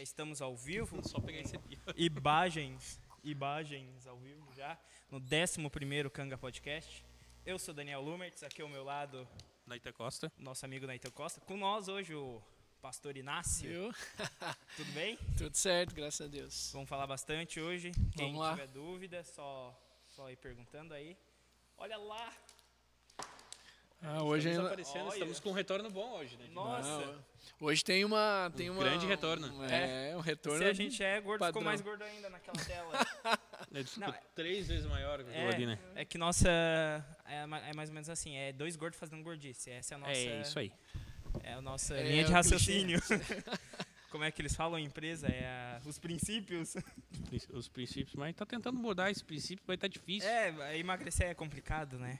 Já estamos ao vivo. Só pegar esse aqui. Imagens, imagens ao vivo já, no 11º Canga Podcast. Eu sou Daniel Lumertz, aqui ao meu lado, Naita Costa. nosso amigo Naito Costa. Com nós hoje o pastor Inácio. Viu? Tudo bem? Tudo certo, graças a Deus. Vamos falar bastante hoje. Quem Vamos lá. tiver dúvida, só, só ir perguntando aí. Olha lá! Ah, hoje Estamos ainda- aparecendo, Olha. estamos com um retorno bom hoje, né? Nossa! Não, hoje tem uma tem Um uma grande retorno. um- é, um retorno. Se a gente é gordo, ficou padrão. mais gordo ainda naquela tela. Ficou Não, três vezes maior que o ali, né? É, é que nossa. É, é mais ou menos assim: é dois gordos fazendo gordice. Essa é a nossa. É isso aí. É a nossa É, linha de o raciocínio. Como é que eles falam em empresa? É a- os princípios. Prin- Os princípios, mas tá tentando mudar esse princípio, vai estar difícil. É, emagrecer é complicado, né?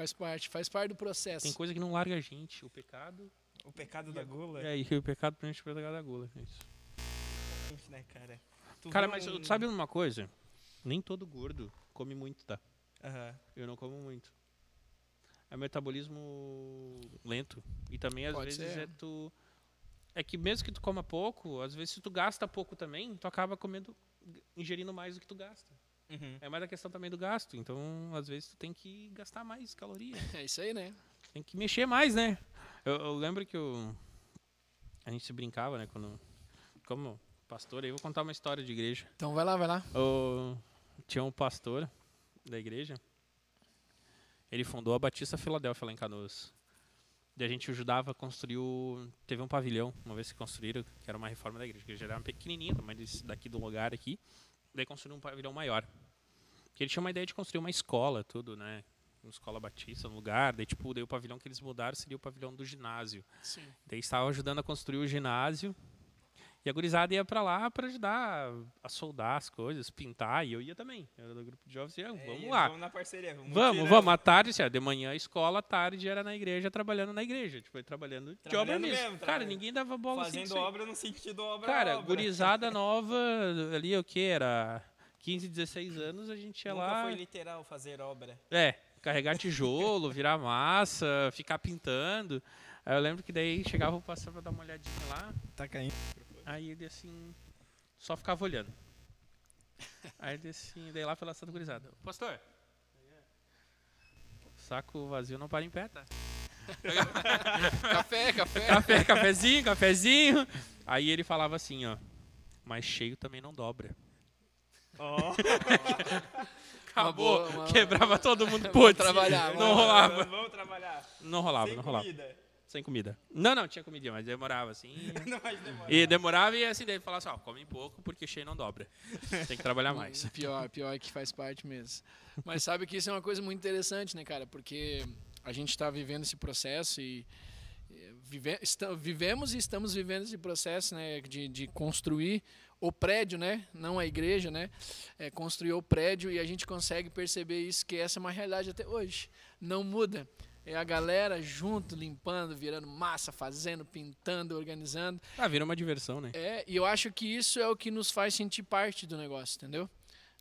Faz parte, faz parte do processo. Tem coisa que não larga a gente. O pecado. O pecado da gula. E aí, o pecado pra gente é o pecado da gula. é isso. né, cara? Tu Cara, mas um- tu sabe uma coisa? Nem todo gordo come muito, tá? Aham. Eu não como muito. É metabolismo lento. E também, às Pode vezes, ser. é tu. É que mesmo que tu coma pouco, às vezes, se tu gasta pouco também, tu acaba comendo, ingerindo mais do que tu gasta. Uhum. É mais a questão também do gasto. Então, às vezes, tu tem que gastar mais calorias. É isso aí, né? tem que mexer mais, né? Eu, eu lembro que eu, a gente se brincava, né? Quando, como pastor, aí eu vou contar uma história de igreja. Então vai lá, vai lá. Tinha um pastor da igreja. Ele fundou a Batista Filadélfia lá em Canoas. E a gente ajudava a construir o... Teve um pavilhão, uma vez que construíram, que era uma reforma da igreja. A igreja era pequenininha, tamanho desse- daqui do lugar aqui. Daí construíram um pavilhão maior. Que ele tinha uma ideia de construir uma escola, tudo, né? Uma escola batista no lugar. Daí, tipo, daí o pavilhão que eles mudaram seria o pavilhão do ginásio. Sim. Daí estavam ajudando a construir o ginásio. E a gurizada ia pra lá pra ajudar a soldar as coisas, pintar. E eu ia também. Eu era do grupo de jovens. e eu, É, vamos e lá. Vamos na parceria. Vamos, Vamos, vamos. À tarde, assim, de manhã escola, à tarde era na igreja, trabalhando na igreja. Tipo, trabalhando de obra Trabalhando mesmo. mesmo, Cara, trabalhando. ninguém dava bola assim. Fazendo aí. obra no sentido obra. Cara, obra. gurizada nova, ali o que? Era 15, 16 anos, a gente ia Nunca lá. foi literal fazer obra. É, carregar tijolo, virar massa, ficar pintando. Aí eu lembro que daí chegava o pastor pra dar uma olhadinha lá. Tá caindo. Aí ele assim, só ficava olhando. Aí ele assim, daí lá pela Santa Gurizada. Pastor! Saco vazio não para em pé, tá? Café, café. Café, cafezinho, cafezinho. Aí ele falava assim, ó. Mas cheio também não dobra. Ó. Acabou, boa, uma- quebrava todo mundo. Vamos Putz, trabalhar, não vamos- rolava. Vamos trabalhar. Não rolava, Sem não rolava. comida. Sem comida. Não, não, tinha comidinha, mas demorava assim. Não mais demora. E demorava e assim, daí falava assim, ó, come pouco porque cheio não dobra. Tem que trabalhar mais. Pior, pior que faz parte mesmo. Mas sabe que isso é uma coisa muito interessante, né, cara? Porque a gente está vivendo esse processo e e vive, esta- vivemos e estamos vivendo esse processo, né, de, de construir o prédio, né, não a igreja, né, é construir o prédio e a gente consegue perceber isso que essa é uma realidade até hoje. Não muda. É a galera junto, limpando, virando massa, fazendo, pintando, organizando. Ah, vira uma diversão, né? É, e eu acho que isso é o que nos faz sentir parte do negócio, entendeu?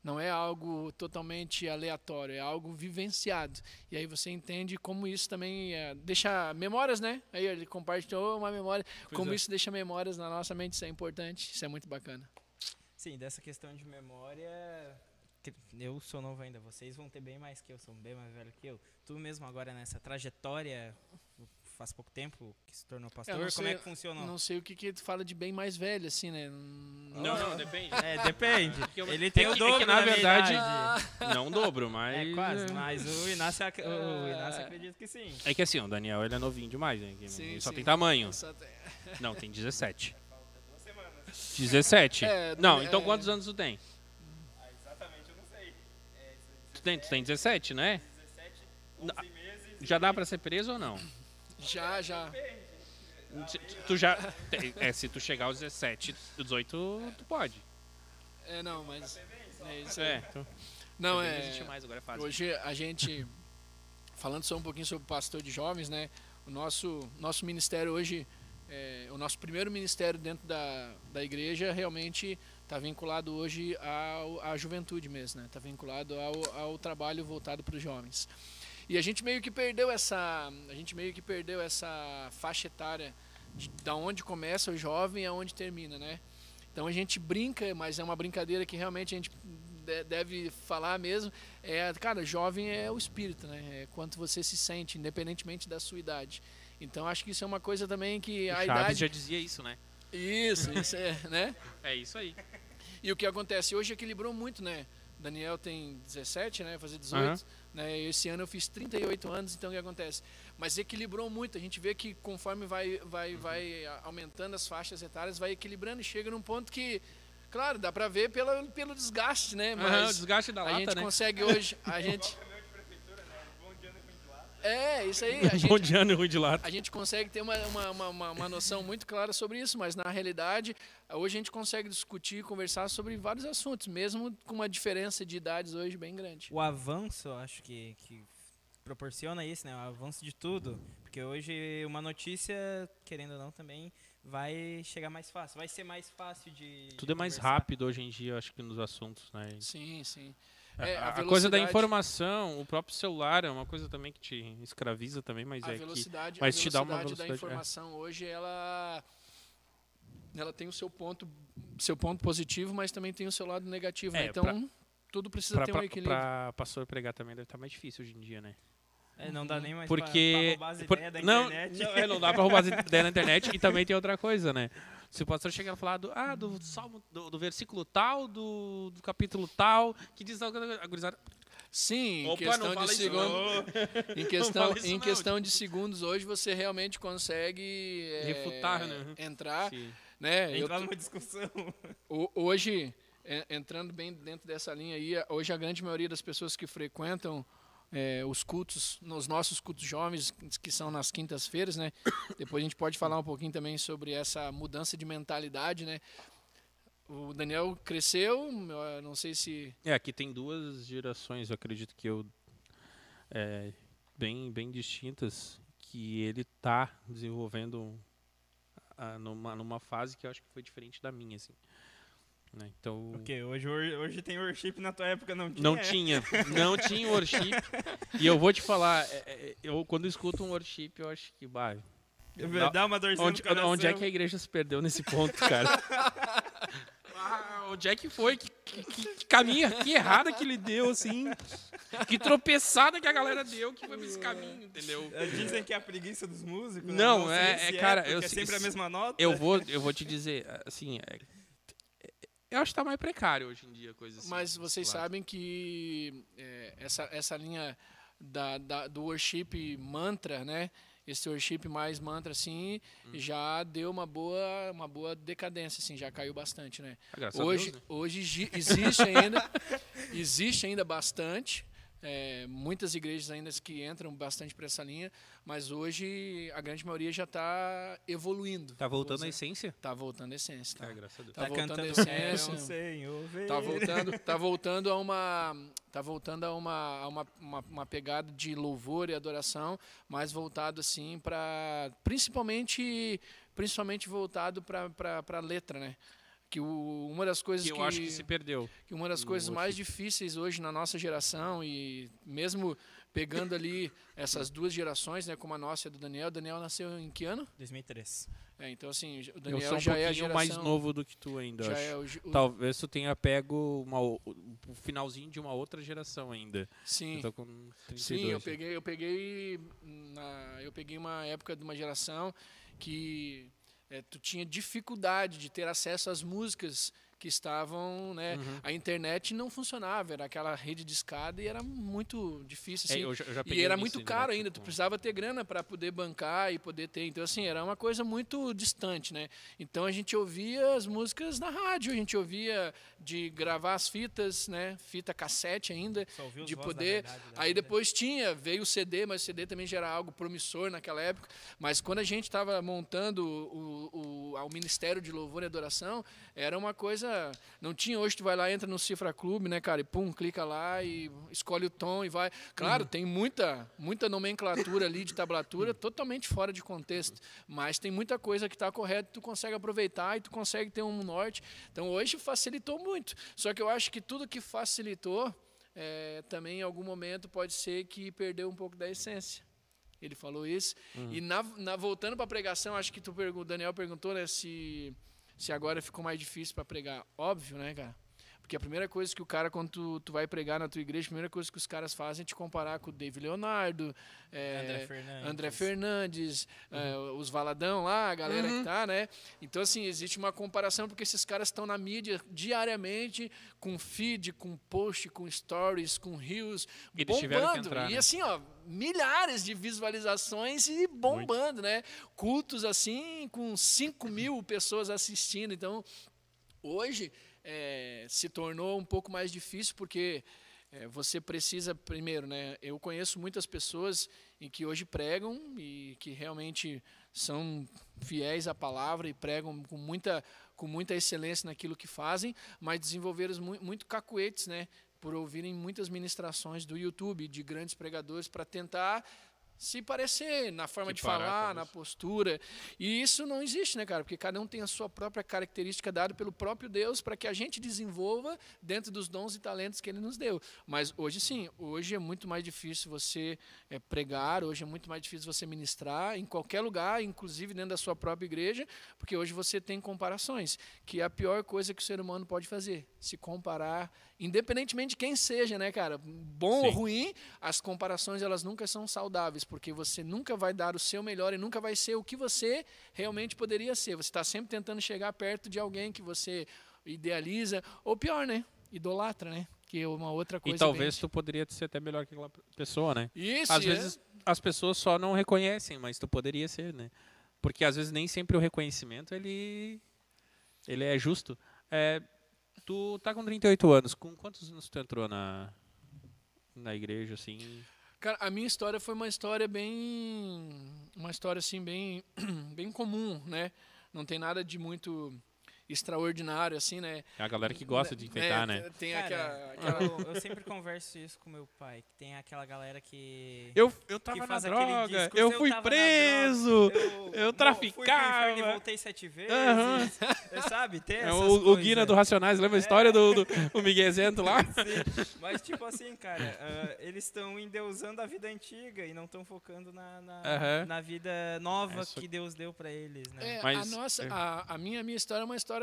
Não é algo totalmente aleatório, é algo vivenciado. E aí você entende como isso também é, deixa memórias, né? Aí ele compartilhou uma memória, como é. isso deixa memórias na nossa mente, isso é importante, isso é muito bacana. Sim, dessa questão de memória, eu sou novo ainda, vocês vão ter bem mais que eu, são bem mais velho que eu. Tu mesmo agora nessa trajetória, faz pouco tempo que se tornou pastor, não como é sei- que funcionou? Não sei o que que tu fala de bem mais velho, assim, né? Não, não, depende. É, depende. Ele é tem que- o é que, dobro na da minha verdade. Não dobro, mas... É quase, mas o Inácio, ac- o Inácio acredita que sim. É que assim, o Daniel ele é novinho demais, né? Sim, ele só sim. tem tamanho. Só tem- Não, tem 17. 17? É, não, é- então quantos anos tu tem? Ah, exatamente, eu não sei. Tu tem, tu tem 17, né? 17, Não. 11 meses. Já dá pra ser preso ou não? Já, já. Se- Tu já. É, se tu chegar aos 17, 18, tu pode. É, não, mas. É isso aí. É. tu- Não, não é. existe mais, agora é fácil. Hoje a gente, falando só um pouquinho sobre o pastor de jovens, né? O nosso, nosso ministério hoje, é, o nosso primeiro ministério dentro da, da igreja realmente está vinculado hoje ao, à juventude mesmo, né? Está vinculado ao, ao trabalho voltado para os jovens. E a gente meio que perdeu essa, a gente meio que perdeu essa faixa etária de, da onde começa o jovem e aonde termina, né? Então a gente brinca, mas é uma brincadeira que realmente a gente de- deve falar mesmo. É, cara, jovem é o espírito, né? É quanto você se sente, independentemente da sua idade. Então acho que isso é uma coisa também que a Chaves idade. já dizia isso, né? Isso, isso é, né? É isso aí. E o que acontece hoje equilibrou muito, né? Daniel tem 17, né? Vai Fazer 18. Aham. Né? Esse ano eu fiz 38 anos, então o que acontece? Mas equilibrou muito. A gente vê que conforme vai, vai, vai a- aumentando as faixas etárias, vai equilibrando e chega num ponto que, claro, dá pra ver pela, pelo desgaste, né? Aham, o Mas desgaste da a lata, gente né? consegue hoje. A gente. É, isso aí. A Bom gente, de ano e ruim de lata. a gente consegue ter uma, uma, uma, uma- noção muito clara sobre isso, mas na realidade, hoje a gente consegue discutir e conversar sobre vários assuntos, mesmo com uma diferença de idades hoje bem grande. O avanço, eu acho que, que proporciona isso, né? O avanço de tudo. Porque hoje uma notícia, querendo ou não, também vai chegar mais fácil. Vai ser mais fácil de. Tudo de é mais conversar. rápido hoje em dia, acho que nos assuntos, né? Sim, sim. A- É, a, a coisa da velocidade- informação, o próprio celular é uma coisa também que te escraviza também, mas a é que velocidade, mas a te dá uma velocidade da velocidade, é. informação hoje ela ela tem o seu ponto seu ponto positivo, mas também tem o seu lado negativo. né? É, Então pra- tudo precisa pra, ter um equilíbrio. pra pastor pregar também deve estar mais difícil hoje em dia, né? É, não dá nem mais Porque. pra, pra roubar as por- ideias da não, internet. não, é, não dá pra roubar as ideias na internet e também tem outra coisa, né? Se o pastor chegar e falar do, ah, do salmo, do, do versículo tal, do, do capítulo tal, que diz algo, a gurizada, Sim, em Opa, questão não de segundos, em questão, em não, questão de segundos hoje você realmente consegue é, Refutar, né? entrar, Sim. né? Eu Entrar tô- numa discussão. ho- hoje entrando bem dentro dessa linha aí, hoje a grande maioria das pessoas que frequentam é, os cultos, nos nossos cultos jovens, que são nas quintas-feiras, né? Depois a gente pode falar um pouquinho também sobre essa mudança de mentalidade, né? O Daniel cresceu, eu não sei se É, aqui tem duas gerações, eu acredito que eu. é, bem, bem distintas, que ele tá desenvolvendo ah, numa, numa fase que eu acho que foi diferente da minha, assim. Né? Então. Porque hoje, hoje tem worship na tua época, não tinha? Não tinha, não tinha worship. e eu vou te falar, é, é, eu quando escuto um worship, eu acho que, bah, Dá, uma dorzinha onde, onde é que a igreja se perdeu nesse ponto, cara? Ah, onde é que foi? Que, que, que- que caminho, que errada que ele deu, assim. Que tropeçada que a galera deu que foi pra esse caminho, entendeu? É, Dizem que é a preguiça dos músicos. né? Não, é- é, cara, porque eu é se- sempre a se- mesma nota. Eu vou, eu vou te dizer, assim, é- eu acho que tá mais precário hoje em dia, coisa assim. Mas vocês lá. sabem que é, essa, essa linha da, da- do worship mantra, né? Esse worship mais mantra, assim, Hum. já deu uma boa, uma boa decadência, assim, já caiu bastante, né? A Hoje, Deus, né? hoje existe ainda, existe ainda bastante, é, muitas igrejas ainda que entram bastante para essa linha, mas hoje a grande maioria já está evoluindo. Tá voltando à essência? Tá voltando à essência, tá? Ah, graças a Deus. Tá Tá voltando à essência. Quero um Senhor ver. Tá voltando, tá voltando a uma, tá voltando a uma, a uma, uma, uma pegada de louvor e adoração, mais voltado assim para, principalmente, principalmente voltado para para letra, né? Que o, uma das coisas Que eu acho que se perdeu. que uma das coisas mais difíceis hoje na nossa geração e mesmo pegando ali essas duas gerações, né, como a nossa e a do Daniel. O Daniel nasceu em que ano? 2003. É, então assim, o Eu Daniel sou um já é a pouquinho geração mais novo do que tu ainda, já acho. é o, o- Talvez tu tenha pego uma, o finalzinho de uma outra geração ainda. sim. Eu tô com 32. Sim, eu peguei, eu peguei, na, eu peguei uma época de uma geração que eh, tu tinha dificuldade de ter acesso às músicas que estavam, né? Uhum. A internet não funcionava, era aquela rede de escada e era muito difícil, É, assim. eu já, eu já e era muito ainda, caro né, ainda, tu precisava ter grana para poder bancar e poder ter. Então, assim, era uma coisa muito distante, né? Então a gente ouvia as músicas na rádio, a gente ouvia de gravar as fitas, né? Fita cassete ainda de Voz da poder. Verdade da Aí vida. depois tinha, veio o CD, mas o CD também já era algo promissor naquela época. Mas quando a gente estava montando o, o, o Ministério de Louvor e Adoração, era uma coisa. Não tinha hoje, tu vai lá, entra no Cifra Clube, né, cara? E pum, clica lá e escolhe o tom e vai. Claro, tem muita, muita nomenclatura ali de tablatura totalmente fora de contexto. Mas tem muita coisa que está correta, tu consegue aproveitar e tu consegue ter um norte. Então hoje facilitou muito. Só que eu acho que tudo que facilitou é, também em algum momento pode ser que perdeu um pouco da essência. Ele falou isso. E na, na- voltando para a pregação, acho que tu pergun- o Daniel perguntou né, se, se agora ficou mais difícil para pregar. Óbvio, né, cara? Porque a primeira coisa que o cara, quando tu, tu vai pregar na tua igreja, a primeira coisa que os caras fazem é te comparar com o David Leonardo, é, André Fernandes. André Fernandes, é, os Valadão lá, a galera que tá, né? Então, assim, existe uma comparação porque esses caras estão na mídia diariamente, com feed, com post, com stories, com reels, E bombando. entrar, e né? assim, ó, milhares de visualizações e bombando, né? Cultos assim, com 5 mil pessoas assistindo. Então, hoje é, se tornou um pouco mais difícil porque é, você precisa primeiro, né? Eu conheço muitas pessoas em que hoje pregam e que realmente são fiéis à palavra e pregam com muita com muita excelência naquilo que fazem, mas desenvolveram mu muito cacuetes, né? Por ouvirem muitas ministrações do YouTube de grandes pregadores para tentar se parecer na forma Se de falar, na postura. E isso não existe, né, cara? Porque cada um tem a sua própria característica dada pelo próprio Deus para que a gente desenvolva dentro dos dons e talentos que ele nos deu. Mas hoje sim, hoje é muito mais difícil você é, pregar, hoje é muito mais difícil você ministrar em qualquer lugar, inclusive dentro da sua própria igreja, porque hoje você tem comparações, que é a pior coisa que o ser humano pode fazer, se comparar, independentemente de quem seja, né, cara? Bom ou Sim. ruim, as comparações elas nunca são saudáveis, porque você nunca vai dar o seu melhor e nunca vai ser o que você realmente poderia ser. Você está sempre tentando chegar perto de alguém que você idealiza, ou pior, né? Idolatra, né? Que é uma outra coisa. E talvez bem- tu poderia ser até melhor que aquela pessoa, né? Isso, Às é. vezes as pessoas só não reconhecem, mas tu poderia ser, né? Porque às vezes nem sempre o reconhecimento ele ele é justo. É, tu tá com 38 anos, com quantos anos tu entrou na na igreja assim? Cara, a minha história foi uma história bem. Uma história assim, bem, bem comum, né? Não tem nada de muito extraordinário, assim, né? É a galera que gosta de enfeitar, É, né? Tem Cara, aquela. aquela- eu, eu sempre converso isso com meu pai, que tem aquela galera que. Eu, eu tava que na droga, discurso, eu fui preso. Eu, eu Fui traficava. e voltei sete vezes. Aham. Sabe? Tem É o, o. Guina do Racionais, lembra a história do, do o Miguezento lá? Sim, Mas, tipo assim, cara, ah, eles estão endeusando a vida antiga e não estão focando na, na, Aham. na vida nova que Deus deu pra eles, né? É, a Mas- nossa, é. a, a minha, a minha história é uma história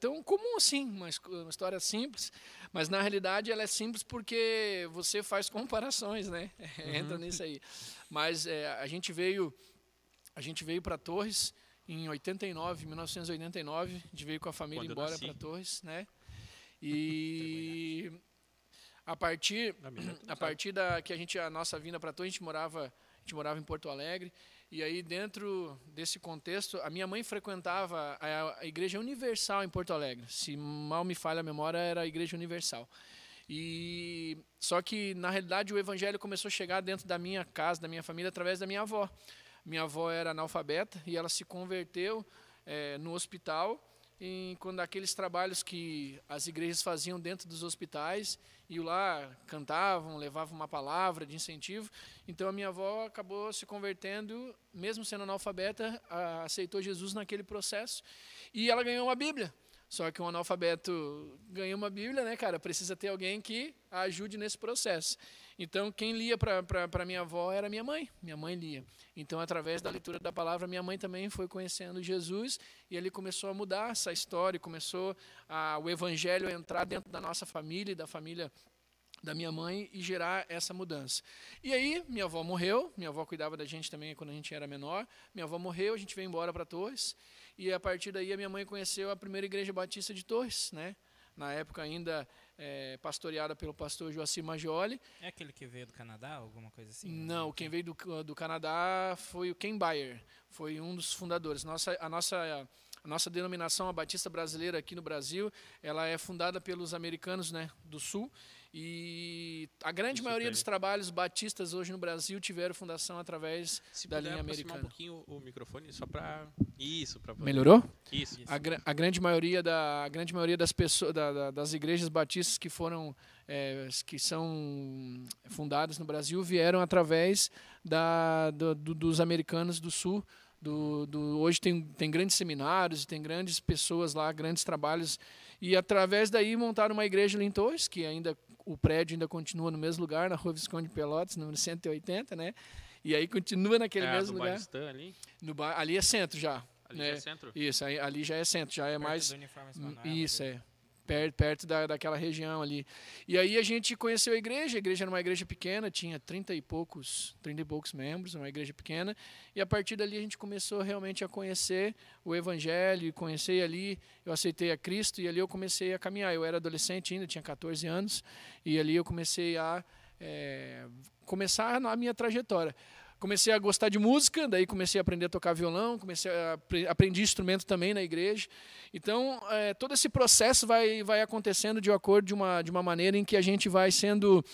tão comum assim, uma, uma história simples, mas na realidade ela é simples porque você faz comparações, né? Entra nisso aí. Mas é, a gente veio, a gente veio para Torres em 89, 1989, a gente veio com a família Quando embora para Torres, né? E a partir a partir da que a gente a nossa vinda para Torres, a gente morava a gente morava em Porto Alegre e aí dentro desse contexto a minha mãe frequentava a, a igreja Universal em Porto Alegre. Se mal me falha a memória era a igreja Universal. E só que na realidade o evangelho começou a chegar dentro da minha casa da minha família através da minha avó. Minha avó era analfabeta e ela se converteu eh, no hospital em quando aqueles trabalhos que as igrejas faziam dentro dos hospitais iam lá, cantavam, levavam uma palavra de incentivo. Então a minha avó acabou se convertendo, mesmo sendo analfabeta, a- aceitou Jesus naquele processo e ela ganhou uma Bíblia. Só que um analfabeto ganha uma Bíblia, né, cara? Precisa ter alguém que a ajude nesse processo. Então, quem lia para minha avó era minha mãe. Minha mãe lia. Então, através da leitura da palavra, minha mãe também foi conhecendo Jesus e ele começou a mudar essa história, começou a, o evangelho a entrar dentro da nossa família e da família da minha mãe e gerar essa mudança. E aí, minha avó morreu, minha avó cuidava da gente também quando a gente era menor. Minha avó morreu, a gente veio embora para Torres. E a partir daí, a minha mãe conheceu a primeira igreja batista de Torres, né? Na época ainda eh, pastoreada pelo pastor Joacir Majoli. É aquele que veio do Canadá, alguma coisa assim? Não, quem veio do, do Canadá foi o Ken Bayer, foi um dos fundadores. Nossa, a, nossa, a nossa denominação, a Batista Brasileira aqui no Brasil, ela é fundada pelos americanos né, do Sul. E a grande Do maioria Sul dos trabalhos batistas hoje no Brasil tiveram fundação através Se da linha americana. um pouquinho o microfone só pra isso, para Melhorou? Isso. A, gra- a grande maioria da a grande maioria das pessoas da- da- das igrejas batistas que foram é, que são fundadas no Brasil vieram através da, do- do- dos americanos do sul do, do- hoje tem, tem grandes seminários tem grandes pessoas lá grandes trabalhos e através daí montaram uma igreja em Torres que ainda o prédio ainda continua no mesmo lugar na Rua Visconde de Pelotas número 180 né e aí continua naquele é, mesmo lugar Batistã ali. no ba- ali é centro já. Ali né? já é centro? Isso, aí, ali já é centro, já é Perto mais. do Hum, Manoel, Isso, é. Perto, perto da, daquela região ali. E aí a gente conheceu a igreja. A igreja era uma igreja pequena, tinha 30 e poucos, 30 e poucos membros, uma igreja pequena. E a partir dali a gente começou realmente a conhecer o evangelho, conhecer ali, eu aceitei a Cristo e ali eu comecei a caminhar. Eu era adolescente ainda, tinha 14 anos, e ali eu comecei a é, começar a minha trajetória. Comecei a gostar de música, daí comecei a aprender a tocar violão, comecei a apre- aprendi instrumento também na igreja. Então, é, todo esse processo vai, vai acontecendo de acordo de uma, de uma maneira em que a gente vai sendo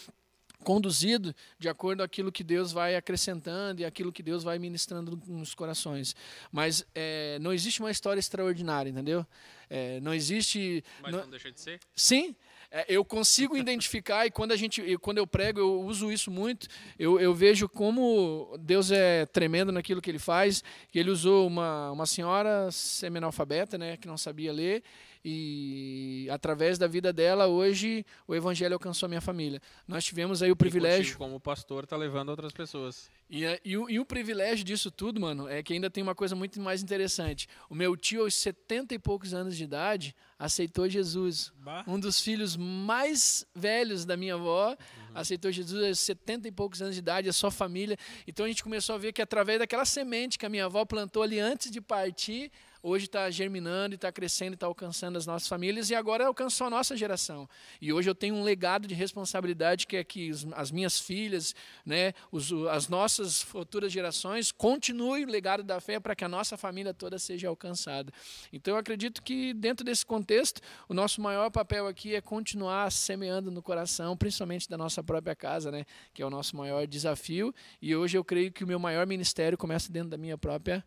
conduzido de acordo com aquilo que Deus vai acrescentando e aquilo que Deus vai ministrando nos corações. Mas é, não existe uma história extraordinária, entendeu? É, não existe. Mas não- não deixa de ser? Sim, é, eu consigo identificar e quando a gente, quando eu prego, eu uso isso muito. Eu, eu vejo como Deus é tremendo naquilo que Ele faz. Ele usou uma, uma senhora semi-analfabeta, né, que não sabia ler e através da vida dela hoje o Evangelho alcançou a minha família. Nós tivemos aí o E privilégio contigo como pastor, tá levando outras pessoas. e, a- e o, e o privilégio disso tudo, mano, é que ainda tem uma coisa muito mais interessante. O meu tio, aos 70 e poucos anos de idade, aceitou Jesus. Bah. Um dos filhos mais velhos da minha avó aceitou Jesus aos 70 e poucos anos de idade, a sua família. Então a gente começou a ver que através daquela semente que a minha avó plantou ali antes de partir, hoje está germinando e está crescendo e está alcançando as nossas famílias e agora alcançou a nossa geração. E hoje eu tenho um legado de responsabilidade que é que as minhas filhas, né, os- as nossas futuras gerações continuem o legado da fé para que a nossa família toda seja alcançada. Então eu acredito que dentro desse contexto, o nosso maior papel aqui é continuar semeando no coração, principalmente da nossa própria casa, né, que é o nosso maior desafio. E hoje eu creio que o meu maior ministério começa dentro da minha própria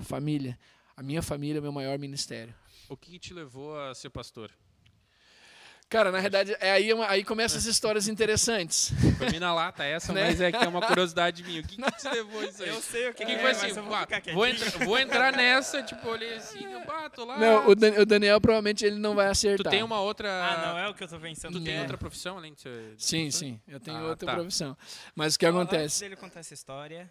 família. A minha família é o meu maior ministério. O que que te levou a ser pastor? Cara, na verdade, é aí, aí começam as histórias interessantes. Foi mina lata essa, Né? mas é que é uma curiosidade minha. O que, que te levou isso aí? Eu sei o que, que, que é, foi mas assim? eu vou vou, quietinho. entra- vou entrar nessa, tipo, olhei assim, eu bato lá. Não, o, Dan- o Daniel provavelmente ele não vai Tu acertar. tem uma outra. Ah, não é o que eu tô pensando. Tu tem É. outra profissão além de ser. Sim, sim, eu tenho Ah, outra tá. profissão. Mas o que Ó, Antes acontece? dele contar essa história,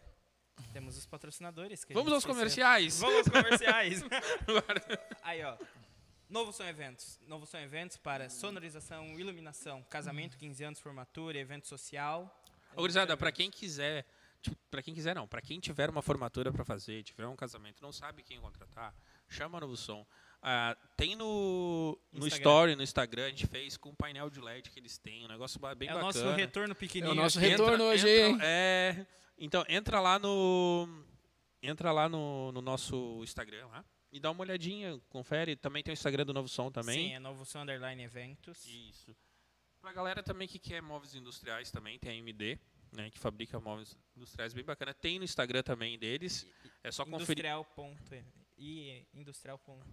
temos os patrocinadores. que a Vamos aos esqueceu. comerciais. Vamos aos comerciais. Aí, ó. Novo Som Eventos. Novo Som Eventos para sonorização, iluminação, casamento, 15 anos, formatura, evento social. Ô, gurizada, pra quem quiser, tipo, pra quem quiser não, pra quem tiver uma formatura pra fazer, tiver um casamento, não sabe quem contratar, chama Novo Som. Ah, tem no, no Instagram. Story, no Instagram, a gente fez com um painel de LED que eles têm, um negócio bem É o bacana. nosso retorno pequenininho. É o nosso retorno hoje, hein? É, então, entra lá no entra lá no, no nosso Instagram lá e dá uma olhadinha, confere. Também tem o Instagram do Novo Som também. Sim, é Novo Som Underline Eventos. Isso. Pra galera também que quer móveis industriais também, tem a MD, né, que fabrica móveis industriais bem bacana. Tem no Instagram também deles. É só conferir. Industrial. Ponto, e industrial. Ponto,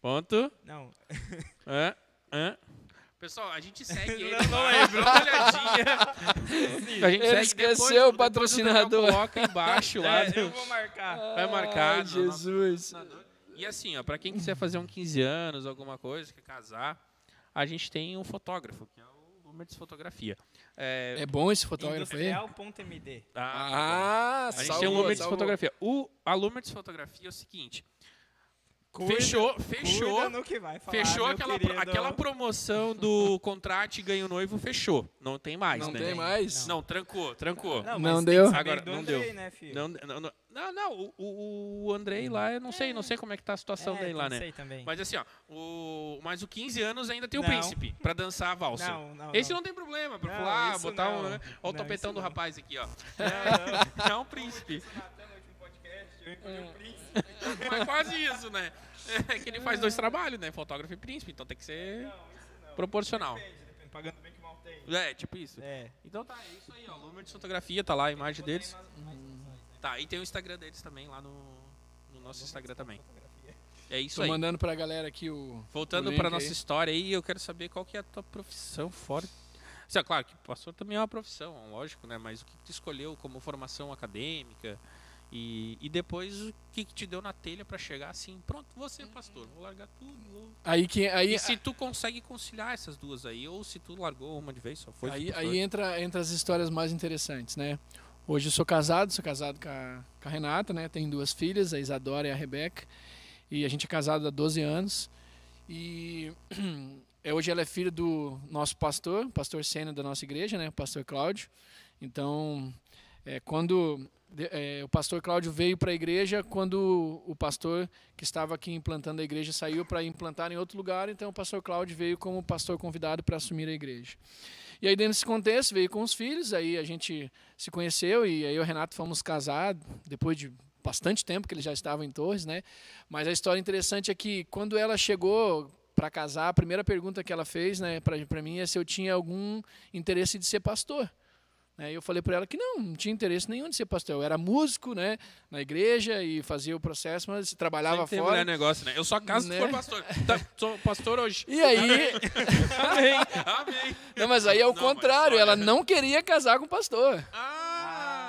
Ponto. não, É, é. Pessoal, a gente segue ele. Não, não lembro. Dá uma olhadinha. a gente Ele segue esqueceu depois, o patrocinador. Daniel Coloca embaixo lá. é, eu vou marcar. Vai marcar Ai, no Jesus. E assim, ó, pra quem quiser fazer um 15 anos, alguma coisa, quer casar, a gente tem um fotógrafo, que é o Lumertz Fotografia. É, É bom esse fotógrafo aí? Industrial.md. tá? Ah, a gente salvou, tem um Lumertz salvou. Fotografia. O, a Lumertz Fotografia é o seguinte, Cuida- fechou, Cuida fechou, no que vai falar, fechou aquela, querido. aquela promoção do contrato e ganho noivo, fechou. Não tem mais, Não né? tem mais? Não, trancou, trancou. Não, Não mas deu? Agora, não Andrei, deu. Né? Não, não, não, não, não, o, o, Andrei lá, eu não sei, não sei como é que tá a situação é, dele lá, não né? sei também. Mas assim, ó, o, mas o 15 anos ainda tem o Não. príncipe pra dançar a valsa. Não, não, Esse não. não tem problema, pra Não, pular, botar um. não. né? Ó, o Não, topetão do não. rapaz aqui, ó. Não, não. É um príncipe. É. o príncipe. Mas quase isso, né? É que ele faz dois trabalhos, né? Fotógrafo e príncipe, então tem que ser Não, não. proporcional. Depende, depende. Pagando bem que mal tem. É, tipo isso. É. Então tá, é isso aí, ó. Lumer de fotografia, tá lá a imagem deles. Tá, e tem o Instagram deles também lá no, no nosso Instagram também. É isso Tô aí. mandando pra galera aqui o. Voltando o para link nossa aí. história aí, eu quero saber qual que é a tua profissão fora. Assim, ó, claro que pastor também é uma profissão, lógico, né? Mas o que tu escolheu como formação acadêmica e, e depois o que, que te deu na telha para chegar assim, pronto, vou ser pastor, vou largar tudo. Vou... Aí, que, aí, E se tu consegue conciliar essas duas aí, ou se tu largou uma de vez, só foi. aí, aí entra, entra as histórias mais interessantes, né? Hoje eu sou casado, sou casado com a, com a Renata, né? Tenho duas filhas, a Isadora e a Rebeca. E a gente é casado há 12 anos. E é, hoje ela é filha do nosso pastor, pastor sênior da nossa igreja, né? O pastor Cláudio. Então, é, quando é, o pastor Cláudio veio para a igreja quando o pastor que estava aqui implantando a igreja saiu para implantar em outro lugar, então o pastor Cláudio veio como pastor convidado para assumir a igreja. E aí dentro desse contexto veio com os filhos, aí a gente se conheceu e aí o Renato fomos casados depois de bastante tempo que eles já estavam em Torres, né? Mas a história interessante é que quando ela chegou para casar, a primeira pergunta que ela fez, né, para mim é se eu tinha algum interesse de ser pastor. Né? E eu falei para ela que não, não tinha interesse nenhum de ser pastor. Eu era músico, né, na igreja e fazia o processo, mas trabalhava Sempre fora. Tem negócio, né? Eu só caso né? se for pastor. Tá, sou pastor hoje. E aí? Amém. Amém. Não, mas aí é o não, contrário. Ela não queria casar com o pastor. Ah.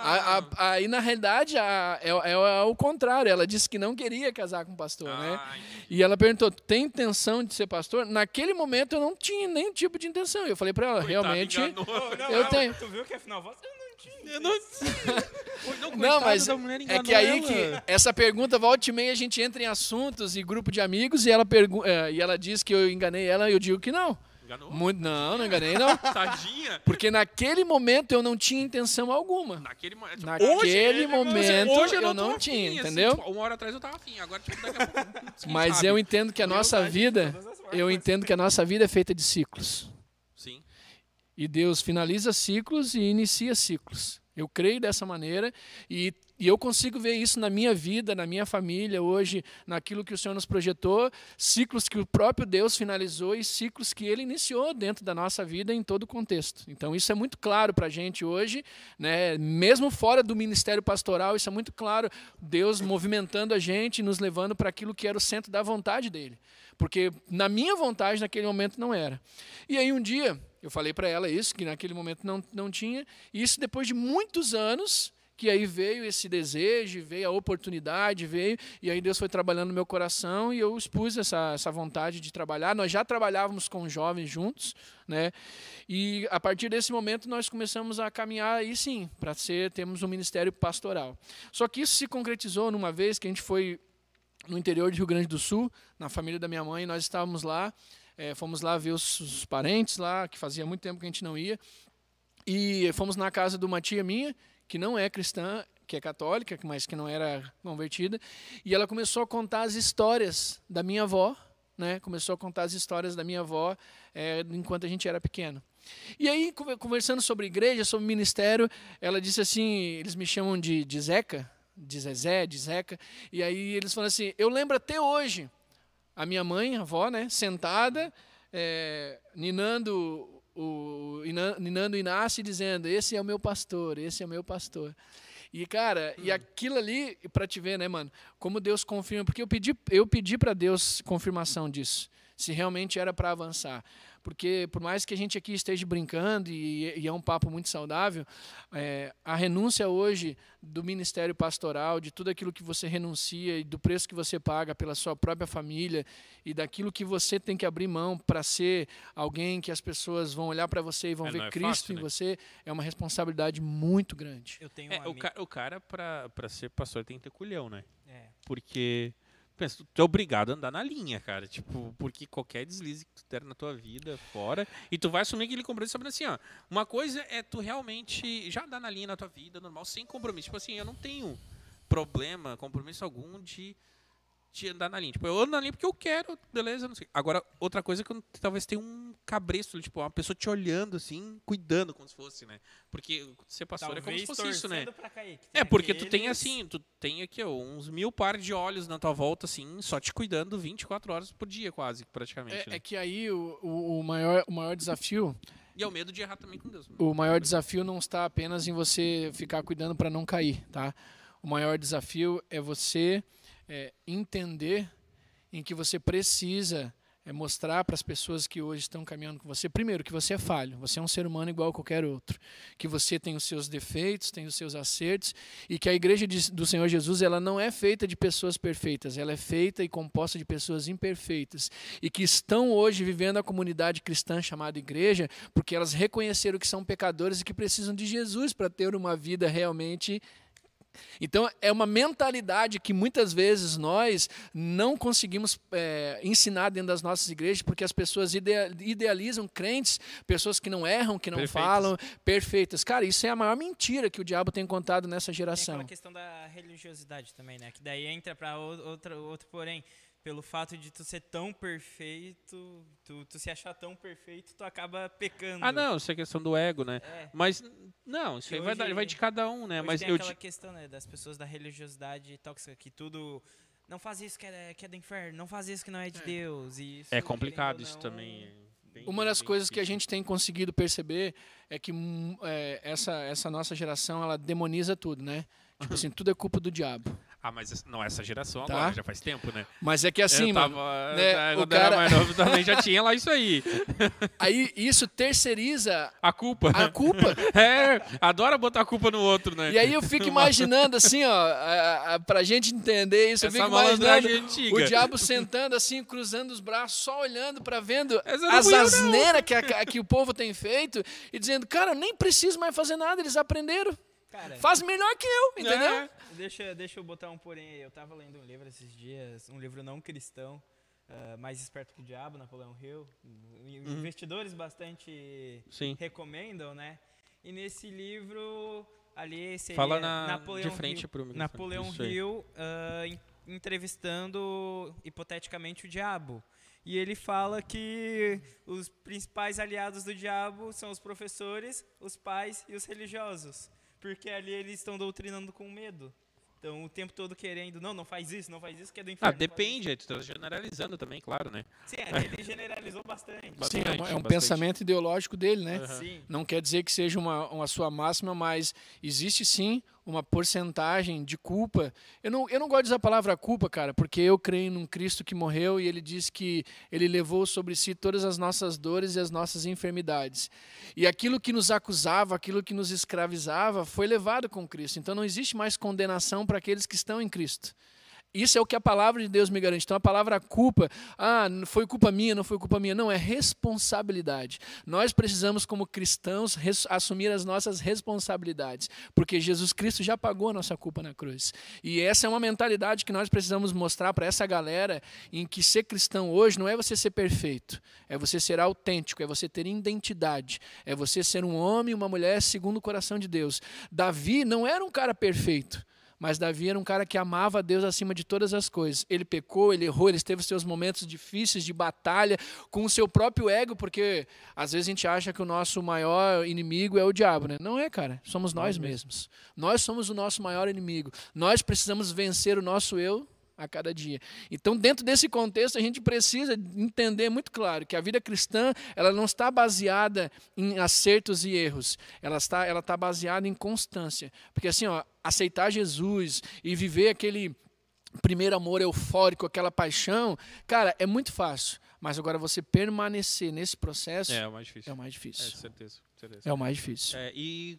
A, a, aí, na realidade, a, é, é, é, o contrário. Ela disse que não queria casar com o pastor, né? ah, né? E ela perguntou: tem intenção de ser pastor? Naquele momento eu não tinha nenhum tipo de intenção. Eu falei para ela: Coitado, realmente. Não, não, eu tenho. Tu viu que afinal você não tinha. Eu não tinha. não, mas é que aí ela. que essa pergunta, volta e meia, a gente entra em assuntos e grupo de amigos e ela, pergu é, e ela diz que eu enganei ela e eu digo que não. Enganou? Muito, não, não enganei não. Tadinha. Porque naquele momento eu não tinha intenção alguma. Naquele, tipo, naquele hoje, momento hoje eu não, eu não afim, tinha, assim, entendeu? Tipo, uma hora atrás eu tava afim, agora tipo, daqui a pouco. Mas sabe? eu entendo que a nossa vida, eu entendo que a nossa vida é feita de ciclos. Sim. E Deus finaliza ciclos e inicia ciclos. Eu creio dessa maneira e, e, eu consigo ver isso na minha vida, na minha família, hoje, naquilo que o Senhor nos projetou, ciclos que o próprio Deus finalizou e ciclos que Ele iniciou dentro da nossa vida em todo o contexto. Então, isso é muito claro para a gente hoje, né? mesmo fora do ministério pastoral, isso é muito claro, Deus movimentando a gente, nos levando para aquilo que era o centro da vontade dEle. Porque na minha vontade, naquele momento, não era. E aí, um dia, eu falei para ela isso, que naquele momento não, não tinha. E isso depois de muitos anos, que aí veio esse desejo, veio a oportunidade, veio, e aí Deus foi trabalhando no meu coração e eu expus essa, essa vontade de trabalhar. Nós já trabalhávamos com jovens juntos, né? E a partir desse momento nós começamos a caminhar aí sim, para ser termos um ministério pastoral. Só que isso se concretizou numa vez que a gente foi no interior de Rio Grande do Sul, na família da minha mãe, nós estávamos lá é, fomos lá ver os, os, parentes lá, que fazia muito tempo que a gente não ia. E fomos na casa de uma tia minha, que não é cristã, que é católica, mas que não era convertida. E ela começou a contar as histórias da minha avó, né? Começou a contar as histórias da minha avó é, enquanto a gente era pequeno. E aí, conversando sobre igreja, sobre ministério, ela disse assim: eles me chamam de, de Zeca, de Zezé, de Zeca. E aí eles falam assim: eu lembro até hoje a minha mãe, a avó, né, sentada, é, ninando o ninando Inácio dizendo: Esse é o meu pastor, esse é o meu pastor. E, cara, hum. e aquilo ali, para te ver, né, mano, como Deus confirma, porque eu pedi, eu pedi para Deus confirmação disso, se realmente era para avançar porque por mais que a gente aqui esteja brincando e, e é um papo muito saudável, é, a renúncia hoje do ministério pastoral, de tudo aquilo que você renuncia e do preço que você paga pela sua própria família e daquilo que você tem que abrir mão para ser alguém que as pessoas vão olhar para você e vão é, ver é Cristo fácil, em né? você, é uma responsabilidade muito grande. Eu tenho é, um o, ca o cara, para ser pastor, tem que ter culhão, né? É. Porque pensa, tu é obrigado a andar na linha, cara. Tipo, porque qualquer deslize que tu der na tua vida fora, e tu vai assumir aquele compromisso sabendo assim, ó. Uma coisa é tu realmente já andar na linha na tua vida, normal, sem compromisso. Tipo assim, eu não tenho problema, compromisso algum de de andar na linha. Tipo, eu ando na linha porque eu quero, beleza, não sei. Agora, outra coisa é que talvez tenha um cabresto, tipo, uma pessoa te olhando, assim, cuidando como se fosse, né? Porque ser pastor Talvez é como se fosse isso, né? Cair, é, porque tu tem, assim, tu tem aqui, ó, uns mil pares de olhos na tua volta, assim, só te cuidando 24 horas por dia, quase, praticamente. É, né? é que aí o, o, o, maior, o maior desafio... E é o medo de errar também com Deus. Né? O maior desafio não está apenas em você ficar cuidando para não cair, tá? O maior desafio é você é, entender em que você precisa é mostrar para as pessoas que hoje estão caminhando com você, primeiro, que você é falho, você é um ser humano igual a qualquer outro, que você tem os seus defeitos, tem os seus acertos, e que a igreja de, do Senhor Jesus ela não é feita de pessoas perfeitas, ela é feita e composta de pessoas imperfeitas, e que estão hoje vivendo a comunidade cristã chamada igreja, porque elas reconheceram que são pecadores e que precisam de Jesus para ter uma vida realmente então, é uma mentalidade que muitas vezes nós não conseguimos é, ensinar dentro das nossas igrejas, porque as pessoas idealizam crentes, pessoas que não erram, que não perfeitas. falam, perfeitas. Cara, isso é a maior mentira que o diabo tem contado nessa geração. Tem aquela questão da religiosidade também, né? Que daí entra para outro, outro porém pelo fato de tu ser tão perfeito, tu, tu se achar tão perfeito, tu acaba pecando. Ah, não, isso é questão do ego, né? É. Mas, não, isso aí vai, vai de cada um, né? Mas tem eu aquela questão, né, das pessoas da religiosidade tóxica, que tudo... Não faz isso que é, que é do inferno, não faz isso que não é de é. Deus. E isso, é complicado isso também. Bem, Uma das coisas difícil. que a gente tem conseguido perceber é que hum, é, essa, essa nossa geração, ela demoniza tudo, né? Tipo assim, tudo é culpa do diabo. Ah, mas não essa geração tá. agora, já faz tempo, né? Mas é que assim, tava, mano. Né, o cara... era mais novo também já tinha lá isso aí. Aí isso terceiriza a culpa. A culpa. É, adora botar a culpa no outro, né? E aí eu fico imaginando assim, ó, a, a, pra gente entender isso, Essa eu fico imaginando antiga. o diabo sentando assim, cruzando os braços, só olhando para vendo as asneiras que, que o povo tem feito e dizendo, cara, eu nem preciso mais fazer nada, eles aprenderam. Cara, Faz melhor que eu, entendeu? É. Deixa, deixa eu botar um porém aí. Eu tava lendo um livro esses dias, um livro não cristão, uh, Mais Esperto que o Diabo, Napoleão Hill. Uhum. Investidores bastante Sim. recomendam, né? E nesse livro, ali seria Fala na, Napoleão de frente Hill, pro Napoleão Hill uh, entrevistando hipoteticamente o diabo. E ele fala que os principais aliados do diabo são os professores, os pais e os religiosos porque ali eles estão doutrinando com medo. Então, o tempo todo querendo, não, não faz isso, não faz isso, que é do inferno. Ah, depende, tu tá generalizando também, claro, né? Sim, ele generalizou bastante. Sim, é, um, é um pensamento ideológico dele, né? Uhum. Não quer dizer que seja uma, uma sua máxima, mas existe sim uma porcentagem de culpa. Eu não, eu não gosto de usar a palavra culpa, cara, porque eu creio num Cristo que morreu e ele diz que ele levou sobre si todas as nossas dores e as nossas enfermidades. E aquilo que nos acusava, aquilo que nos escravizava, foi levado com Cristo. Então não existe mais condenação para aqueles que estão em Cristo. Isso é o que a palavra de Deus me garante. Então a palavra culpa, ah, foi culpa minha, não foi culpa minha. Não, é responsabilidade. Nós precisamos, como cristãos, assumir as nossas responsabilidades, porque Jesus Cristo já pagou a nossa culpa na cruz. E essa é uma mentalidade que nós precisamos mostrar para essa galera em que ser cristão hoje não é você ser perfeito, é você ser autêntico, é você ter identidade, é você ser um homem e uma mulher segundo o coração de Deus. Davi não era um cara perfeito. Mas Davi era um cara que amava a Deus acima de todas as coisas. Ele pecou, ele errou, ele teve seus momentos difíceis de batalha com o seu próprio ego, porque às vezes a gente acha que o nosso maior inimigo é o diabo, né? Não é, cara. Somos nós mesmos. Nós somos o nosso maior inimigo. Nós precisamos vencer o nosso eu a cada dia. Então, dentro desse contexto, a gente precisa entender muito claro que a vida cristã ela não está baseada em acertos e erros, ela está, ela está baseada em constância. Porque assim, ó, aceitar Jesus e viver aquele primeiro amor eufórico, aquela paixão, cara, é muito fácil. Mas agora você permanecer nesse processo é, o mais difícil. É o mais difícil. É, certeza, certeza. É o mais difícil. É, e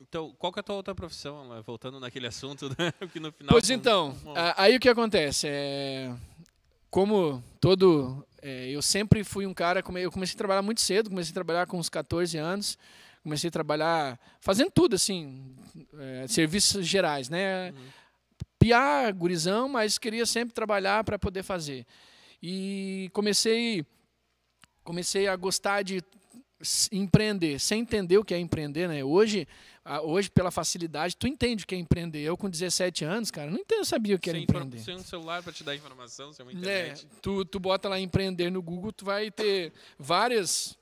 então, qual que é a tua outra profissão? Voltando naquele assunto, né? que no final. Pois então, aí o que acontece? É, como todo. É, eu sempre fui um cara. Eu comecei a trabalhar muito cedo, comecei a trabalhar com uns 14 anos. Comecei a trabalhar fazendo tudo, assim, é, serviços gerais, né? Uhum. Piar, gurizão, mas queria sempre trabalhar para poder fazer. E comecei, comecei a gostar de empreender, sem entender o que é empreender, né? Hoje, hoje pela facilidade, tu entende o que é empreender. Eu com 17 anos, cara, não entendo, sabia o que era sem empreender. Sem um celular para te dar informação, sem uma internet. É, tu, tu bota lá empreender no Google, tu vai ter várias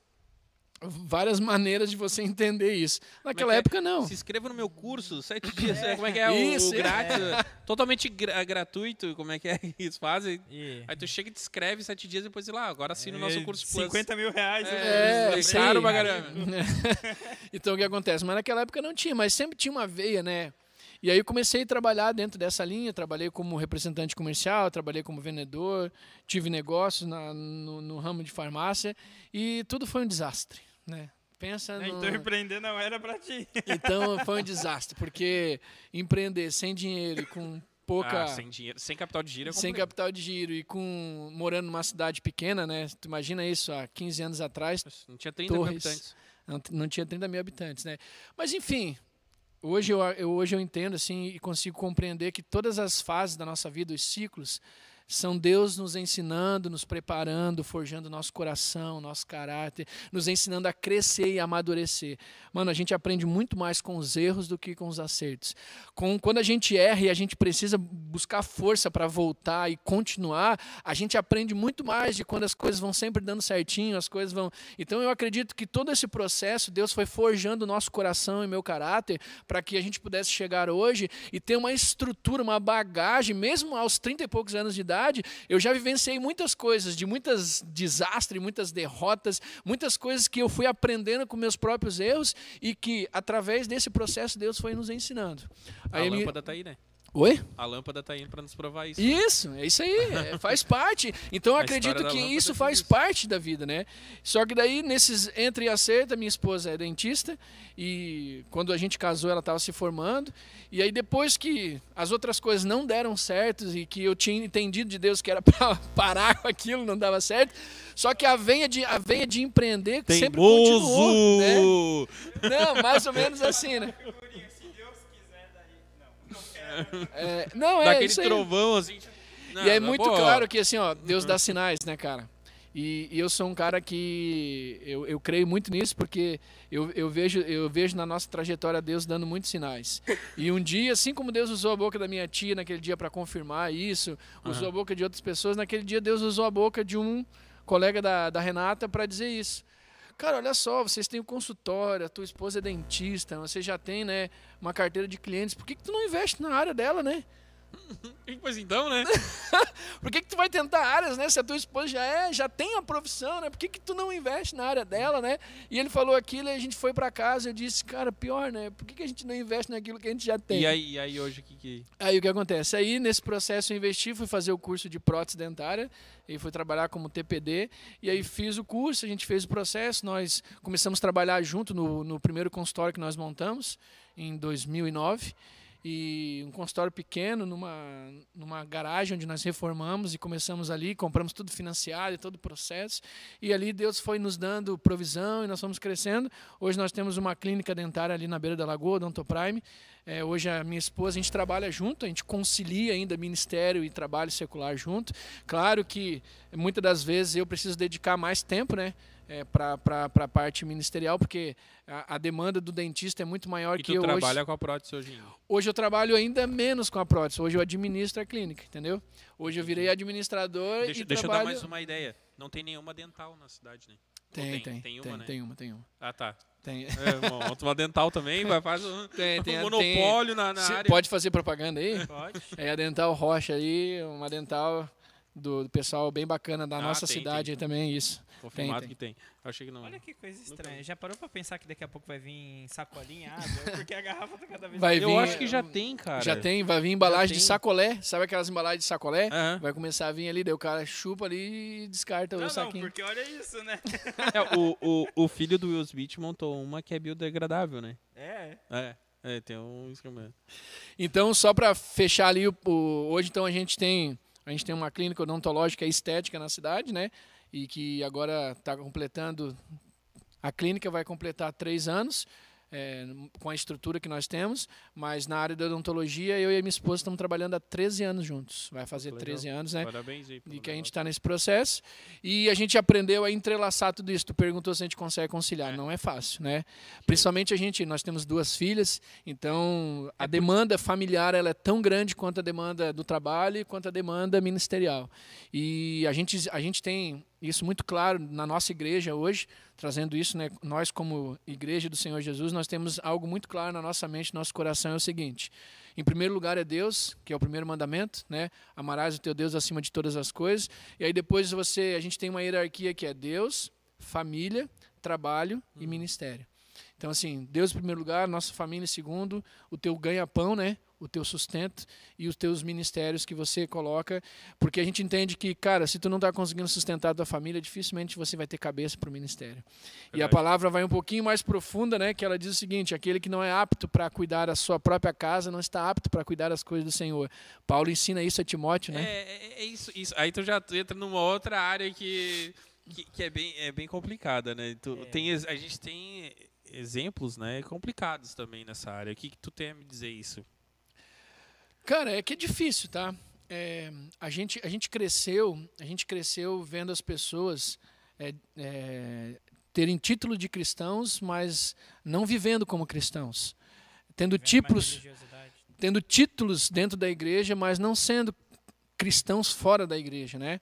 várias maneiras de você entender isso. Naquela é época, não. Se inscreva no meu curso, sete dias. É. Como é que é isso, o, o grátis? É. Totalmente gra gratuito. Como é que é que eles fazem? E... Aí tu chega e te inscreve sete dias e depois, sei lá, agora assina o nosso curso 50 mil reais. É, é, é caro pra caramba. então, o que acontece? Mas naquela época não tinha, mas sempre tinha uma veia, né? E aí eu comecei a trabalhar dentro dessa linha, trabalhei como representante comercial, trabalhei como vendedor, tive negócios na, no, no ramo de farmácia e tudo foi um desastre, né? Pensa É, no... Então empreender não era pra ti. Então foi um desastre, porque empreender sem dinheiro e com pouca. Ah, sem dinheiro, sem capital de giro é sem capital de giro e com morando numa cidade pequena, né? Tu imagina isso há 15 anos atrás, Não tinha 30 mil Torres. habitantes. não, não tinha 30 mil habitantes, né? Mas enfim, hoje eu, eu- hoje eu entendo assim e consigo compreender que todas as fases da nossa vida, os ciclos, são Deus nos ensinando, nos preparando, forjando nosso coração, nosso caráter, nos ensinando a crescer e amadurecer. Mano, a gente aprende muito mais com os erros do que com os acertos. Com, quando a gente erra e a gente precisa buscar força para voltar e continuar, a gente aprende muito mais de quando as coisas vão sempre dando certinho, as coisas vão. Então eu acredito que todo esse processo, Deus foi forjando o nosso coração e meu caráter para que a gente pudesse chegar hoje e ter uma estrutura, uma bagagem, mesmo aos 30 e poucos anos de idade, eu já vivenciei muitas coisas, de muitos desastres, muitas derrotas, muitas coisas que eu fui aprendendo com meus próprios erros e que através desse processo Deus foi nos ensinando. A Aí me- lâmpada tá aí, né? Oi? A lâmpada tá indo pra nos provar isso. Isso, é isso aí, é, faz parte. Então eu acredito que isso é faz isso. parte da vida, né? Só que daí, nesses entre e acerta, minha esposa é dentista e quando a gente casou ela estava se formando. E aí depois que as outras coisas não deram certo e que eu tinha entendido de Deus que era para parar com aquilo, não dava certo. Só que a veia de, a veia de empreender sempre continuou, né? Teimoso! Não, mais ou menos assim, né? É, não, é Daquele isso aí. trovão assim. Não, e é muito boa, claro que assim, ó, Deus dá sinais, né, cara? E, e eu sou um cara que eu, eu creio muito nisso porque eu, eu, vejo, eu vejo na nossa trajetória Deus dando muitos sinais. E um dia, assim como Deus usou a boca da minha tia naquele dia para confirmar isso, usou a boca de outras pessoas, naquele dia Deus usou a boca de um colega da, da Renata para dizer isso. Cara, olha só, vocês têm um consultório, a tua esposa é dentista, você já tem, né, uma carteira de clientes. Por que, que tu não investe na área dela, né? Pois então, né? Por que, que tu vai tentar áreas, né? Se a tua esposa já é, já tem a profissão, né? Por que, que tu não investe na área dela, né? E ele falou aquilo e a gente foi para casa. Eu disse, cara, pior, né? Por que, que a gente não investe naquilo que a gente já tem? E aí, e aí hoje o que que. Aí o que acontece? Aí nesse processo eu investi, fui fazer o curso de prótese dentária e fui trabalhar como TPD. E aí fiz o curso, a gente fez o processo, nós começamos a trabalhar junto no, no primeiro consultório que nós montamos em 2009 e um consultório pequeno numa, numa garagem onde nós reformamos e começamos ali, compramos tudo financiado e todo o processo. E ali Deus foi nos dando provisão e nós fomos crescendo. Hoje nós temos uma clínica dentária ali na beira da lagoa, Odonto Prime. É, hoje a minha esposa, a gente trabalha junto, a gente concilia ainda ministério e trabalho secular junto. Claro que muitas das vezes eu preciso dedicar mais tempo, né? É, para a parte ministerial, porque a, a demanda do dentista é muito maior E que tu eu trabalha hoje. com a prótese hoje ainda. Hoje eu trabalho ainda menos com a prótese. Hoje eu administro a clínica, entendeu? Hoje eu virei administrador Deixa, e deixa eu trabalho... dar mais uma ideia. Não tem nenhuma dental na cidade, né? Tem, tem, tem, tem, uma, tem, né? tem uma, tem uma. Ah, tá. Tem. É, monta uma dental também, vai fazer um, Tem, tem, um monopólio na, na Se- área. Pode fazer propaganda aí? Pode. É a Dental Rocha aí, uma dental do, do pessoal bem bacana da Ah, nossa tem, cidade tem. aí também, isso. Confirmado tem, que tem. Eu achei que não. Olha que coisa estranha. Já parou pra pensar que daqui a pouco vai vir sacolinha água? Porque a garrafa tá cada vez Vai mais- Eu acho que já tem, cara. Já tem, vai vir embalagem de sacolé, sabe aquelas embalagens de sacolé? Vai começar a vir ali, daí o cara chupa ali e descarta Não, o não, saquinho. porque olha isso, né? É, o, o, o filho do Will Smith montou uma que é biodegradável, né? É. É, é tem um instrumento. Então, só para fechar ali, o, o- hoje então a gente tem a gente tem uma clínica odontológica estética na cidade, né? E que agora está completando a clínica vai completar três anos é, com a estrutura que nós temos, mas na área da odontologia eu e a minha esposa estamos trabalhando há 13 anos juntos. Vai fazer legal. 13 anos, né? Parabéns aí. E que a gente está nesse processo. E a gente aprendeu a entrelaçar tudo isso. Tu perguntou se a gente consegue conciliar. É. Não é fácil, né? Principalmente a gente, nós temos duas filhas, então a demanda familiar ela é tão grande quanto a demanda do trabalho e quanto a demanda ministerial. E a gente, a gente tem isso muito claro na nossa igreja hoje, trazendo isso, né? Nós como igreja do Senhor Jesus, nós temos algo muito claro na nossa mente, no nosso coração é o seguinte: em primeiro lugar é Deus, que é o primeiro mandamento, né? Amarás o teu Deus acima de todas as coisas. E aí depois você, a gente tem uma hierarquia que é Deus, família, trabalho e ministério. Então assim, Deus em primeiro lugar, nossa família em segundo, o teu ganha-pão, né? O teu sustento e os teus ministérios que você coloca, porque a gente entende que, cara, se tu não está conseguindo sustentar a tua família, dificilmente você vai ter cabeça para o ministério. E a palavra vai um pouquinho mais profunda, né, que ela diz o seguinte: aquele que não é apto para cuidar da sua própria casa não está apto para cuidar das coisas do Senhor. Paulo ensina isso a Timóteo, né? É, é, é isso, isso. Aí tu já entra numa outra área que que, que, é, bem, é bem complicada, né? Tu, é. tem, a gente tem exemplos né, complicados também nessa área. O que, que tu tem a me dizer isso? Cara, é que é difícil, tá? É, a, gente, a gente cresceu, a gente cresceu vendo as pessoas é, é, terem título de cristãos, mas não vivendo como cristãos. Tendo títulos, tendo títulos dentro da igreja, mas não sendo cristãos fora da igreja, né?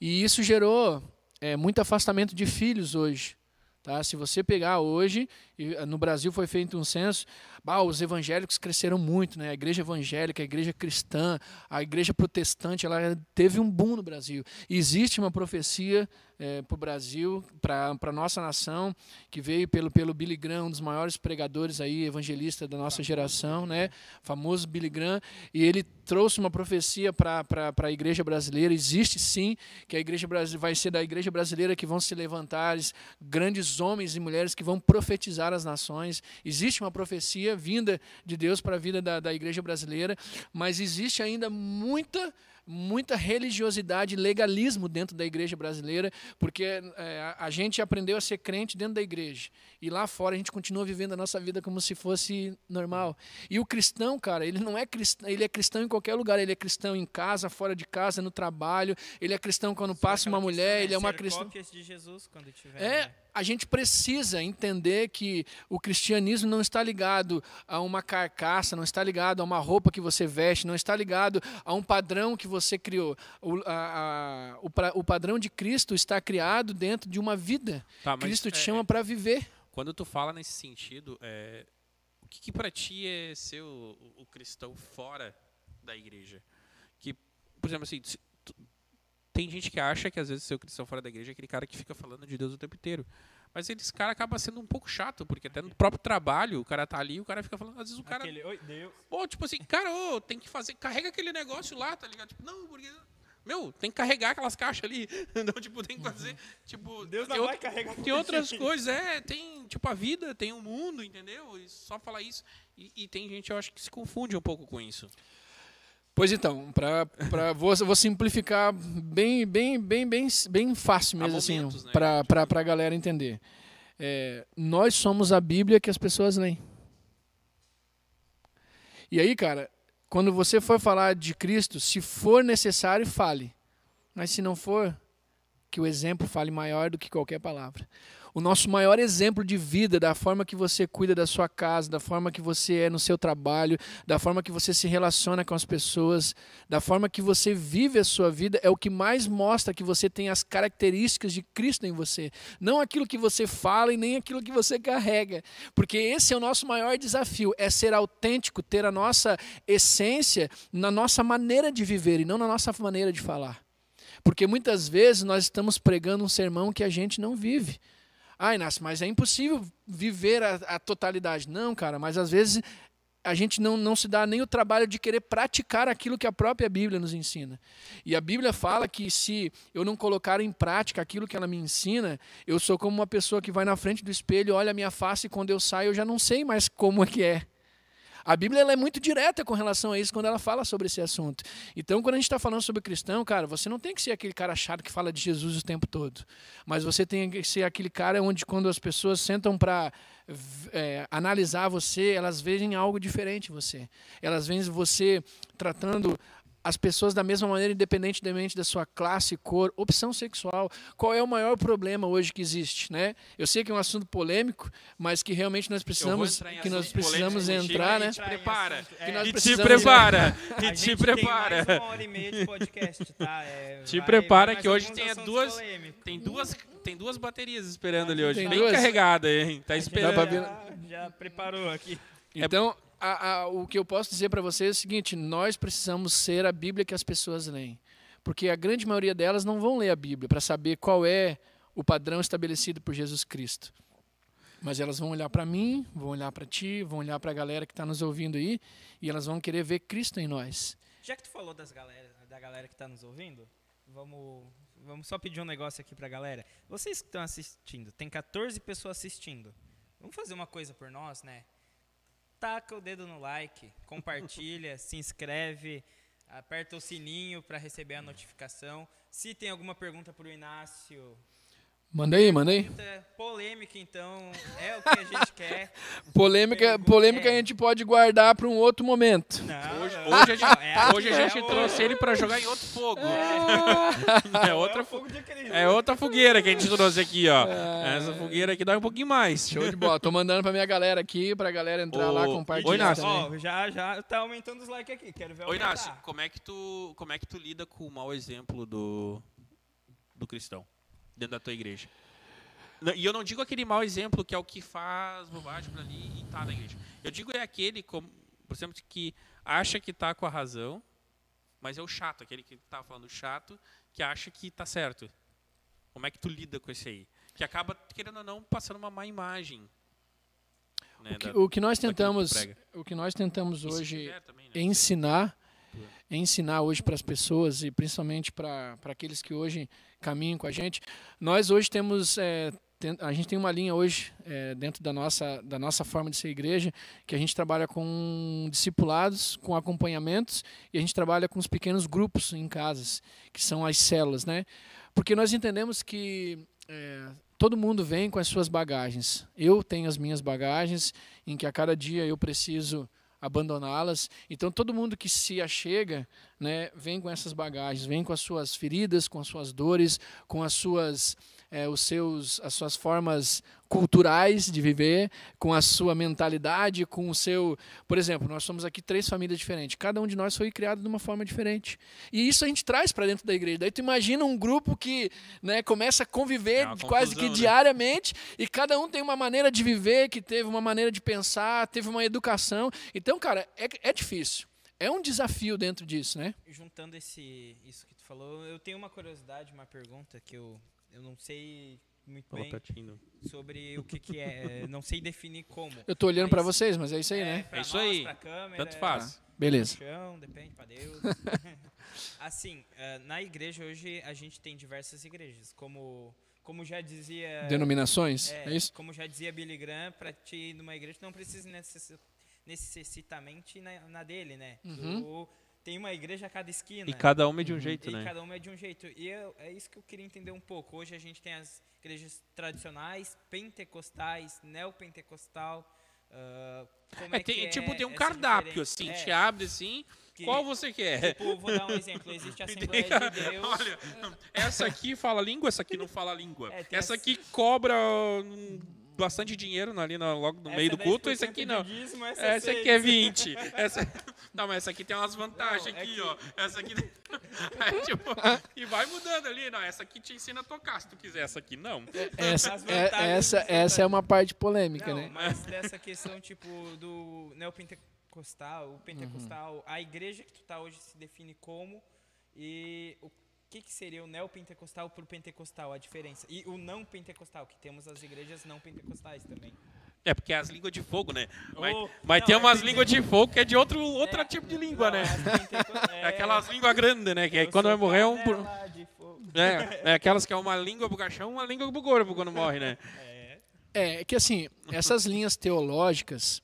E isso gerou é, muito afastamento de filhos hoje. Tá? Se você pegar hoje, no Brasil foi feito um censo, bah, os evangélicos cresceram muito, né? a igreja evangélica, a igreja cristã, a igreja protestante, ela teve um boom no Brasil. Existe uma profecia é, para o Brasil, para a nossa nação, que veio pelo, pelo Billy Graham, um dos maiores pregadores aí, evangelista da nossa geração, né? famoso Billy Graham, e ele trouxe uma profecia para a igreja brasileira. Existe sim que a igreja vai ser da igreja brasileira que vão se levantar grandes homens e mulheres que vão profetizar as nações. Existe uma profecia vinda de Deus para a vida da, da igreja brasileira, mas existe ainda muita muita religiosidade e legalismo dentro da igreja brasileira, porque é, a gente aprendeu a ser crente dentro da igreja. E lá fora a gente continua vivendo a nossa vida como se fosse normal. E o cristão, cara, ele não é cristão, ele é cristão em qualquer lugar. Ele é cristão em casa, fora de casa, no trabalho. Ele é cristão quando passa uma mulher, ele é uma cristã. de Jesus quando tiver. É, né? A gente precisa entender que o cristianismo não está ligado a uma carcaça, não está ligado a uma roupa que você veste, não está ligado a um padrão que você criou. O, a, a, o, o padrão de Cristo está criado dentro de uma vida. Tá, Cristo te é, chama para viver. Quando tu fala nesse sentido, é, o que, que para ti é ser o, o, cristão fora da igreja? Que, por exemplo, assim, tem gente que acha que às vezes ser o cristão fora da igreja é aquele cara que fica falando de Deus o tempo inteiro. Mas esse cara acaba sendo um pouco chato, porque até no próprio trabalho, o cara tá ali, o cara fica falando, às vezes o cara. Aquele, Oi, Deus. Pô, tipo assim, cara, ô, tem que fazer, carrega aquele negócio lá, tá ligado? Tipo, não, porque meu, tem que carregar aquelas caixas ali. Então, tipo, tem que fazer. Tipo, Deus não vai carregar Tem outras coisas, é. Tem, tipo, a vida, tem o mundo, entendeu? E só falar isso. E, e, tem gente, eu acho, que se confunde um pouco com isso. Pois então, pra, pra, vou, vou simplificar bem, bem, bem, bem, bem fácil mesmo, assim, momentos, assim, né? pra, pra galera entender. É, nós somos a Bíblia que as pessoas leem. E aí, cara, quando você for falar de Cristo, se for necessário, fale. Mas se não for, que o exemplo fale maior do que qualquer palavra o nosso maior exemplo de vida, da forma que você cuida da sua casa, da forma que você é no seu trabalho, da forma que você se relaciona com as pessoas, da forma que você vive a sua vida, é o que mais mostra que você tem as características de Cristo em você. Não aquilo que você fala e nem aquilo que você carrega. Porque esse é o nosso maior desafio, é ser autêntico, ter a nossa essência na nossa maneira de viver e não na nossa maneira de falar. Porque muitas vezes nós estamos pregando um sermão que a gente não vive. Ah, Inácio, mas é impossível viver a, a totalidade. Não, cara, mas às vezes a gente não, não se dá nem o trabalho de querer praticar aquilo que a própria Bíblia nos ensina. E a Bíblia fala que se eu não colocar em prática aquilo que ela me ensina, eu sou como uma pessoa que vai na frente do espelho, olha a minha face e quando eu saio eu já não sei mais como é que é. A Bíblia é muito direta com relação a isso quando ela fala sobre esse assunto. Então, quando a gente está falando sobre cristão, cara, você não tem que ser aquele cara chato que fala de Jesus o tempo todo. Mas você tem que ser aquele cara onde, quando as pessoas sentam para é, analisar você, elas veem algo diferente em você. Elas veem você tratando as pessoas da mesma maneira, independentemente da sua classe, cor, opção sexual. Qual é o maior problema hoje que existe, né? Eu sei que é um assunto polêmico, mas que realmente nós precisamos, que nós precisamos entrar, né? Te prepara. Que nós e te prepara. E te prepara. Tem mais uma hora e meia de podcast, tá? É, te vai, prepara que hoje tem duas, tem duas, tem duas baterias esperando ali hoje, bem carregada, hein? Tá esperando. Já, já preparou aqui. Então, a, a, o que eu posso dizer para vocês é o seguinte: nós precisamos ser a Bíblia que as pessoas leem. Porque a grande maioria delas não vão ler a Bíblia para saber qual é o padrão estabelecido por Jesus Cristo. Mas elas vão olhar para mim, vão olhar para ti, vão olhar para a galera que está nos ouvindo aí e elas vão querer ver Cristo em nós. Já que tu falou das galera, da galera que está nos ouvindo, vamos, vamos só pedir um negócio aqui pra galera. Vocês que estão assistindo, tem 14 pessoas assistindo. Vamos fazer uma coisa por nós, né? Taca o dedo no like, compartilha, se inscreve, aperta o sininho para receber a notificação. Se tem alguma pergunta pro Inácio, Manda aí, manda aí. polêmica, então, é o que a gente quer. Polêmica, polêmica é. a gente pode guardar para um outro momento. Não, Hoje, não, hoje a gente, é hoje a é gente o- trouxe ele pra jogar em outro fogo. É é outra, fogo de Cristo. é outra fogueira que a gente trouxe aqui, ó. Essa fogueira aqui dá um pouquinho mais. Show de bola. Tô mandando pra minha galera aqui, pra galera entrar lá, Ô, compartilhar Oi, Inácio. Ó, já, já tá aumentando os likes aqui, quero ver aumentar. Inácio, como é que tu, como é que tu lida com o mau exemplo do, do cristão dentro da tua igreja? E eu não digo aquele mau exemplo que é o que faz bobagem por ali e tá na igreja. Eu digo é aquele, como, por exemplo, que acha que tá com a razão, mas é o chato, aquele que tá falando chato, que acha que tá certo. Como é que tu lida com esse aí? Que acaba, querendo ou não, passando uma má imagem. né, O que, da- o que nós tentamos, o que nós tentamos hoje também, né? ensinar, ensinar hoje para as pessoas e principalmente para aqueles que hoje caminham com a gente. Nós hoje temos, é, a gente tem uma linha hoje é, dentro da nossa, da nossa forma de ser igreja, que a gente trabalha com discipulados, com acompanhamentos e a gente trabalha com os pequenos grupos em casas, que são as células, né? Porque nós entendemos que é, todo mundo vem com as suas bagagens. Eu tenho as minhas bagagens, em que a cada dia eu preciso abandoná-las. Então todo mundo que se achega, né, vem com essas bagagens, vem com as suas feridas, com as suas dores, com as suas eh, os seus as suas formas culturais de viver, com a sua mentalidade, com o seu, por exemplo, nós somos aqui três famílias diferentes. Cada um de nós foi criado de uma forma diferente. E isso a gente traz para dentro da igreja. Daí tu imagina um grupo que, né, começa a conviver É quase que né? diariamente e cada um tem uma maneira de viver, que teve uma maneira de pensar, teve uma educação. Então, cara, é, é difícil. É um desafio dentro disso, né? Juntando esse, isso que tu falou, eu tenho uma curiosidade, uma pergunta que eu, eu não sei muito Fala bem pertinho. sobre o que, que é, não sei definir como. Eu tô olhando para vocês, mas é isso aí, é, né? É isso nós, aí. câmera, Tanto faz. Beleza. pro chão, depende, pra Deus. assim, eh, na igreja hoje a gente tem diversas igrejas, como, como já dizia... Denominações, é, É, isso? Como já dizia Billy Graham, para te ir numa igreja, não precisa necessi- necessitamente na, na dele, né? Uhum. Tu tem uma igreja a cada esquina. E cada uma é de um jeito, E né? cada uma é de um jeito. E eu- é isso que eu queria entender um pouco. Hoje a gente tem as igrejas tradicionais, pentecostais, neopentecostal. ah, como É, é, tem, que é tipo, tem um cardápio, diferença? assim, É, te abre assim, que- qual você quer? Tipo, vou dar um exemplo. Existe a E Assembleia tem- de Deus. Olha, essa aqui fala língua, essa aqui não fala língua. É, essa as- aqui cobra bastante dinheiro ali no, logo no essa meio do culto, 10% esse aqui não. dízimo, essa Essa seis. aqui é 20. Essa... Não, mas essa aqui tem umas vantagens Não, é aqui, que- ó. Essa aqui. Aí, tipo, e vai mudando ali. Não, essa aqui te ensina a tocar se tu quiser. Essa aqui não. Essa, é, essa, essa é uma parte polêmica, Não, né? mas dessa questão, tipo, do neopentecostal, o pentecostal, a igreja que tu tá hoje se define como e o que, que seria o neopentecostal pro pentecostal, a diferença? E o não pentecostal, que temos as igrejas não pentecostais também. É porque é as línguas de fogo, né? Mas, Oh, mas não, tem é umas pente- línguas de fogo que é de outro, outro É, tipo de língua, não, né? penteco- É aquelas línguas grandes, né? Que quando vai morrer é um. por- panela de fogo. É, é aquelas que é uma língua pro caixão uma língua pro corpo quando morre, né? É, É que assim, essas linhas teológicas,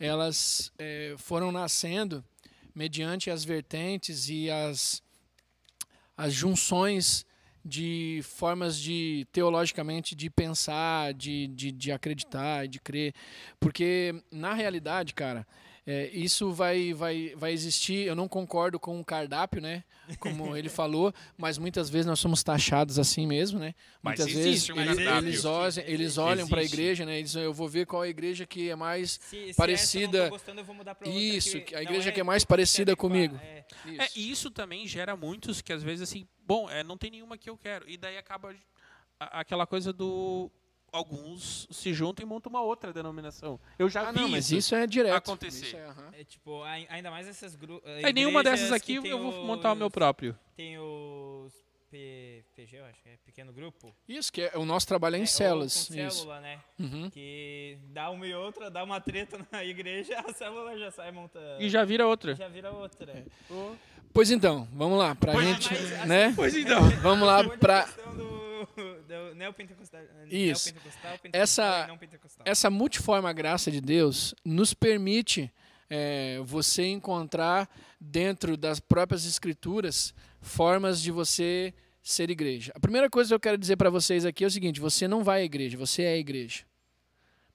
elas é, foram nascendo mediante as vertentes e as, as junções de formas de teologicamente de pensar, de, de, de acreditar, de crer, porque na realidade, cara, é, isso vai, vai, vai existir. Eu não concordo com o cardápio, né? Como ele falou, mas muitas vezes nós somos taxados assim mesmo, né? Mas Muitas existe vezes um ele- cardápio. eles, olham, eles olham para a igreja, né? Eles, eu vou ver qual é a igreja que é mais se, se Parecida- essa eu não tô gostando, eu vou mudar pra outra Isso, que a igreja que é mais parecida comigo. é. É, e isso também gera muitos que às vezes assim, bom, é, não tem nenhuma que eu quero. E daí acaba a- aquela coisa do. Alguns se juntam e montam uma outra denominação. Eu já Ah, vi não, mas isso. isso é direto. acontecer. Isso é. É tipo, ai- ainda mais essas grupos. Aí nenhuma dessas aqui eu vou montar o meu próprio. Tem os PG, eu acho que é pequeno grupo. Isso, que é, o nosso trabalho é em É, células. com Isso. célula, né? Uhum. Que dá uma e outra, dá uma treta na igreja, a célula já sai montando. E já vira outra. já vira outra. É. O- Pois então, vamos lá, pra Pois- gente, mas, assim, né? Pois então. Vamos lá a pra do, neopentecostal, Isso. neopentecostal, Essa- essa multiforme graça de Deus nos permite é, você encontrar dentro das próprias escrituras formas de você ser igreja. A primeira coisa que eu quero dizer para vocês aqui é o seguinte: você não vai à igreja, você é a igreja.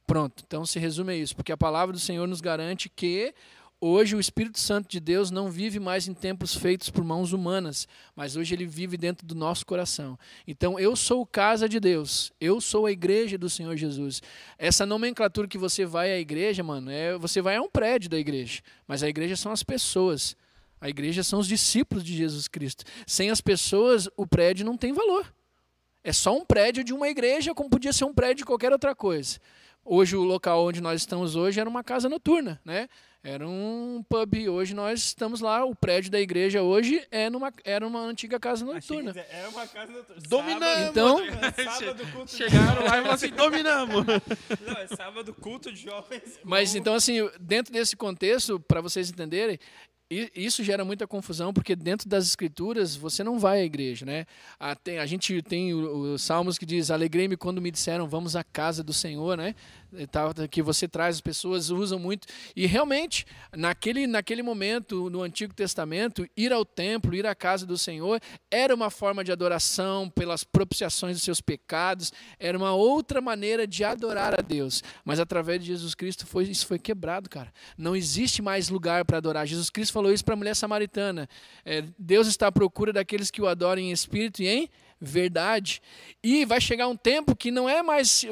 Pronto, então se resume a isso, porque a palavra do Senhor nos garante que hoje o Espírito Santo de Deus não vive mais em templos feitos por mãos humanas, mas hoje ele vive dentro do nosso coração. Então eu sou casa de Deus, eu sou a igreja do Senhor Jesus. Essa nomenclatura que você vai à igreja, mano, é você vai a um prédio da igreja, mas a igreja são as pessoas. A igreja são os discípulos de Jesus Cristo. Sem as pessoas, o prédio não tem valor. É só um prédio de uma igreja, como podia ser um prédio de qualquer outra coisa. Hoje, o local onde nós estamos hoje era uma casa noturna, né? Era um pub. Hoje nós estamos lá. O prédio da igreja hoje é numa, era uma antiga casa Achei noturna. Era uma casa noturna. Dominamos. Então- Sábado, culto de Chegaram lá e falaram assim, dominamos. Não, é sábado culto de jovens. Mas então, assim, dentro desse contexto, para vocês entenderem, isso gera muita confusão, porque dentro das escrituras você não vai à igreja, né? A, tem- a gente tem os salmos que diz: Alegrei-me quando me disseram, vamos à casa do Senhor, né? Que você traz, as pessoas usam muito. E realmente, naquele, naquele momento, no Antigo Testamento, ir ao templo, ir à casa do Senhor, era uma forma de adoração pelas propiciações dos seus pecados, era uma outra maneira de adorar a Deus. Mas através de Jesus Cristo foi, isso foi quebrado, cara. Não existe mais lugar para adorar. Jesus Cristo falou isso para a mulher samaritana. É, Deus está à procura daqueles que o adoram em espírito e em verdade. E vai chegar um tempo que não é mais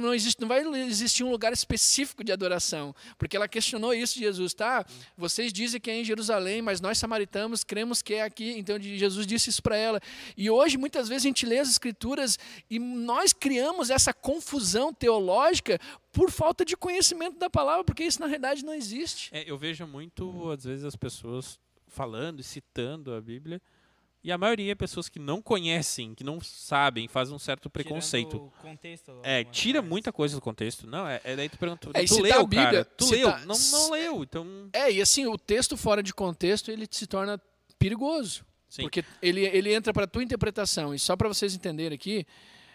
não existe não vai existir um lugar específico de adoração, porque ela questionou isso de Jesus, tá? Vocês dizem que é em Jerusalém, mas nós samaritanos cremos que é aqui. Então Jesus disse isso para ela. E hoje muitas vezes a gente lê as escrituras e nós criamos essa confusão teológica por falta de conhecimento da palavra, porque isso na realidade não existe. É, eu vejo muito, às vezes, as pessoas falando e citando a Bíblia. E a maioria é pessoas que não conhecem, que não sabem, fazem um certo preconceito. Tirando o contexto, É, tira muita coisa do contexto. Não, é, é daí tu pergunta, É, tu citar a leu, Bíblia, cara? Tu leu? Não, não leu, então... É, e assim, o texto fora de contexto, ele se torna perigoso. Sim. Porque ele, ele entra para a tua interpretação. E só para vocês entenderem aqui,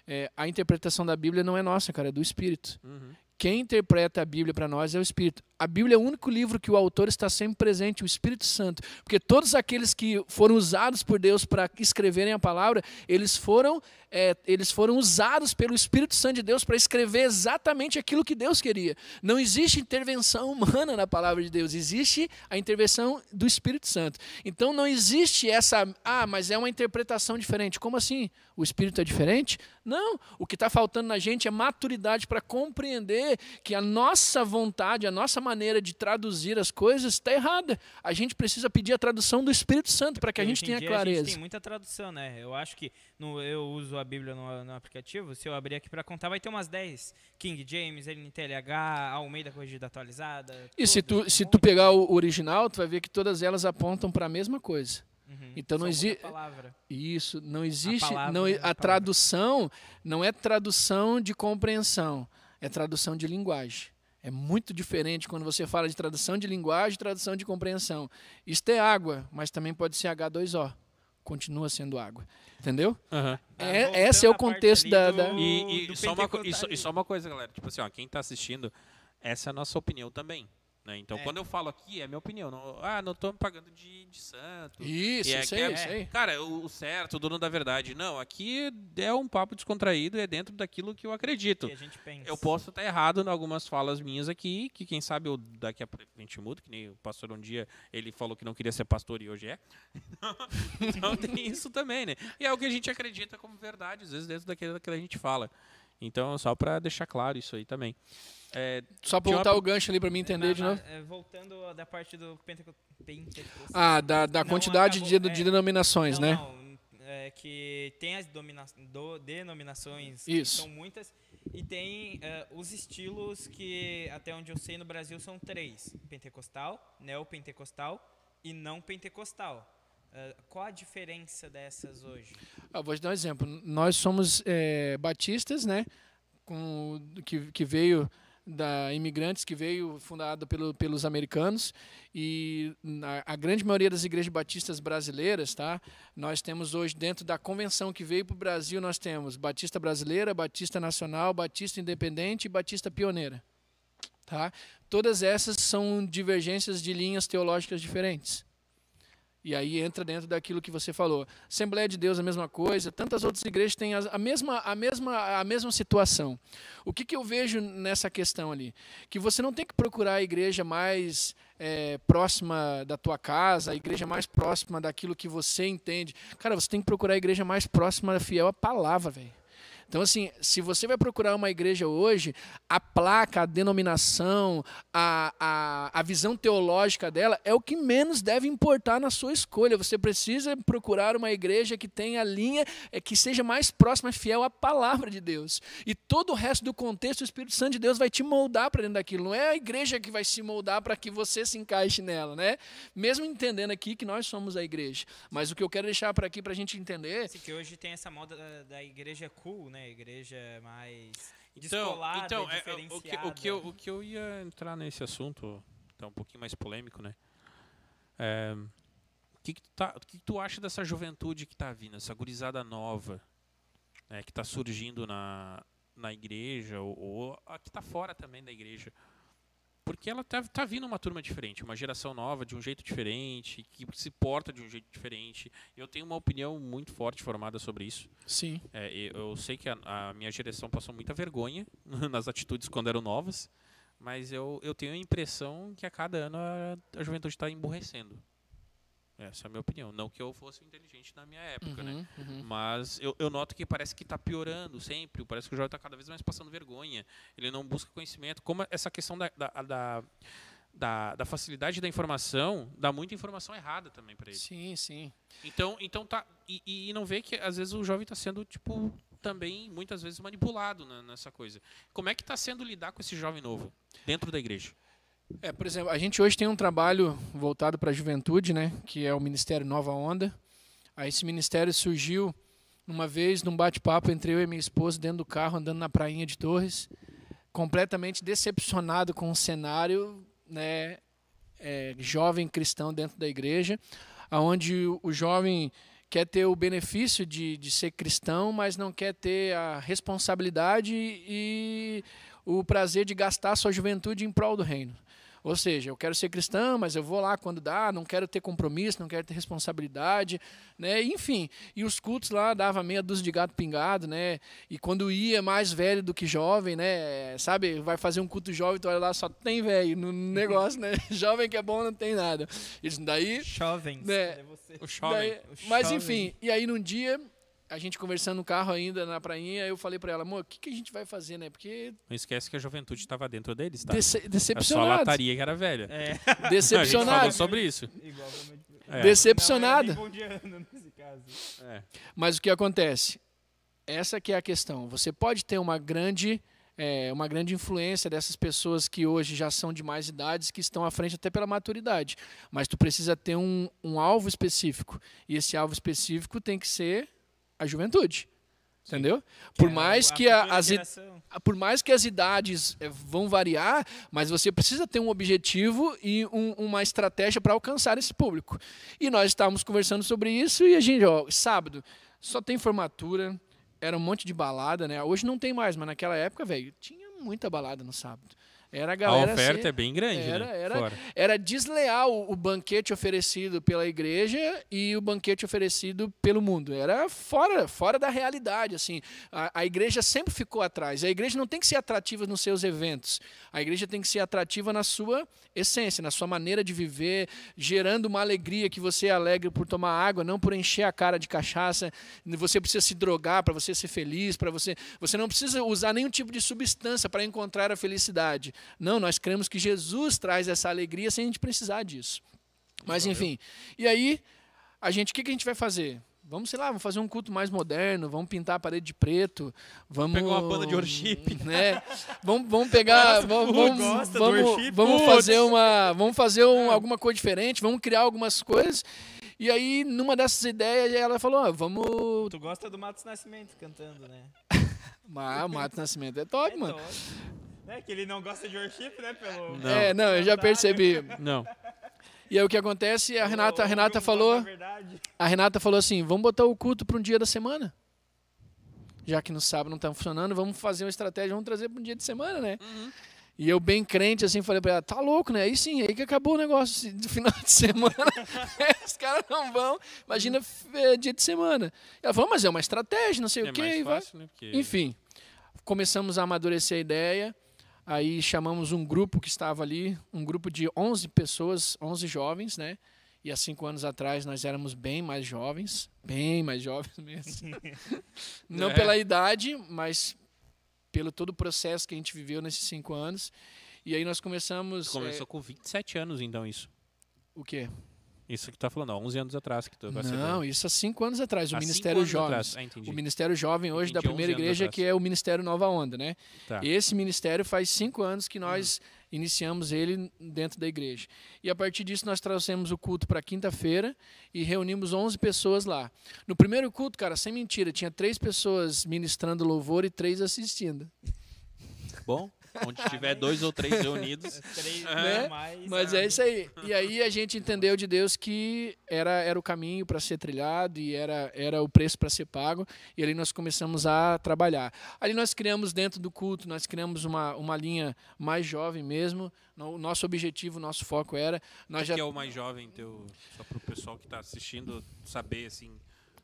é, a interpretação da Bíblia não é nossa, cara, é do Espírito. Uhum. Quem interpreta a Bíblia para nós é o Espírito. A Bíblia é o único livro que o autor está sempre presente, o Espírito Santo. Porque todos aqueles que foram usados por Deus para escreverem a palavra, eles foram, é, eles foram usados pelo Espírito Santo de Deus para escrever exatamente aquilo que Deus queria. Não existe intervenção humana na palavra de Deus, existe a intervenção do Espírito Santo. Então não existe essa, ah, mas é uma interpretação diferente. Como assim? O Espírito é diferente? Não. O que está faltando na gente é maturidade para compreender que a nossa vontade, a nossa maneira de traduzir as coisas está errada. A gente precisa pedir a tradução do Espírito Santo para que a gente tenha dia, A clareza. gente tem muita tradução, né? Eu acho que no, eu uso a Bíblia no, no aplicativo. Se eu abrir aqui para contar, vai ter umas 10. King James, NTLH, Almeida Corrigida Atualizada. E se todas, tu, se tu pegar o original, tu vai ver que todas elas apontam para a mesma coisa. Uhum. então não Só muda a exi- palavra. Isso, não existe. palavra, não, a a tradução não é tradução de compreensão, é tradução de linguagem. É muito diferente quando você fala de tradução de linguagem e tradução de compreensão. Isto é água, mas também pode ser H2O. Continua sendo água. Entendeu? Tá, É- voltando esse é o contexto ali da- do- da- E, e do só uma, e, só, e só uma coisa, galera. Tipo assim, ó, quem tá assistindo, essa é a nossa opinião também. Né? Então, É. quando eu falo aqui, é minha opinião. Não, ah, não tô me pagando de, de santo. Isso, E é isso que aí, é- isso aí. Cara, o o certo, o dono da verdade. Não, aqui é um papo descontraído, é dentro daquilo que eu acredito. que a gente pensa. Eu posso estar errado em algumas falas minhas aqui, que quem sabe eu daqui a pouco a gente muda, que nem o pastor um dia, ele falou que não queria ser pastor e hoje é. então tem isso também, né? E é o que a gente acredita como verdade, às vezes dentro daquilo que a gente fala. Então, só para deixar claro isso aí também. É, Só para uma voltar per- o gancho ali para mim entender Na- de na- novo. é, voltando da parte do Penteco- Pentecostal. Ah, da, da quantidade de, acabou, de é. denominações, não, né? Não, é que tem as domina do- denominações, que Isso. são muitas, e tem é, os estilos que, até onde eu sei, no Brasil são três: pentecostal, neopentecostal e não pentecostal. Uh, qual a diferença dessas hoje? Ah, vou te dar um exemplo. Nós somos é, batistas, né? Com, que, que veio da imigrantes que veio fundada pelo, pelos americanos e a, a, grande maioria das igrejas batistas brasileiras, tá? Nós temos hoje dentro da convenção que veio para o Brasil nós temos Batista brasileira, Batista nacional, Batista independente e Batista pioneira, tá? Todas essas são divergências de linhas teológicas diferentes. E aí entra dentro daquilo que você falou. Assembleia de Deus a mesma coisa, tantas outras igrejas têm a mesma, a mesma, a mesma situação. O que, que eu vejo nessa questão ali? Que você não tem que procurar a igreja mais é, próxima da tua casa, a igreja mais próxima daquilo que você entende. Cara, você tem que procurar a igreja mais próxima, fiel à palavra, velho. Então, assim, se você vai procurar uma igreja hoje, a placa, a denominação, a, a, a visão teológica dela é o que menos deve importar na sua escolha. Você precisa procurar uma igreja que tenha a linha, é, que seja mais próxima, fiel à palavra de Deus. E todo o resto do contexto, o Espírito Santo de Deus vai te moldar para dentro daquilo. Não é a igreja que vai se moldar para que você se encaixe nela, né? Mesmo entendendo aqui que nós somos a igreja. Mas o que eu quero deixar para aqui para a gente entender. Sim, que hoje tem essa moda da, da igreja cool, né? Né? Igreja mais então, então, é, o, que, o, que eu, o que eu ia entrar nesse assunto, tá um pouquinho mais polêmico, né? É, o que, que, tu tá, que, que tu acha dessa juventude que está vindo, essa gurizada nova, né, que está surgindo na, na igreja, ou, ou a que está fora também da igreja? Porque ela tá, tá vindo uma turma diferente, uma geração nova, de um jeito diferente, que se porta de um jeito diferente. Eu tenho uma opinião muito forte formada sobre isso. Sim. É, eu sei que a, a, minha geração passou muita vergonha nas atitudes quando eram novas, mas eu, eu tenho a impressão que a cada ano a, a juventude está emburrecendo. Essa é a minha opinião. Não que eu fosse inteligente na minha época, né? uhum, né? Uhum. Mas eu, eu, noto que parece que está piorando sempre. Parece que o jovem está cada vez mais passando vergonha. Ele não busca conhecimento. Como essa questão da, da, da, da, da facilidade da informação dá muita informação errada também para ele. Sim, sim. Então, então tá. E, e não vê que às vezes o jovem está sendo, tipo, também muitas vezes manipulado nessa coisa. Como é que está sendo lidar com esse jovem novo dentro da igreja? É, por exemplo, a gente hoje tem um trabalho voltado para a juventude, né, que é o Ministério Nova Onda. Aí esse ministério surgiu uma vez num bate-papo entre eu e minha esposa dentro do carro andando na prainha de Torres, completamente decepcionado com o cenário, né, é, jovem cristão dentro da igreja, aonde o jovem quer ter o benefício de, de ser cristão, mas não quer ter a responsabilidade e o prazer de gastar sua juventude em prol do reino. Ou seja, eu quero ser cristão, mas eu vou lá quando dá, não quero ter compromisso, não quero ter responsabilidade, né? Enfim, e os cultos lá dava meia dúzia de gato pingado, né? E quando ia mais velho do que jovem, né? Sabe, vai fazer um culto jovem, tu olha lá, só tem velho no negócio, né? jovem que é bom não tem nada. Isso daí, jovens, né? O jovem. Daí, mas enfim, e aí num dia a gente conversando no carro ainda na prainha, eu falei para ela, amor, o que, que a gente vai fazer, né? Porque. Não esquece que a juventude estava dentro deles, tá? Dece decepcionado. É só a lataria que era velha. É. Decepcionado. a gente falou sobre isso. É. Decepcionado. É. Mas o que acontece? Essa que é a questão. Você pode ter uma grande. É, uma grande influência dessas pessoas que hoje já são de mais idades, que estão à frente até pela maturidade. Mas tu precisa ter um, um alvo específico. E esse alvo específico tem que ser a juventude. Sim. Entendeu? Por, é, mais a, que a, as, por mais que as idades eh, vão variar, mas você precisa ter um objetivo e um, uma estratégia para alcançar esse público. E nós estávamos conversando sobre isso e a gente, ó, sábado, só tem formatura, era um monte de balada, né? Hoje não tem mais, mas naquela época, velho, tinha muita balada no sábado. Era a galera. A oferta ser, é bem grande, era, né? Era, era desleal o banquete oferecido pela igreja e o banquete oferecido pelo mundo. Era fora, fora da realidade, assim. A, a igreja sempre ficou atrás. A igreja não tem que ser atrativa nos seus eventos. A igreja tem que ser atrativa na sua essência, na sua maneira de viver, gerando uma alegria que você é alegre por tomar água, não por encher a cara de cachaça. Você precisa se drogar para você ser feliz, para você, você não precisa usar nenhum tipo de substância para encontrar a felicidade. Não, nós cremos que Jesus traz essa alegria sem a gente precisar disso. Mas enfim, e aí a gente, o que, que a gente vai fazer? Vamos, sei lá, vamos fazer um culto mais moderno, vamos pintar a parede de preto, vamos pegar uma banda de worship, né? Vamos, vamos pegar, vamos, vamos, vamos, vamos fazer uma, vamos fazer um, alguma coisa diferente, vamos criar algumas coisas. E aí, numa dessas ideias, ela falou: ah, vamos. Tu gosta do Matos Nascimento cantando, né? Ah, Mato Nascimento é top, É mano. top. Né? Que ele não gosta de worship, né? Pelo... Não. É, não, eu já percebi. Não. E aí o que acontece? A Renata, a Renata falou. A Renata falou assim: vamos botar o culto para um dia da semana. Já que no sábado não tá funcionando, vamos fazer uma estratégia, vamos trazer para um dia de semana, né? E eu, bem crente, assim, falei para ela: tá louco, né? Aí sim, aí que acabou o negócio do final de semana. Os caras não vão. Imagina é, dia de semana. Ela falou: mas é uma estratégia, não sei É o quê. mais e vai. fácil, né? Porque Enfim, começamos a amadurecer a ideia. Aí chamamos um grupo que estava ali, um grupo de 11 pessoas, 11 jovens, né? E há cinco anos atrás nós éramos bem mais jovens, bem mais jovens mesmo. Não É. pela idade, mas pelo todo o processo que a gente viveu nesses cinco anos. E aí nós começamos. Começou é, com 27 anos, então, isso. o quê? Isso que tu tá falando, ó, 11 anos atrás que tu vai ser Não, isso há cinco anos atrás, o Há Ministério atrás. Ah. O Ministério Jovem hoje da Entendi, primeira 11 anos igreja, atrás. que é o Ministério Nova Onda, né? Tá. Esse ministério faz cinco anos que nós Hum. iniciamos ele dentro da igreja. E a partir disso nós trouxemos o culto para quinta-feira e reunimos 11 pessoas lá. No primeiro culto, cara, sem mentira, tinha três pessoas ministrando louvor e três assistindo. Bom, onde tiver dois ou três reunidos. Três Né? mais. Mas é isso aí. E aí a gente entendeu de Deus que era, era o caminho para ser trilhado e era, era o preço para ser pago. E ali nós começamos a trabalhar. Ali nós criamos dentro do culto, nós criamos uma, uma linha mais jovem mesmo. O nosso objetivo, o nosso foco era. Nós já que é o mais jovem teu, só pro pessoal que tá assistindo saber assim.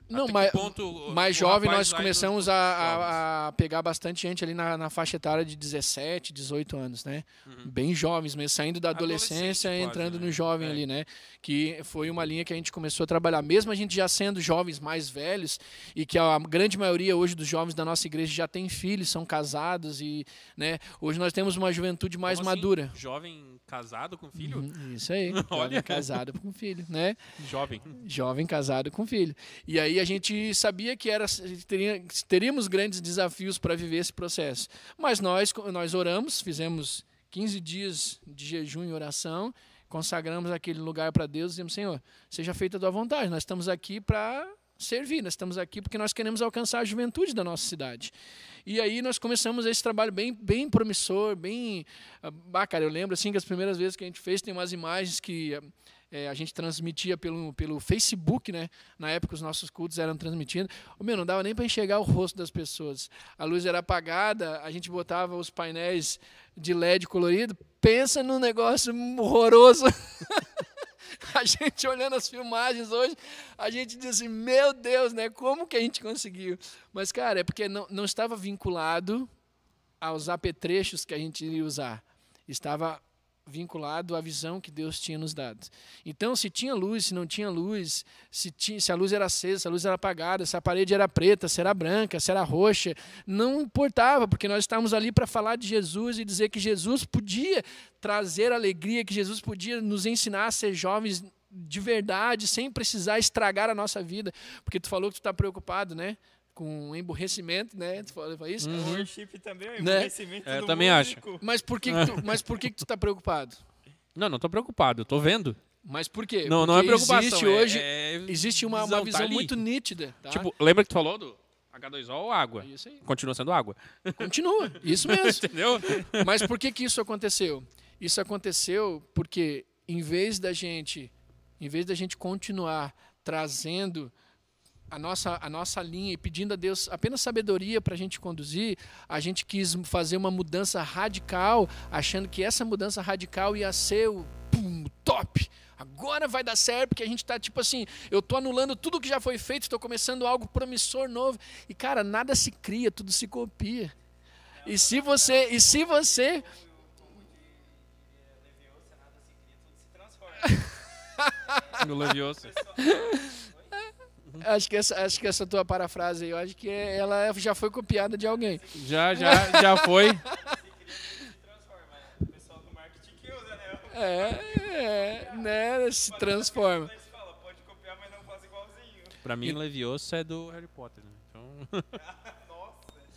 Não, mas- ponto mais jovem, nós começamos a, a, a pegar bastante gente ali na, na faixa etária de 17, 18 anos, né? Bem jovens mesmo, saindo da adolescência Uhum. Quase, entrando né? no jovem É. ali, né? Que foi uma linha que a gente começou a trabalhar. Mesmo a gente já sendo jovens mais velhos, e que a grande maioria hoje dos jovens da nossa igreja já tem filhos, são casados, e né? hoje nós temos uma juventude mais Como assim? madura. Jovem casado com filho? Uhum, Isso aí, Olha. jovem casado com filho, né? Jovem. jovem casado com filho. E aí a gente sabia que era teríamos grandes desafios para viver esse processo. Mas nós nós oramos, fizemos 15 dias de jejum e oração, consagramos aquele lugar para Deus, dizemos: Senhor, seja feita a tua vontade. Nós estamos aqui para servir, nós estamos aqui porque nós queremos alcançar a juventude da nossa cidade. E aí nós começamos esse trabalho bem, bem promissor, bem... Ah, cara, eu lembro assim que as primeiras vezes que a gente fez, tem umas imagens que é, a gente transmitia pelo, pelo Facebook, né? Na época os nossos cultos eram transmitidos. Ô, meu, não dava nem para enxergar o rosto das pessoas. A luz era apagada, a gente botava os painéis de LED colorido. Pensa num negócio horroroso. a gente olhando as filmagens hoje, a gente diz assim, meu Deus, né? Como que a gente conseguiu? Mas, cara, é porque não, não estava vinculado aos apetrechos que a gente iria usar. Estava vinculado à visão que Deus tinha nos dado. Então, se tinha luz, se não tinha luz, se, tinha, se a luz era acesa, se a luz era apagada, se a parede era preta, se era branca, se era roxa, não importava, porque nós estávamos ali para falar de Jesus e dizer que Jesus podia trazer alegria, que Jesus podia nos ensinar a ser jovens de verdade, sem precisar estragar a nossa vida, porque tu falou que tu está preocupado, né? Com emburrecimento, né? Tu falou isso? O worship também é Né? emburrecimento É, eu também acho. músico. Mas por que, que tu, mas por que, que tu tá preocupado? Não, não tô preocupado, eu tô vendo. Mas por quê? Não, não é Porque preocupação. Existe é- hoje é existe uma, visão, uma tá visão ali. muito nítida. Tá? Tipo, lembra que tu falou do H2O ou água? isso aí. Continua sendo água. Continua, isso mesmo. Entendeu? Mas por que, que isso aconteceu? Isso aconteceu porque em vez da gente, em vez da gente continuar trazendo a nossa, a nossa linha e pedindo a Deus apenas sabedoria para a gente conduzir, a gente quis fazer uma mudança radical, achando que essa mudança radical ia ser o pum, top. Agora vai dar certo, porque a gente está tipo assim, eu estou anulando tudo que já foi feito, estou começando algo promissor novo. E cara, nada se cria, tudo se copia. E se você, e se você No Leviosa. Acho que essa, acho que essa tua parafrase aí, eu acho que é- ela já foi copiada de alguém. Já, já, já foi. O pessoal do marketing que usa, né? É, é né? Se transforma. Da escola, pode copiar, mas não faz igualzinho. Pra mim, Leviosa é do Harry Potter, né? Então,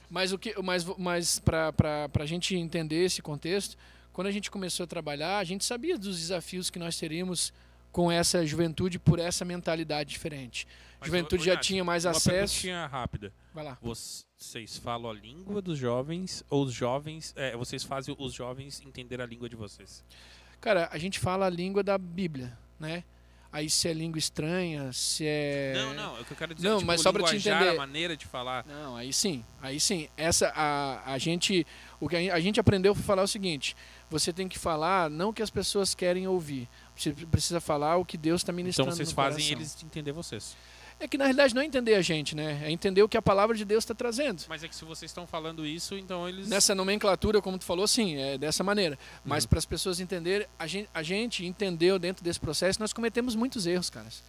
Mas o que, mas, mas para para a gente entender esse contexto, quando a gente começou a trabalhar, a gente sabia dos desafios que nós teríamos com essa juventude por essa mentalidade diferente. Mas, juventude já tinha mais uma acesso. perguntinha rápida. Vai lá. Vocês falam a língua dos jovens ou os jovens. é, vocês fazem os jovens entender a língua de vocês? Cara, a gente fala a língua da Bíblia, né? Aí se é língua estranha, se é. Não, não, é o que eu quero dizer. Não, tipo, mas só pra te entender. a maneira de falar. Não, aí sim, aí sim. Essa a, a gente o que a, gente aprendeu foi falar o seguinte: você tem que falar não o que as pessoas querem ouvir. Você precisa falar o que Deus está ministrando Então vocês fazem eles entender vocês. É que na realidade não é entender a gente, né? É entender o que a palavra de Deus está trazendo. Mas é que se vocês estão falando isso, então eles. Nessa nomenclatura, como tu falou, sim, é dessa maneira. Mas Uhum. para as pessoas entenderem, a gente, a gente entendeu dentro desse processo, nós cometemos muitos erros, caras.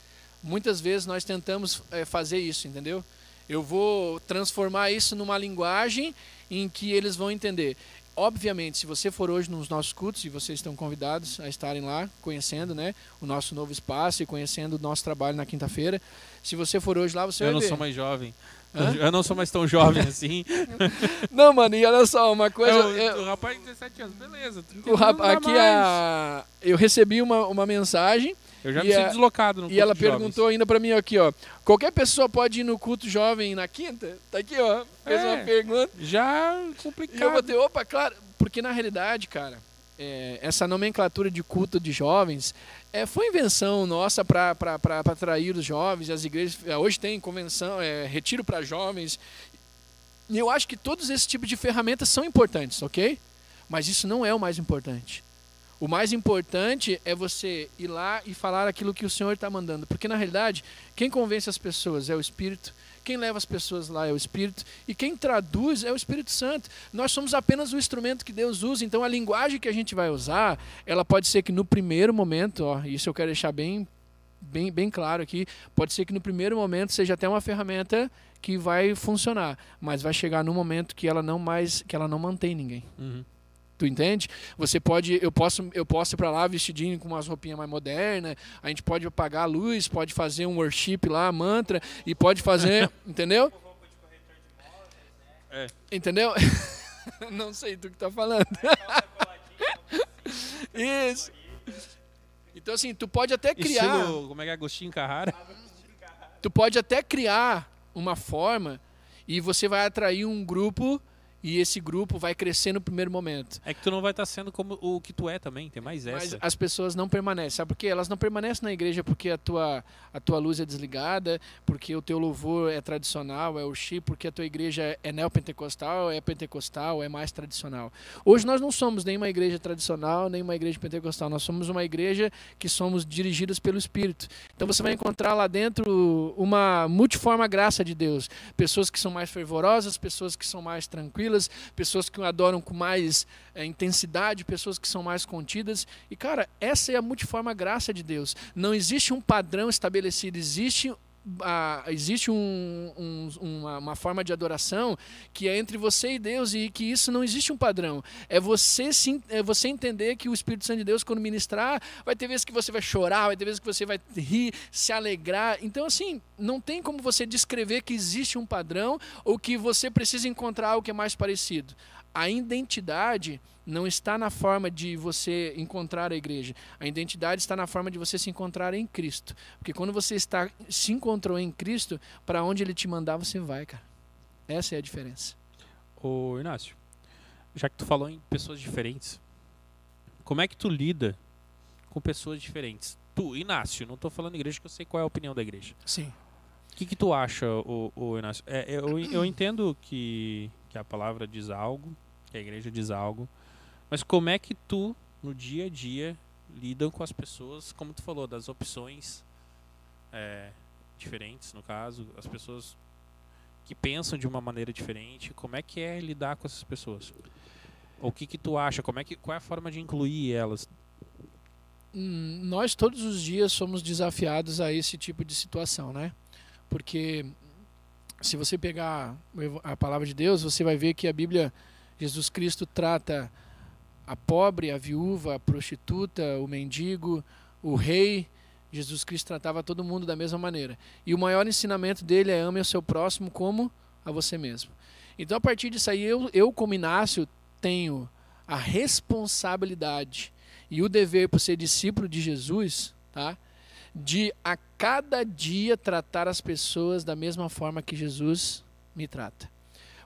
Muitas vezes nós tentamos é, fazer isso, entendeu? Eu vou transformar isso numa linguagem em que eles vão entender. Obviamente, se você for hoje nos nossos cultos, e vocês estão convidados a estarem lá, conhecendo né, o nosso novo espaço e conhecendo o nosso trabalho na quinta-feira. Se você for hoje lá, você Eu vai não ver. sou mais jovem. Hã? Eu não sou mais tão jovem assim. Não, mano, e olha só, uma coisa. Eu- eu- O rapaz de 17 anos, beleza. o rap- não dá aqui a, eu recebi uma, uma mensagem Eu já e me sinto a- deslocado no e ela de jovens. perguntou ainda pra mim aqui, ó. Qualquer pessoa pode ir no culto jovem na quinta? Tá aqui, ó. Fez É. uma pergunta. Já E eu complicado. botei, opa, claro. Porque na realidade, cara, é, essa nomenclatura de culto de jovens é, foi invenção nossa para atrair os jovens. As igrejas é, hoje tem convenção, é, retiro para jovens. E eu acho que todos esses tipos de ferramentas são importantes, ok? Mas isso não é o mais importante. O mais importante é você ir lá e falar aquilo que o Senhor está mandando. Porque na realidade, quem convence as pessoas é o Espírito, quem leva as pessoas lá é o Espírito, e quem traduz é o Espírito Santo. Nós somos apenas o instrumento que Deus usa. Então a linguagem que a gente vai usar, ela pode ser que no primeiro momento, ó, isso eu quero deixar bem, bem, bem claro aqui, pode ser que no primeiro momento seja até uma ferramenta que vai funcionar, mas vai chegar num momento que ela não mais, que ela não mantém ninguém. Uhum. Tu entende? Você pode, eu posso, eu posso ir para lá vestidinho com umas roupinhas mais modernas. A gente pode apagar a luz, pode fazer um worship lá, mantra e pode fazer, entendeu? É. Entendeu? Não sei tu que tá falando. Isso. Então assim, tu pode até criar, Estilo, como é que é? Agostinho Carrara? tu pode até criar uma forma e você vai atrair um grupo e esse grupo vai crescer no primeiro momento. É que tu não vai estar sendo como o que tu é também, tem mais Mas essa. as pessoas não permanecem. Sabe por quê? Elas não permanecem na igreja porque a tua, a tua luz é desligada, porque o teu louvor é tradicional, é o chi, porque a tua igreja é neopentecostal, é pentecostal, é mais tradicional. Hoje nós não somos nem uma igreja tradicional, nem uma igreja pentecostal. Nós somos uma igreja que somos dirigidas pelo Espírito. Então você vai encontrar lá dentro uma multiforme graça de Deus. Pessoas que são mais fervorosas, pessoas que são mais tranquilas, pessoas que adoram com mais é, intensidade, pessoas que são mais contidas. E, cara, essa é a multiforme graça de Deus. Não existe um padrão estabelecido, existe. Ah, existe um- um- uma, uma forma de adoração que é entre você e Deus e que isso não existe um padrão. É você, sim, é você entender que o Espírito Santo de Deus, quando ministrar, vai ter vezes que você vai chorar, vai ter vezes que você vai rir, se alegrar. Então, assim, não tem como você descrever que existe um padrão ou que você precisa encontrar algo que é mais parecido. A identidade não está na forma de você encontrar a igreja. A identidade está na forma de você se encontrar em Cristo. Porque quando você está se encontrou em Cristo, para onde ele te mandar, você vai, cara. Essa é a diferença. Ô, Inácio, já que tu falou em pessoas diferentes, como é que tu lida com pessoas diferentes? Tu, Inácio, não tô falando igreja que eu sei qual é a opinião da igreja. Sim. O que, que tu acha, o, Inácio? É, eu, eu entendo que, que a palavra diz algo, que a igreja diz algo, mas como é que tu, no dia a dia, lidam com as pessoas, como tu falou, das opções é, diferentes, no caso, as pessoas que pensam de uma maneira diferente, como é que é lidar com essas pessoas? O que que tu acha? Como é que, qual é a forma de incluir elas? Hum, nós todos os dias somos desafiados a esse tipo de situação, né? Porque se você pegar a palavra de Deus, você vai ver que a Bíblia, Jesus Cristo trata a pobre, a viúva, a prostituta, o mendigo, o rei. Jesus Cristo tratava todo mundo da mesma maneira. E o maior ensinamento dele é ame o seu próximo como a você mesmo. Então, a partir disso aí, eu, eu como Inácio, tenho a responsabilidade e o dever por ser discípulo de Jesus, tá? de a cada dia tratar as pessoas da mesma forma que Jesus me trata.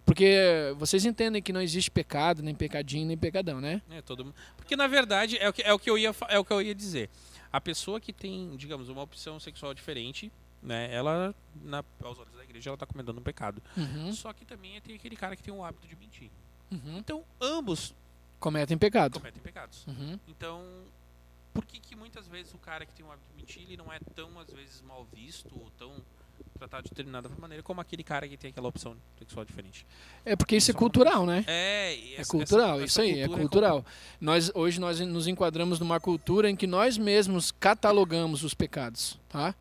Porque vocês entendem que não existe pecado, nem pecadinho, nem pecadão, né? É, todo mundo. Porque na verdade é o que, é o que eu ia é o que eu ia dizer. A pessoa que tem, digamos, uma opção sexual diferente, né? Ela na aos olhos da igreja ela tá cometendo um pecado. Uhum, Só que também tem aquele cara que tem o hábito de mentir. uhum. Então ambos Cometem pecado. cometem pecados. Uhum. Então, por que que muitas vezes o cara que tem o hábito de mentir, ele não é tão às vezes mal visto ou tão tratado de determinada maneira como aquele cara que tem aquela opção sexual diferente? É porque isso é cultural, né? É, É essa- cultural, essa- isso essa aí, é cultura cultural. Nós, hoje nós nos enquadramos numa cultura em que nós mesmos catalogamos os pecados, tá?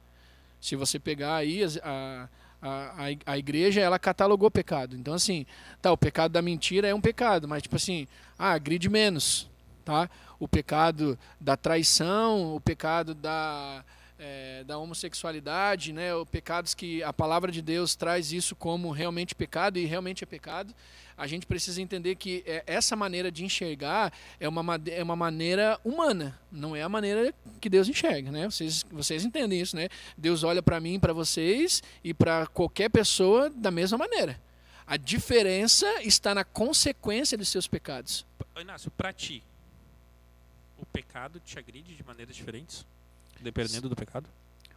Se você pegar aí a, a, a igreja, ela catalogou pecado. Então, assim, tá, o pecado da mentira é um pecado, mas tipo assim, ah, agride menos, tá? O pecado da traição, o pecado da, eh, da homossexualidade, né? O pecados que a palavra de Deus traz isso como realmente pecado e realmente é pecado a gente precisa entender que é, essa maneira de enxergar é uma, é uma maneira humana, não é a maneira que Deus enxerga, né? Vocês, vocês entendem isso, né? Deus olha para mim, para vocês e para qualquer pessoa da mesma maneira. A diferença está na consequência dos seus pecados. Inácio, pra ti, o pecado te agride de maneiras diferentes? Dependendo do pecado?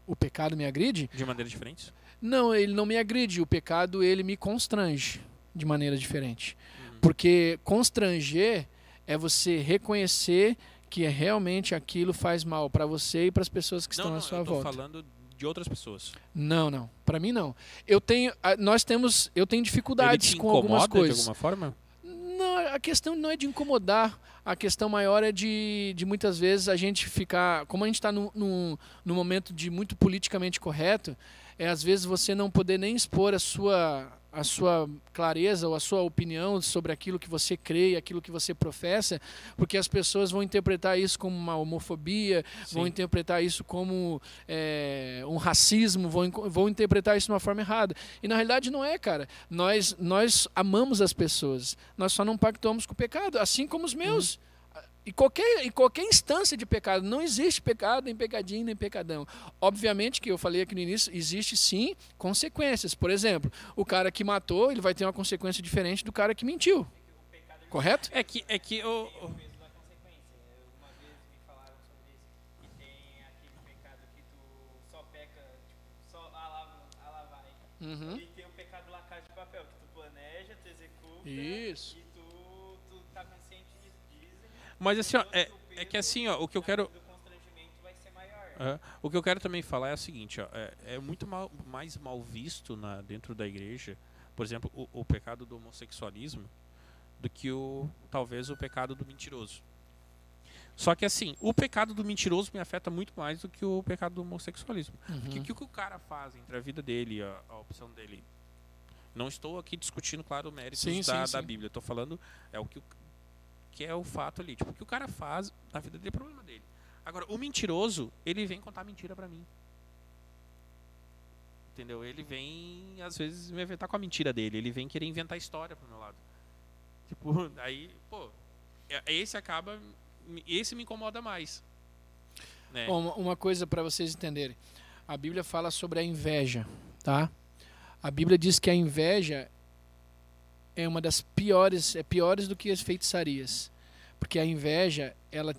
O pecado me agride? De maneiras diferentes? Não, ele não me agride. O pecado ele me constrange de maneira diferente. Uhum. Porque constranger é você reconhecer que é realmente aquilo faz mal para você e para as pessoas que Não, estão não, à sua eu volta. falando de outras pessoas. Não, não. Para mim não. Eu tenho, a- nós temos, eu tenho dificuldades com algumas coisas. de alguma forma? A questão não é de incomodar. A questão maior é de, de muitas vezes a gente ficar. Como a gente está num, num momento de muito politicamente correto, é às vezes você não poder nem expor a sua, a sua clareza ou a sua opinião sobre aquilo que você crê e aquilo que você professa, porque as pessoas vão interpretar isso como uma homofobia, vão Sim. interpretar isso como é, um racismo, vão, vão interpretar isso de uma forma errada. E na realidade não é, cara. Nós, nós amamos as pessoas, nós só não pactuamos com o pecado, assim como os meus. E qualquer, em qualquer instância de pecado, não existe pecado, nem pecadinho, nem pecadão. Obviamente que eu falei aqui no início, existe sim consequências. Por exemplo, o cara que matou, ele vai ter uma consequência diferente do cara que mentiu. Correto? É que, é que o, o- peso da consequência. Uma vez me falaram sobre isso. Que tem aquele pecado que tu só peca, tipo, só alava, alava aí. Uhum. E tem o pecado Casa de Papel, que tu planeja, tu executa. Isso. Mas assim, ó, é, o é que assim, ó, o que eu quero. Aham. O que eu quero também falar é o seguinte, ó, é, é muito mal- mais mal visto na, dentro da igreja, por exemplo, o, o pecado do homossexualismo, do que o talvez o pecado do mentiroso. Só que assim, o pecado do mentiroso me afeta muito mais do que o pecado do homossexualismo. Porque Uhum. o que o cara faz entre a vida dele, a, a opção dele. Não estou aqui discutindo, claro, méritos Sim, da, sim, da sim. Bíblia. Estou falando é o que, o que é o fato ali. Tipo, o que o cara faz na vida dele é problema dele. Agora, o mentiroso, ele vem contar mentira pra mim. Entendeu? Ele vem, às vezes, me inventar com a mentira dele. Ele vem querer inventar história pro meu lado. Tipo, aí, pô, é- esse acaba. Esse me incomoda mais. Né? Bom, uma coisa para vocês entenderem. A Bíblia fala sobre a inveja, tá? A Bíblia diz que a inveja é uma das piores, é piores do que as feitiçarias. Porque a inveja, ela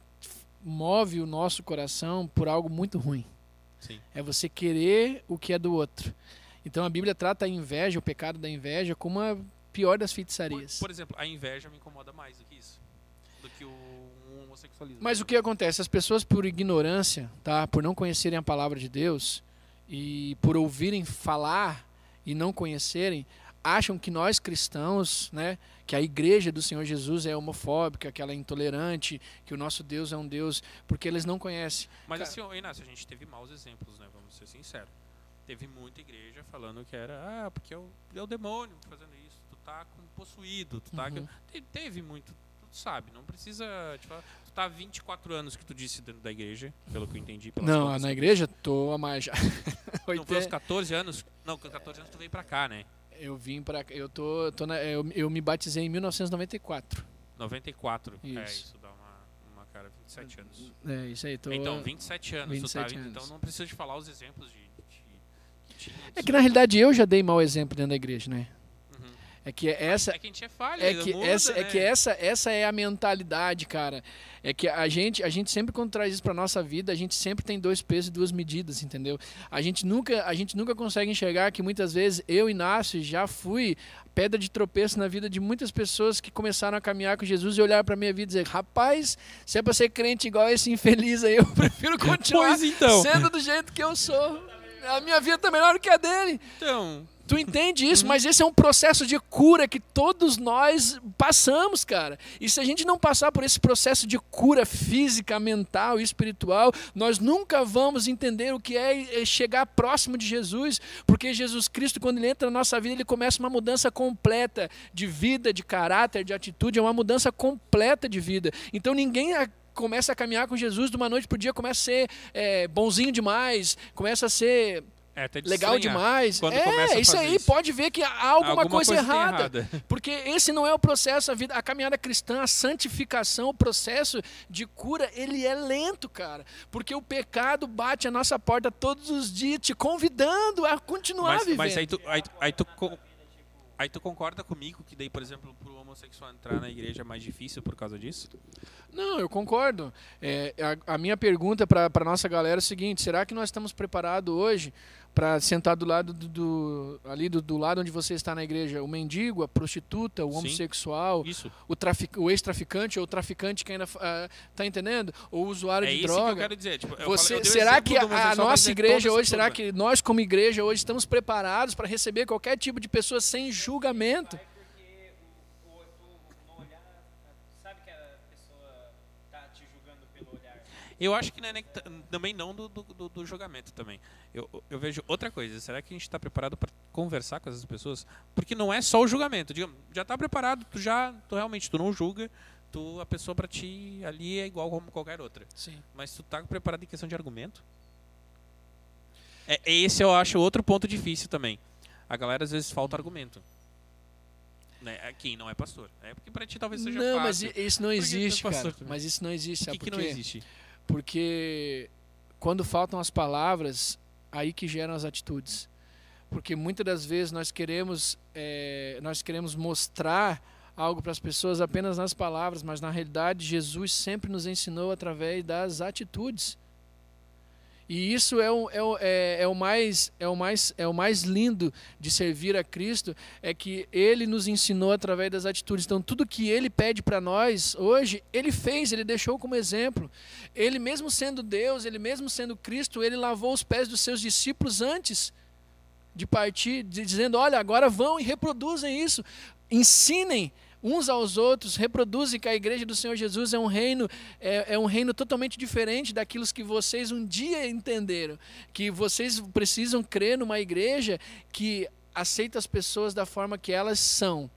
move o nosso coração por algo muito ruim. Sim. É você querer o que é do outro. Então a Bíblia trata a inveja, o pecado da inveja, como a pior das Por, feitiçarias. por exemplo, a inveja me incomoda mais do que isso. Do que o homossexualismo. Mas o que acontece? As pessoas, por ignorância, tá? por não conhecerem a palavra de Deus e por ouvirem falar e não conhecerem, acham que nós cristãos, né, que a igreja do Senhor Jesus é homofóbica, que ela é intolerante, que o nosso Deus é um Deus, porque eles não conhecem. Mas Cara- assim, Inácio, a gente teve maus exemplos, né? Vamos ser sinceros. Teve muita igreja falando que era, ah, porque é o, é o demônio fazendo isso, tu tá com possuído, tu tá. Uhum. Te- Teve muito, tu sabe, não precisa. falar, tu tá há 24 anos que tu disse dentro da igreja, pelo que eu entendi. Não, contas na que- igreja tô há mais já. Não foi aos Oitenta- 14 anos? Não, com 14 anos tu veio pra cá, né? Eu vim para eu tô, tô na- eu, eu me batizei em 1994. 94. É, Isso. isso dá uma, uma cara, 27 anos. É, isso aí. Tô... Então, 27 anos, 27 tu tá, anos. então não precisa de falar os exemplos de... de- de- É que na realidade eu já dei mau exemplo dentro da igreja, né? É que essa, É que a gente é falha, é que muda, essa, é né? que essa, essa é a mentalidade, cara. É que a gente, a gente sempre quando traz isso pra nossa vida, a gente sempre tem dois pesos e duas medidas, entendeu? A gente nunca, a gente nunca consegue enxergar que muitas vezes eu, Inácio, já fui pedra de tropeço na vida de muitas pessoas que começaram a caminhar com Jesus e olharam pra minha vida e dizer: "Rapaz, se é pra ser crente igual esse infeliz aí, eu prefiro continuar então. sendo do jeito que eu sou. A minha vida tá melhor que a dele. Então, Tu entende isso? Mas esse é um processo de cura que todos nós passamos, cara. E se a gente não passar por esse processo de cura física, mental e espiritual, nós nunca vamos entender o que é é chegar próximo de Jesus, porque Jesus Cristo, quando ele entra na nossa vida, ele começa uma mudança completa de vida, de caráter, de atitude, é uma mudança completa de vida. Então ninguém começa a caminhar com Jesus de uma noite para o dia, começa a ser é, bonzinho demais, começa a ser é até de legal estranhar demais. Quando é, isso aí isso. pode ver que há alguma, coisa, tem errada. Porque esse não é o processo, a, vida, a caminhada cristã, a santificação, o processo de cura, ele é lento, cara. Porque o pecado bate a nossa porta todos os dias, te convidando a continuar Mas, vivendo. mas aí, tu, aí, tu- aí, tu, aí tu concorda comigo que daí, por exemplo, pro homossexual entrar na igreja é mais difícil por causa disso? Não, eu concordo. É, a, a minha pergunta para a nossa galera é o seguinte: será que nós estamos preparados hoje para sentar do lado do, do- ali do, do lado onde você está na igreja, o mendigo, a prostituta, o Sim. homossexual, Isso. o, trafic, o ex-traficante ou o traficante que ainda ah, tá entendendo? Ou o usuário É de isso que eu droga? quero dizer. Tipo, eu Você, falei- eu será que a, a nossa igreja hoje, será que nós como igreja hoje estamos preparados para receber qualquer tipo de pessoa sem julgamento? Porque o, o, o, no olhar, sabe que a pessoa tá te julgando pelo olhar. Eu acho que não é nem tá- também não do, do, do- julgamento também. Eu, eu vejo outra coisa. Será que a gente está preparado para conversar com essas pessoas? Porque não é só o julgamento. Digamos, já está preparado, tu já, tu realmente, tu não julga, tu a pessoa para ti ali é igual como qualquer outra. Sim. Mas tu tá preparado em questão de argumento? É, esse eu acho outro ponto difícil também. A galera às vezes falta argumento. Né? É Quem não é pastor. É porque para ti talvez seja Não, mas fácil. i- isso não é existe, cara. Mas isso não existe, O que, que não existe? Porque quando faltam as palavras, aí que geram as atitudes. Porque muitas das vezes nós queremos, eh, nós queremos mostrar algo para as pessoas apenas nas palavras, mas na realidade Jesus sempre nos ensinou através das atitudes. E isso é o, é, o, é, é o mais, é, o mais, é o mais lindo de servir a Cristo, é que Ele nos ensinou através das atitudes. Então, tudo que Ele pede para nós hoje, Ele fez, Ele deixou como exemplo. Ele mesmo sendo Deus, Ele mesmo sendo Cristo, Ele lavou os pés dos seus discípulos antes de partir, dizendo, olha, agora vão e reproduzem isso. Ensinem uns aos outros, reproduzem que a igreja do Senhor Jesus é um reino é, é um reino totalmente diferente daquilo que vocês um dia entenderam, que vocês precisam crer numa igreja que aceita as pessoas da forma que elas são.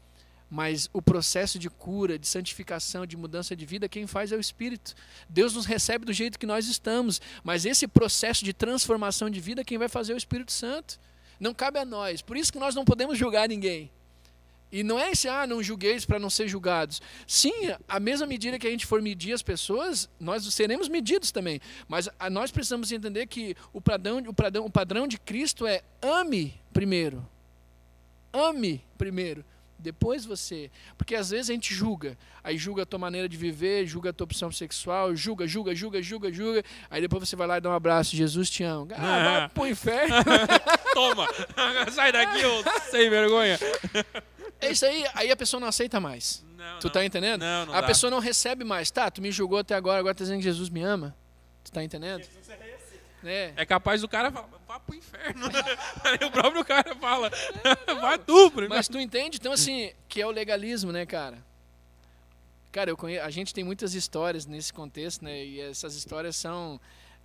Mas o processo de cura, de santificação, de mudança de vida, quem faz é o Espírito. Deus nos recebe do jeito que nós estamos, mas esse processo de transformação de vida, quem vai fazer é o Espírito Santo. Não cabe a nós. Por isso que nós não podemos julgar ninguém. E não é esse, ah, não julgueis para não ser julgados. Sim, a mesma medida que a gente for medir as pessoas, nós seremos medidos também. Mas a, nós precisamos entender que o padrão, o, padrão, o padrão de Cristo é ame primeiro. Ame primeiro. Depois você. Porque às vezes a gente julga. Aí julga a tua maneira de viver, julga a tua opção sexual, julga, julga, julga, julga, julga. Aí depois você vai lá e dá um abraço. Jesus te ama. Ah, vai pro inferno. Toma! Sai daqui, ô sem vergonha! É isso aí. Aí a pessoa não aceita mais. Não, Tu não. tá entendendo? Não, não a dá. pessoa não recebe mais. Tá, tu me julgou até agora, agora tá dizendo que Jesus me ama. Tu tá entendendo? É. É capaz do cara falar, vá pro inferno. Aí o próprio cara fala, vai tu primeiro. Mas tu entende? Então, assim, que é o legalismo, né, cara? Cara, eu a gente tem muitas histórias nesse contexto, né? E essas histórias são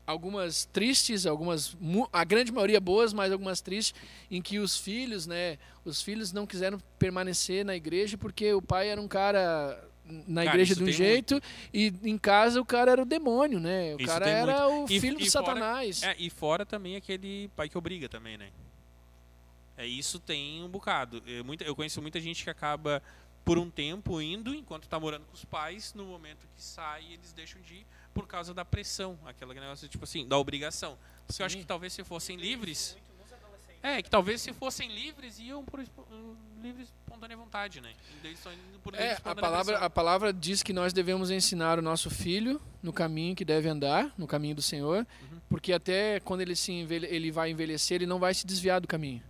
algumas tristes, algumas a grande maioria boas, mas algumas tristes, em que os filhos, né, os filhos não quiseram permanecer na igreja porque o pai era um cara na Cara, igreja de um jeito e em casa o cara era o demônio, né? O Isso cara era o E- filho e do fora- Satanás. É, e fora também aquele pai que obriga também, né? É, isso tem um bocado. Eu, muita, eu conheço muita gente que acaba por um tempo indo, enquanto está morando com os pais, no momento que sai, eles deixam de ir por causa da pressão, aquele negócio tipo assim, da obrigação. Porque eu acho Sim. que talvez se fossem livres, é, que talvez se fossem livres iam por uh, livre espontânea vontade, né? Eles estão indo por É, a palavra, pressão. a palavra diz que nós devemos ensinar o nosso filho no caminho que deve andar, no caminho do Senhor, Uhum. porque até quando ele, se envelhe, ele vai envelhecer, ele não vai se desviar do caminho.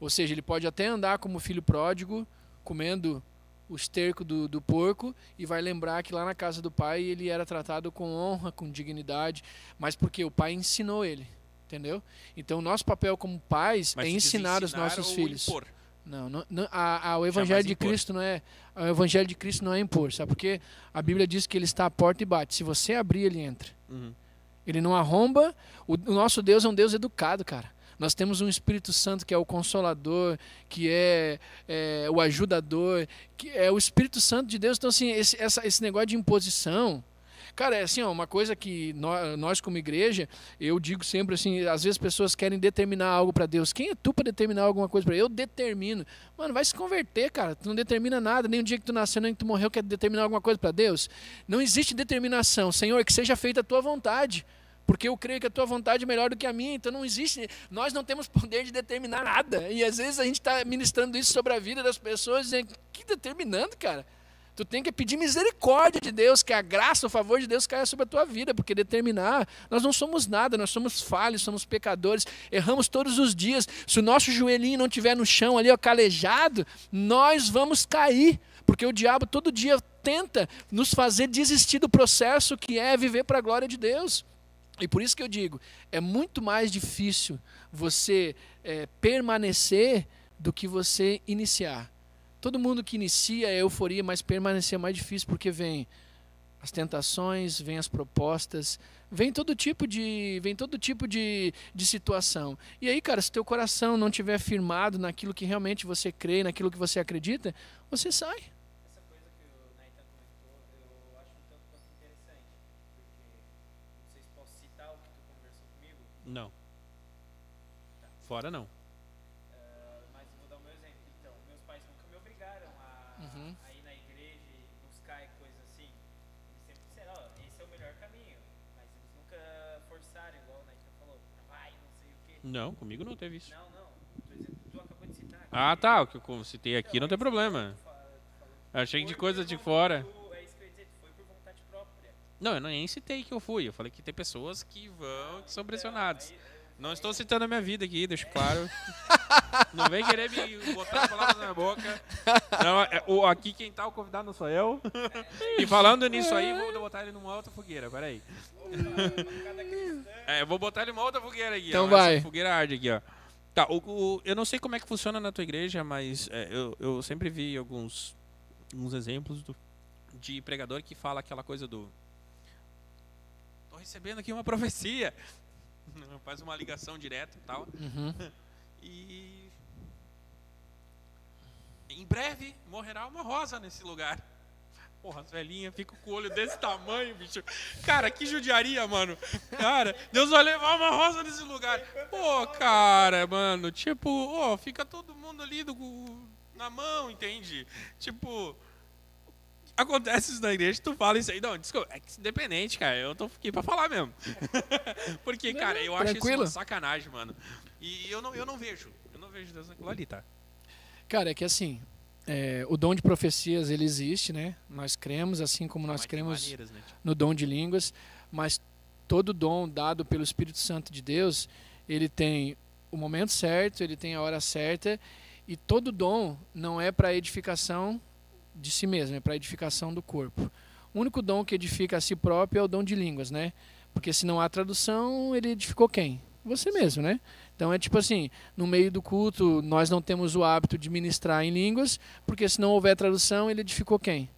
Ou seja, ele pode até andar como filho pródigo, comendo o esterco do, do porco, e vai lembrar que lá na casa do pai ele era tratado com honra, com dignidade, mas porque o pai ensinou ele. Entendeu? Então, nosso papel como pais Mas é ensinar os nossos filhos. impor? Não, não, não a, a- o evangelho de. Cristo não é o evangelho de Cristo não é impor, sabe? Porque a Bíblia diz que ele está à porta e bate. Se você abrir, ele entra. Uhum. Ele não arromba. O, o nosso Deus é um Deus educado, cara. Nós temos um Espírito Santo que é o consolador, que é, é, o ajudador, que é o Espírito Santo de Deus. Então, assim, esse, essa, esse negócio de imposição. Cara, é assim, ó, uma coisa que nós, como igreja, eu digo sempre assim: às vezes pessoas querem determinar algo para Deus. Quem é tu para determinar alguma coisa para Eu determino. Mano, vai se converter, cara. Tu não determina nada, nem o dia que tu nasceu, nem que tu morreu, quer determinar alguma coisa para Deus. Não existe determinação. Senhor, que seja feita a tua vontade. Porque eu creio que a tua vontade é melhor do que a minha, então não existe. Nós não temos poder de determinar nada. E às vezes a gente está ministrando isso sobre a vida das pessoas, dizendo, que determinando, cara? Tu tem que pedir misericórdia de Deus, que a graça, o favor de Deus caia sobre a tua vida, porque determinar, nós não somos nada, nós somos falhos, somos pecadores, erramos todos os dias. Se o nosso joelhinho não estiver no chão ali, ó, calejado, nós vamos cair, porque o diabo todo dia tenta nos fazer desistir do processo que é viver para a glória de Deus. E por isso que eu digo, é muito mais difícil você é, permanecer do que você iniciar. Todo mundo que inicia é euforia, mas permanecer é mais difícil porque vem as tentações, vem as propostas, vem todo tipo de, vem todo tipo de, de situação. E aí, cara, se teu coração não tiver firmado naquilo que realmente você crê, naquilo que você acredita, você sai. Essa coisa que o Naitan comentou, eu acho um tanto quanto interessante. Porque não sei se posso citar o que tu conversou Não. Fora não. ah, mas vou dar o meu exemplo. Então, meus pais nunca me obrigaram a, Uhum. a ir na igreja e buscar e coisa assim. Eles sempre disseram, ó, esse é o melhor caminho. Mas eles nunca forçaram, igual o Naitan falou, vai, não sei o quê. Não, comigo não teve isso. Não, não. Tu acabou de citar. Ah, tá. O que eu citei aqui não tem problema. Achei de coisas de fora. tu- É isso que eu ia dizer, tu foi por vontade própria. Não, eu nem citei que eu fui. Eu falei que tem pessoas que vão, que são pressionadas. Não estou citando a minha vida aqui, deixo claro. Não vem querer me botar palavras na minha boca. Não, é- o, aqui quem tá o convidado não sou eu. E falando nisso aí, vou botar ele numa outra fogueira, peraí. É, eu vou botar ele numa outra fogueira aqui. Então ó, vai. Essa fogueira arde aqui, ó. Tá, o, o- eu não sei como é que funciona na tua igreja, mas é, eu, eu sempre vi alguns, alguns exemplos do- de pregador que fala aquela coisa do. Tô recebendo aqui uma profecia. Faz uma ligação direta e tal. Uhum. E. Em breve morrerá uma rosa nesse lugar. Porra, as velhinhas ficam com o olho desse tamanho, bicho. Cara, que judiaria, mano. Cara, Deus vai levar uma rosa nesse lugar. Pô, cara, mano, tipo, ó, fica todo mundo ali do, na mão, entende? Tipo, acontece isso na igreja, tu fala isso aí. Não, desculpa, é que independente, cara, eu tô aqui pra falar mesmo. Porque, cara, eu acho isso uma sacanagem, mano. E eu não, eu não vejo, eu não vejo Deus naquilo ali, tá? Cara, é que assim, é, o dom de profecias ele existe, né? Nós cremos, assim como nós Mas cremos maneiras, né? no dom de línguas, mas todo dom dado pelo Espírito Santo de Deus, ele tem o momento certo, ele tem a hora certa, e todo dom não é para edificação de si mesmo, é para edificação do corpo. O único dom que edifica a si próprio é o dom de línguas, né? Porque se não há tradução, ele edificou quem? Você mesmo, né? Então é tipo assim, no meio do culto, nós não temos o hábito de ministrar em línguas, porque se não houver tradução, ele edificou quem?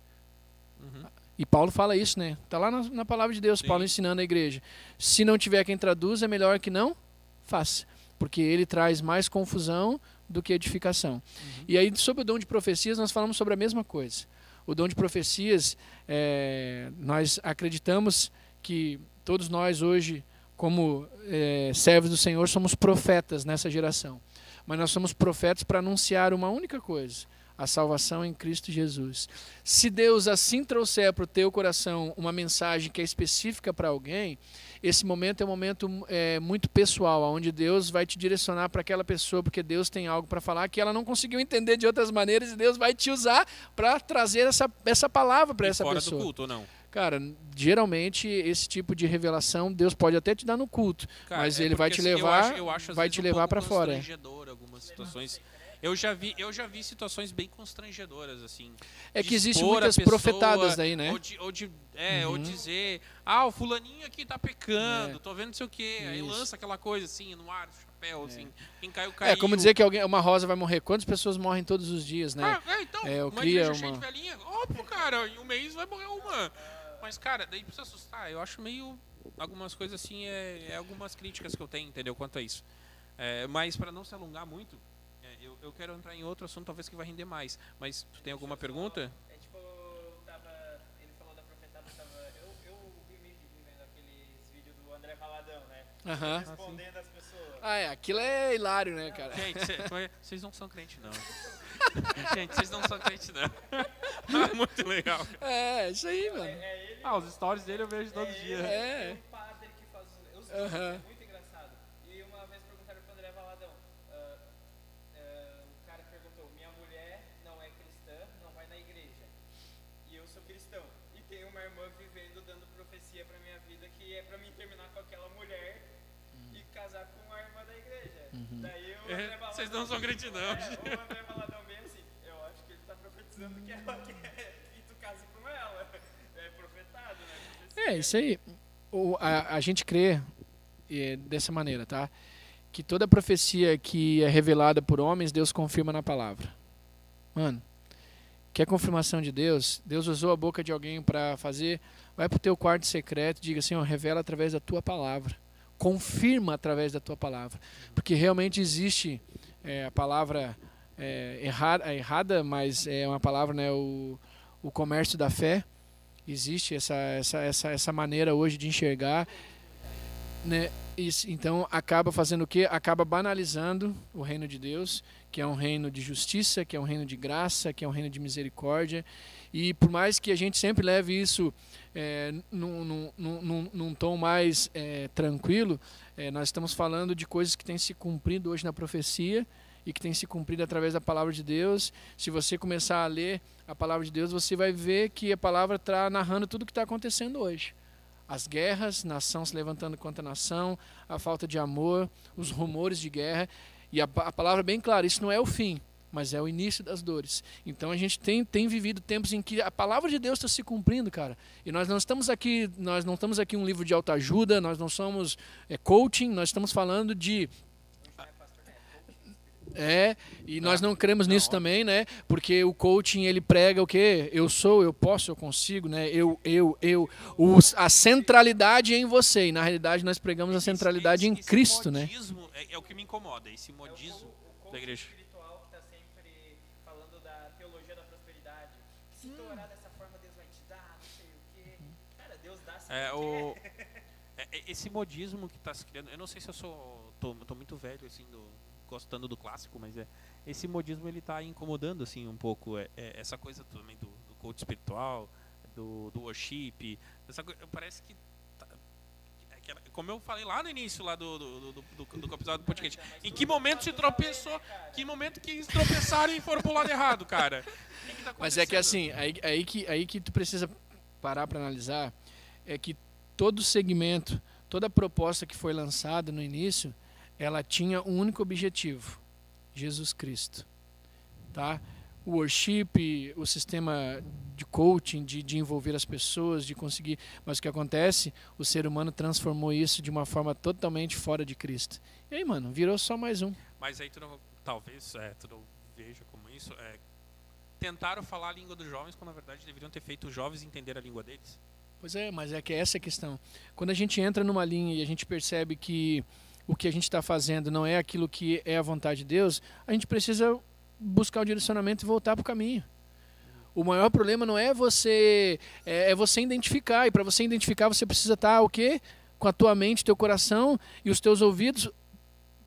Uhum. E Paulo fala isso, né? Tá lá na, na palavra de Deus, Sim. Paulo ensinando a igreja. Se não tiver quem traduz, é melhor que não faça, porque ele traz mais confusão do que edificação. E aí, sobre o dom de profecias, nós falamos sobre a mesma coisa. O dom de profecias, é, nós acreditamos que todos nós hoje, como é, servos do Senhor, somos profetas nessa geração. Mas nós somos profetas para anunciar uma única coisa: a salvação em Cristo Jesus. Se Deus assim trouxer para o teu coração uma mensagem que é específica para alguém, esse momento é um momento é, muito pessoal, onde Deus vai te direcionar para aquela pessoa, porque Deus tem algo para falar que ela não conseguiu entender de outras maneiras e Deus vai te usar para trazer essa, essa palavra para essa fora pessoa. do culto ou não? Cara, geralmente esse tipo de revelação Deus pode até te dar no culto, Cara, mas é ele vai te assim, eu levar, acho- eu acho, vai te um levar pouco para fora. algumas situações. Eu já vi, eu já vi situações bem constrangedoras assim. É que existem muitas pessoa, profetadas daí, né? Ou de, ou de, é, ou Uhum. dizer, ah, o fulaninho aqui tá pecando, É. tô vendo não sei o quê. Aí Isso. lança aquela coisa assim, no ar, chapéu, assim. Quem caiu, caiu. É como dizer que alguém, uma rosa vai morrer. Quantas pessoas morrem todos os dias, né? Ah, é, então, É, eu uma cria igreja cheia uma- de velhinha, óbvio, cara, em um mês vai morrer uma. Mas, cara, daí precisa assustar. Eu acho meio. Algumas coisas assim, é, é algumas críticas que eu tenho, entendeu? Quanto a isso. É, mas, para não se alongar muito, é, eu, eu quero entrar em outro assunto, talvez que vai render mais. Mas, tu tem alguma pergunta? É tipo, tava. Ele falou da profetada, tava. Eu, eu vi me vi vendo aqueles vídeos do André Valadão, né? Aham. Respondendo as pessoas. Ah, é. Aquilo é hilário, né, cara? Gente, vocês não são crente, não. Gente, vocês não são crente, não. Ah, muito legal. É, isso aí, mano. É ele, Ah, os stories dele eu vejo todo dia. É. um padre que faz os, vídeos, é muito Vocês não são crente, não. É, o André Valadão bem assim. Eu acho que ele tá profetizando que ela quer que tu case com ela. É profetado, né? É, isso aí. O, a, a gente crê é, dessa maneira, tá? Que toda profecia que é revelada por homens, Deus confirma na palavra. Mano, quer confirmação de Deus? Deus usou a boca de alguém para fazer. Vai pro teu quarto secreto e diga assim, ó, revela através da tua palavra. Confirma através da tua palavra. Porque realmente existe é, a palavra é, errada, errada, mas é uma palavra, né? O, o comércio da fé. Existe essa, essa, essa, essa maneira hoje de enxergar. Né? Isso, então acaba fazendo o quê? Acaba banalizando o reino de Deus, que é um reino de justiça, que é um reino de graça, que é um reino de misericórdia. E por mais que a gente sempre leve isso é, num, num, num, num tom mais é, tranquilo, é, nós estamos falando de coisas que têm se cumprido hoje na profecia e que têm se cumprido através da palavra de Deus. Se você começar a ler a palavra de Deus, você vai ver que a palavra está narrando tudo o que está acontecendo hoje. As guerras, nação se levantando contra nação, a falta de amor, os rumores de guerra. E a, a palavra é bem clara, isso não é o fim, mas é o início das dores. Então a gente tem, tem vivido tempos em que a palavra de Deus está se cumprindo, cara. E nós não estamos aqui, nós não estamos aqui um livro de autoajuda, nós não somos é, coaching, nós estamos falando de é, e nós não cremos nisso também, né? Porque o coaching ele prega o quê? Eu sou, eu posso, eu consigo, né? Eu, eu, eu. Os, a centralidade é em você. E na realidade nós pregamos a centralidade em Cristo, né? modismo É, é o que me incomoda, esse modismo da igreja. É, o, é, é, esse modismo que está se criando, eu não sei se eu sou, tô, tô muito velho, assim, do, gostando do clássico, mas é, esse modismo ele está incomodando, assim, um pouco, é, é, essa coisa também do, do coach espiritual, do, do worship, essa parece que, tá- é aquela- como eu falei lá no início lá do, do, do, do, do episódio do podcast, em que momento se tropeçou, que momento que eles tropeçaram e foram pro lado errado, cara? Que que tá Mas é que assim, aí, aí, que, aí que tu precisa parar para analisar é que todo segmento, toda proposta que foi lançada no início, ela tinha um único objetivo: Jesus Cristo. Tá? O worship, o sistema de coaching, de, de envolver as pessoas, de conseguir. Mas o que acontece? O ser humano transformou isso de uma forma totalmente fora de Cristo. E aí, mano, virou só mais um. Mas aí tu não, talvez, é, tu não veja como isso. É, tentaram falar a língua dos jovens quando na verdade deveriam ter feito os jovens entender a língua deles. Pois é, mas é que essa é a questão. Quando a gente entra numa linha e a gente percebe que o que a gente está fazendo não é aquilo que é a vontade de Deus, a gente precisa buscar o direcionamento e voltar para o caminho. O maior problema não é você é, é você identificar e para você identificar você precisa estar o quê? Com a tua mente, teu coração e os teus ouvidos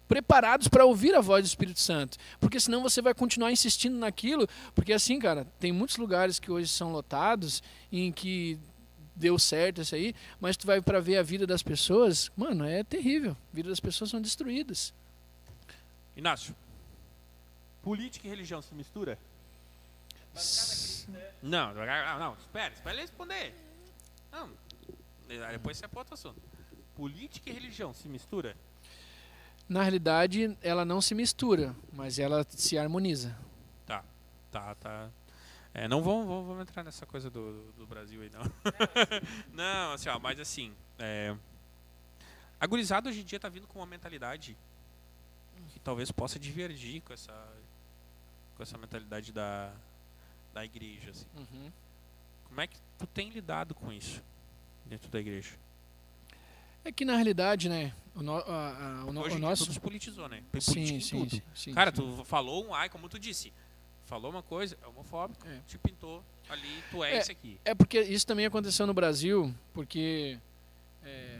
preparados para ouvir a voz do Espírito Santo. Porque senão você vai continuar insistindo naquilo. Porque assim, cara, tem muitos lugares que hoje são lotados em que deu certo isso aí, mas tu vai para ver a vida das pessoas, mano, é terrível. A vida das pessoas são destruídas. Inácio, política e religião se mistura? Não, não, não, espera, espera ele responder. Não, depois você é outro assunto. Política e religião se mistura? Na realidade, ela não se mistura, mas ela se harmoniza. Tá, tá, tá. É, não vamos, vamos, vamos, entrar nessa coisa do, do Brasil aí, não. não, assim, ó, mas assim, é, a gurizada hoje em dia tá vindo com uma mentalidade que talvez possa divergir com essa, com essa mentalidade da, da igreja, assim. Uhum. Como é que tu tem lidado com isso dentro da igreja? É que na realidade, né, o, no, a, a, o, Hoje o nosso tudo se politizou, né? sim, sim, sim, sim, Cara, tu falou um ai, como tu disse, falou uma coisa, é homofóbico, é. te pintou ali, tu é, é esse aqui. É porque isso também aconteceu no Brasil, porque é,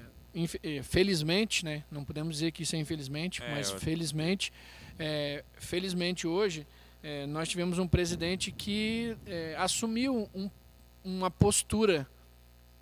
é felizmente, né, não podemos dizer que isso é infelizmente, é, mas eu... felizmente, é, felizmente hoje nós tivemos um presidente que assumiu um, uma postura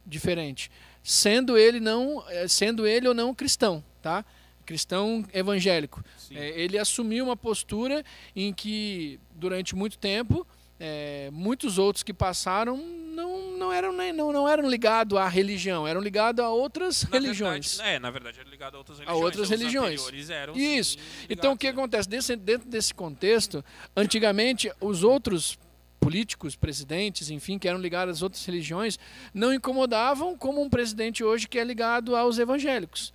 diferente, sendo ele não, sendo ele ou não cristão, tá? Cristão evangélico. É, ele assumiu uma postura em que, durante muito tempo, é, muitos outros que passaram não, não eram não, não eram ligados à religião, eram ligados a outras na religiões. Verdade, é, na verdade, eram ligados a outras religiões. A outras religiões. Eram, Isso. Sim, então, o que né? acontece? Desse, dentro desse contexto, antigamente, os outros políticos, presidentes, enfim, que eram ligados às outras religiões, não incomodavam como um presidente hoje que é ligado aos evangélicos.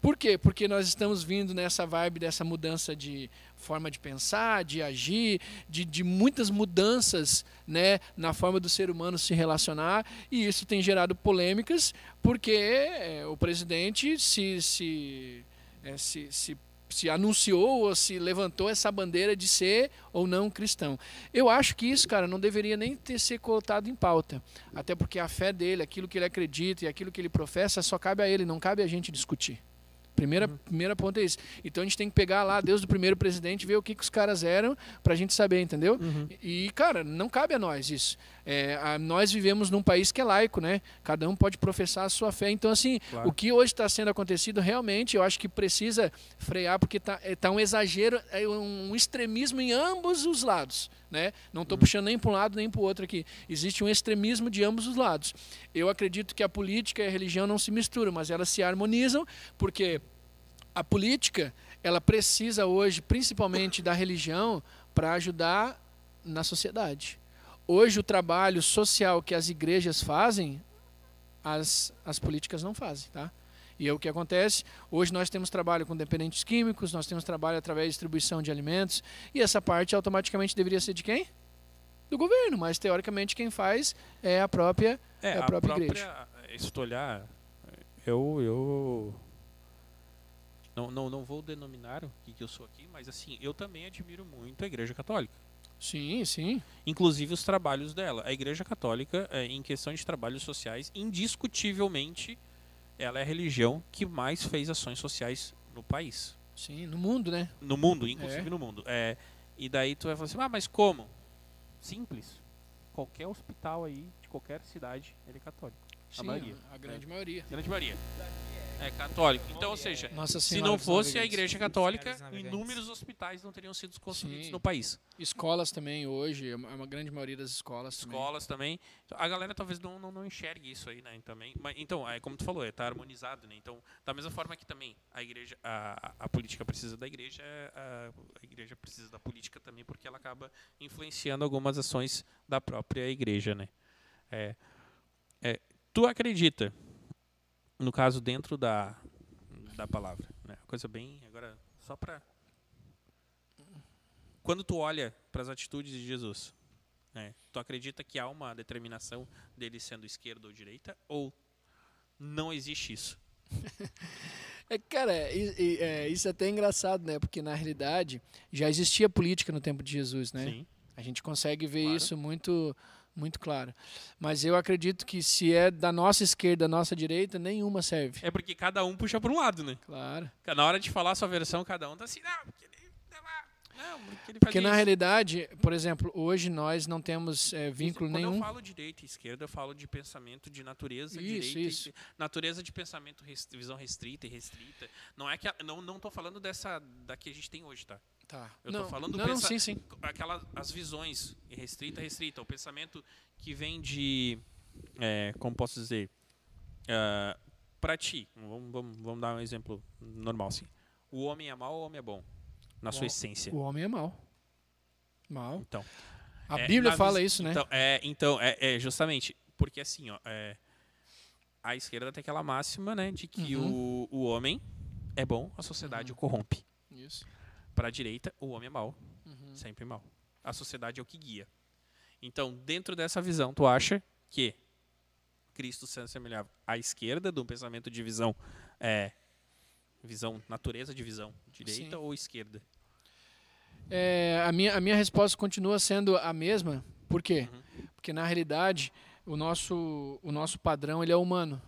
Por quê? Porque nós estamos vindo nessa vibe dessa mudança de forma de pensar, de agir, de, de muitas mudanças né, na forma do ser humano se relacionar, e isso tem gerado polêmicas, porque é, o presidente se, se, é, se, se se anunciou ou se levantou essa bandeira de ser ou não cristão. Eu acho que isso, cara, não deveria nem ter ser colocado em pauta. Até porque a fé dele, aquilo que ele acredita e aquilo que ele professa, só cabe a ele, não cabe a gente discutir. Primeira, uhum. primeira ponto é isso. Então a gente tem que pegar lá Deus do primeiro presidente, ver o que, que os caras eram, pra gente saber, entendeu? Uhum. E, cara, não cabe a nós isso. É, a, nós vivemos num país que é laico, né? Cada um pode professar a sua fé. Então, assim, claro. o que hoje está sendo acontecido, realmente, eu acho que precisa frear, porque está é, tá um exagero, é um extremismo em ambos os lados. Né? Não estou uhum. puxando nem para um lado nem para o outro aqui. Existe um extremismo de ambos os lados. Eu acredito que a política e a religião não se misturam, mas elas se harmonizam, porque a política ela precisa hoje, principalmente da religião, para ajudar na sociedade. Hoje o trabalho social que as igrejas fazem, as, as políticas não fazem, tá? E é o que acontece. Hoje nós temos trabalho com dependentes químicos, nós temos trabalho através de distribuição de alimentos, e essa parte automaticamente deveria ser de quem? Do governo, mas teoricamente quem faz é a própria, é, é a, própria, própria igreja. Se tu olhar, eu, eu não, não, não vou denominar o que, que eu sou aqui, mas assim, eu também admiro muito a Igreja Católica. Sim, sim. Inclusive os trabalhos dela. A Igreja Católica, é, em questão de trabalhos sociais, indiscutivelmente, ela é a religião que mais fez ações sociais no país. Sim, no mundo, né? No mundo, inclusive é. no mundo. É, e daí tu vai falar assim, ah, mas como? Simples. Qualquer hospital aí, de qualquer cidade, ele é católico. Sim, a maioria. A grande é. maioria. Grande maioria. É católico. Então, ou seja, se não fosse a Igreja Católica, inúmeros hospitais não teriam sido construídos Sim. no país. Escolas também hoje, é uma grande maioria das escolas. Escolas também. também. A galera talvez não, não, não, enxergue isso aí, né? Também. Mas, então, é como tu falou, está harmonizado, né? Então, da mesma forma que também a igreja, a, a política precisa da igreja, a, a igreja precisa da política também, porque ela acaba influenciando algumas ações da própria igreja, né? É, é, tu acredita no caso dentro da da palavra, né? Coisa bem agora só para quando tu olha para as atitudes de Jesus, né? Tu acredita que há uma determinação dele sendo esquerda ou direita ou não existe isso? É, cara, é, isso é até engraçado, né? Porque na realidade já existia política no tempo de Jesus, né? Sim. A gente consegue ver claro. isso muito muito clara. Mas eu acredito que se é da nossa esquerda, da nossa direita, nenhuma serve. É porque cada um puxa para um lado, né? Claro. Na hora de falar a sua versão, cada um tá assim, não, porque não, porque na isso." realidade, por exemplo, hoje nós não temos é, vínculo Quando nenhum. eu falo direita e esquerda, eu falo de pensamento de natureza Isso, direita isso. natureza de pensamento visão restrita e restrita. Não é que a- não não tô falando dessa da que a gente tem hoje, tá? Tá. Eu não, tô falando não, não, sim, sim. aquelas as visões restrita restrita, o pensamento que vem de é, como posso dizer, ah, pra ti, vamos, vamos, vamos dar um exemplo normal assim. O homem é mau ou o homem é bom? Na sua O- essência. O homem é mau. Mal. Então, A É, Bíblia fala isso, né? Então, é, então é, é justamente porque assim, ó, é, a esquerda tem aquela máxima, né, de que Uhum. o, o homem é bom, a sociedade o corrompe. Isso. Para a direita, o homem é mau, Uhum. sempre mau. A sociedade é o que guia. Então, dentro dessa visão, tu acha que Cristo se assemelhava à esquerda, de um pensamento de visão, é, visão, natureza de visão, direita Sim. ou esquerda? É, a, minha, a minha resposta continua sendo a mesma. Por quê? Uhum. Porque na realidade o nosso, o nosso padrão ele é humano.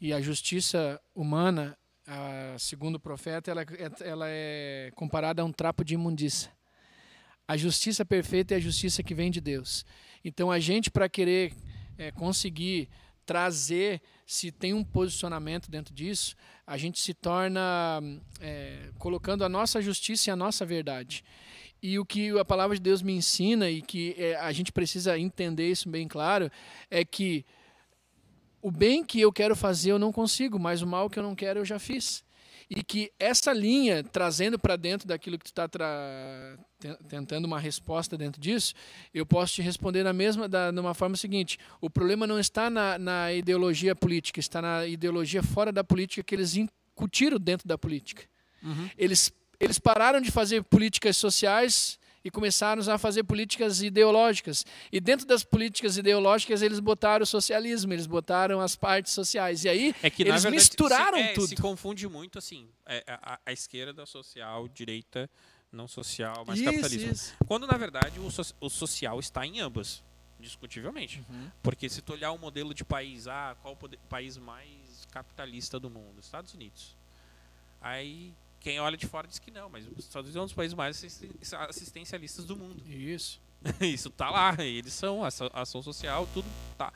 E a justiça humana, a, segundo o profeta, ela, ela é comparada a um trapo de imundícia. A justiça perfeita é a justiça que vem de Deus. Então a gente, para querer é, conseguir trazer, se tem um posicionamento dentro disso, a gente se torna é, colocando a nossa justiça e a nossa verdade. E o que a palavra de Deus me ensina e que é, a gente precisa entender isso bem claro é que o bem que eu quero fazer eu não consigo, mas o mal que eu não quero eu já fiz. E que essa linha, trazendo para dentro daquilo que tu está tentando uma resposta dentro disso, eu posso te responder na mesma, da, numa forma seguinte: o problema não está na, na ideologia política, está na ideologia fora da política que eles incutiram dentro da política. Eles, eles pararam de fazer políticas sociais e começaram a fazer políticas ideológicas. E dentro das políticas ideológicas, eles botaram o socialismo, eles botaram as partes sociais. E aí, É que Eles verdade, misturaram se, é, tudo. Se confunde muito assim, é, a, a esquerda social, direita não social, mas Isso, capitalismo. isso. Quando na verdade o, so- o social está em ambas, discutivelmente. Uhum. Porque se tu olhar o modelo de país, ah, qual o país mais capitalista do mundo? Estados Unidos. Aí quem olha de fora diz que não, mas os Estados Unidos é um dos países mais assisten- assistencialistas do mundo. Isso. Isso tá lá, eles são ação, ação social, tudo tá.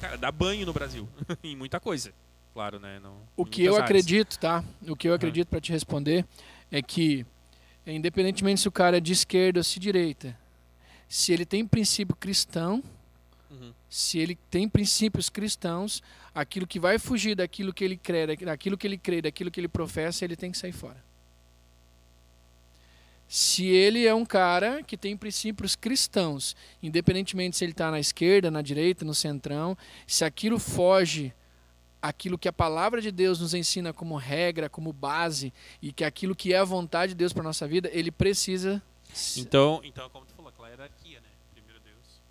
Cara, dá banho no Brasil em muita coisa. Claro, né? Não, O que eu áreas. acredito, tá? O que eu acredito para te responder é que, independentemente se o cara é de esquerda ou se de direita, se ele tem princípio cristão. Se ele tem princípios cristãos, aquilo que vai fugir daquilo que ele crê, daquilo que ele crê, daquilo que ele professa, ele tem que sair fora. Se ele é um cara que tem princípios cristãos, independentemente se ele está na esquerda, na direita, no centrão, se aquilo foge aquilo que a palavra de Deus nos ensina como regra, como base, e que aquilo que é a vontade de Deus para nossa vida, ele precisa. Então, então, como tu falou, aquela hierarquia, né? Primeiro Deus,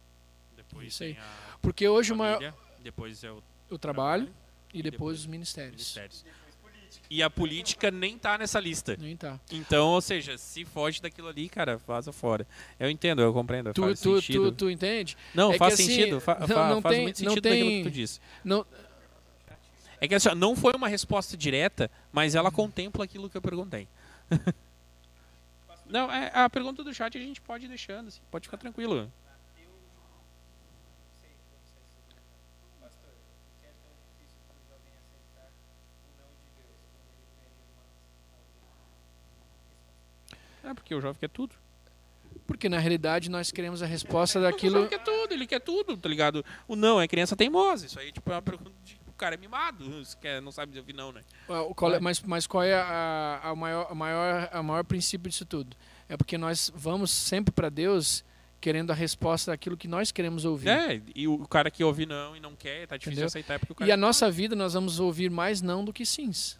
depois Isso aí. tem a Porque hoje o, maior, família, depois é o o trabalho e depois os ministérios. ministérios. E a política nem tá nessa lista. Nem tá. Então, ou seja, se foge daquilo ali, cara, vaza fora. Eu entendo, eu compreendo, Tu, faz tu, sentido. tu, tu entende? Não, é que faz assim, sentido, fa- não- não faz tem- muito não sentido daquilo tem- que tu disse. Não, É que assim, não foi uma resposta direta, mas ela contempla aquilo que eu perguntei. não, é, a pergunta do chat a gente pode ir deixando, assim, pode ficar tranquilo. É porque o jovem quer tudo. porque na realidade nós queremos a resposta O daquilo. jovem quer tudo, ele quer tudo, tá ligado? O não é criança teimosa. Isso aí tipo, é uma pergunta de o cara é mimado. Não sabe ouvir não, né? É- mas, mas qual é a, a, maior, a, maior, a maior princípio disso tudo? É porque nós vamos sempre para Deus querendo a resposta daquilo que nós queremos ouvir. É, e o cara que ouve não e não quer, tá difícil Entendeu? de aceitar é porque o cara E a nossa vida nós vamos ouvir mais não do que sims.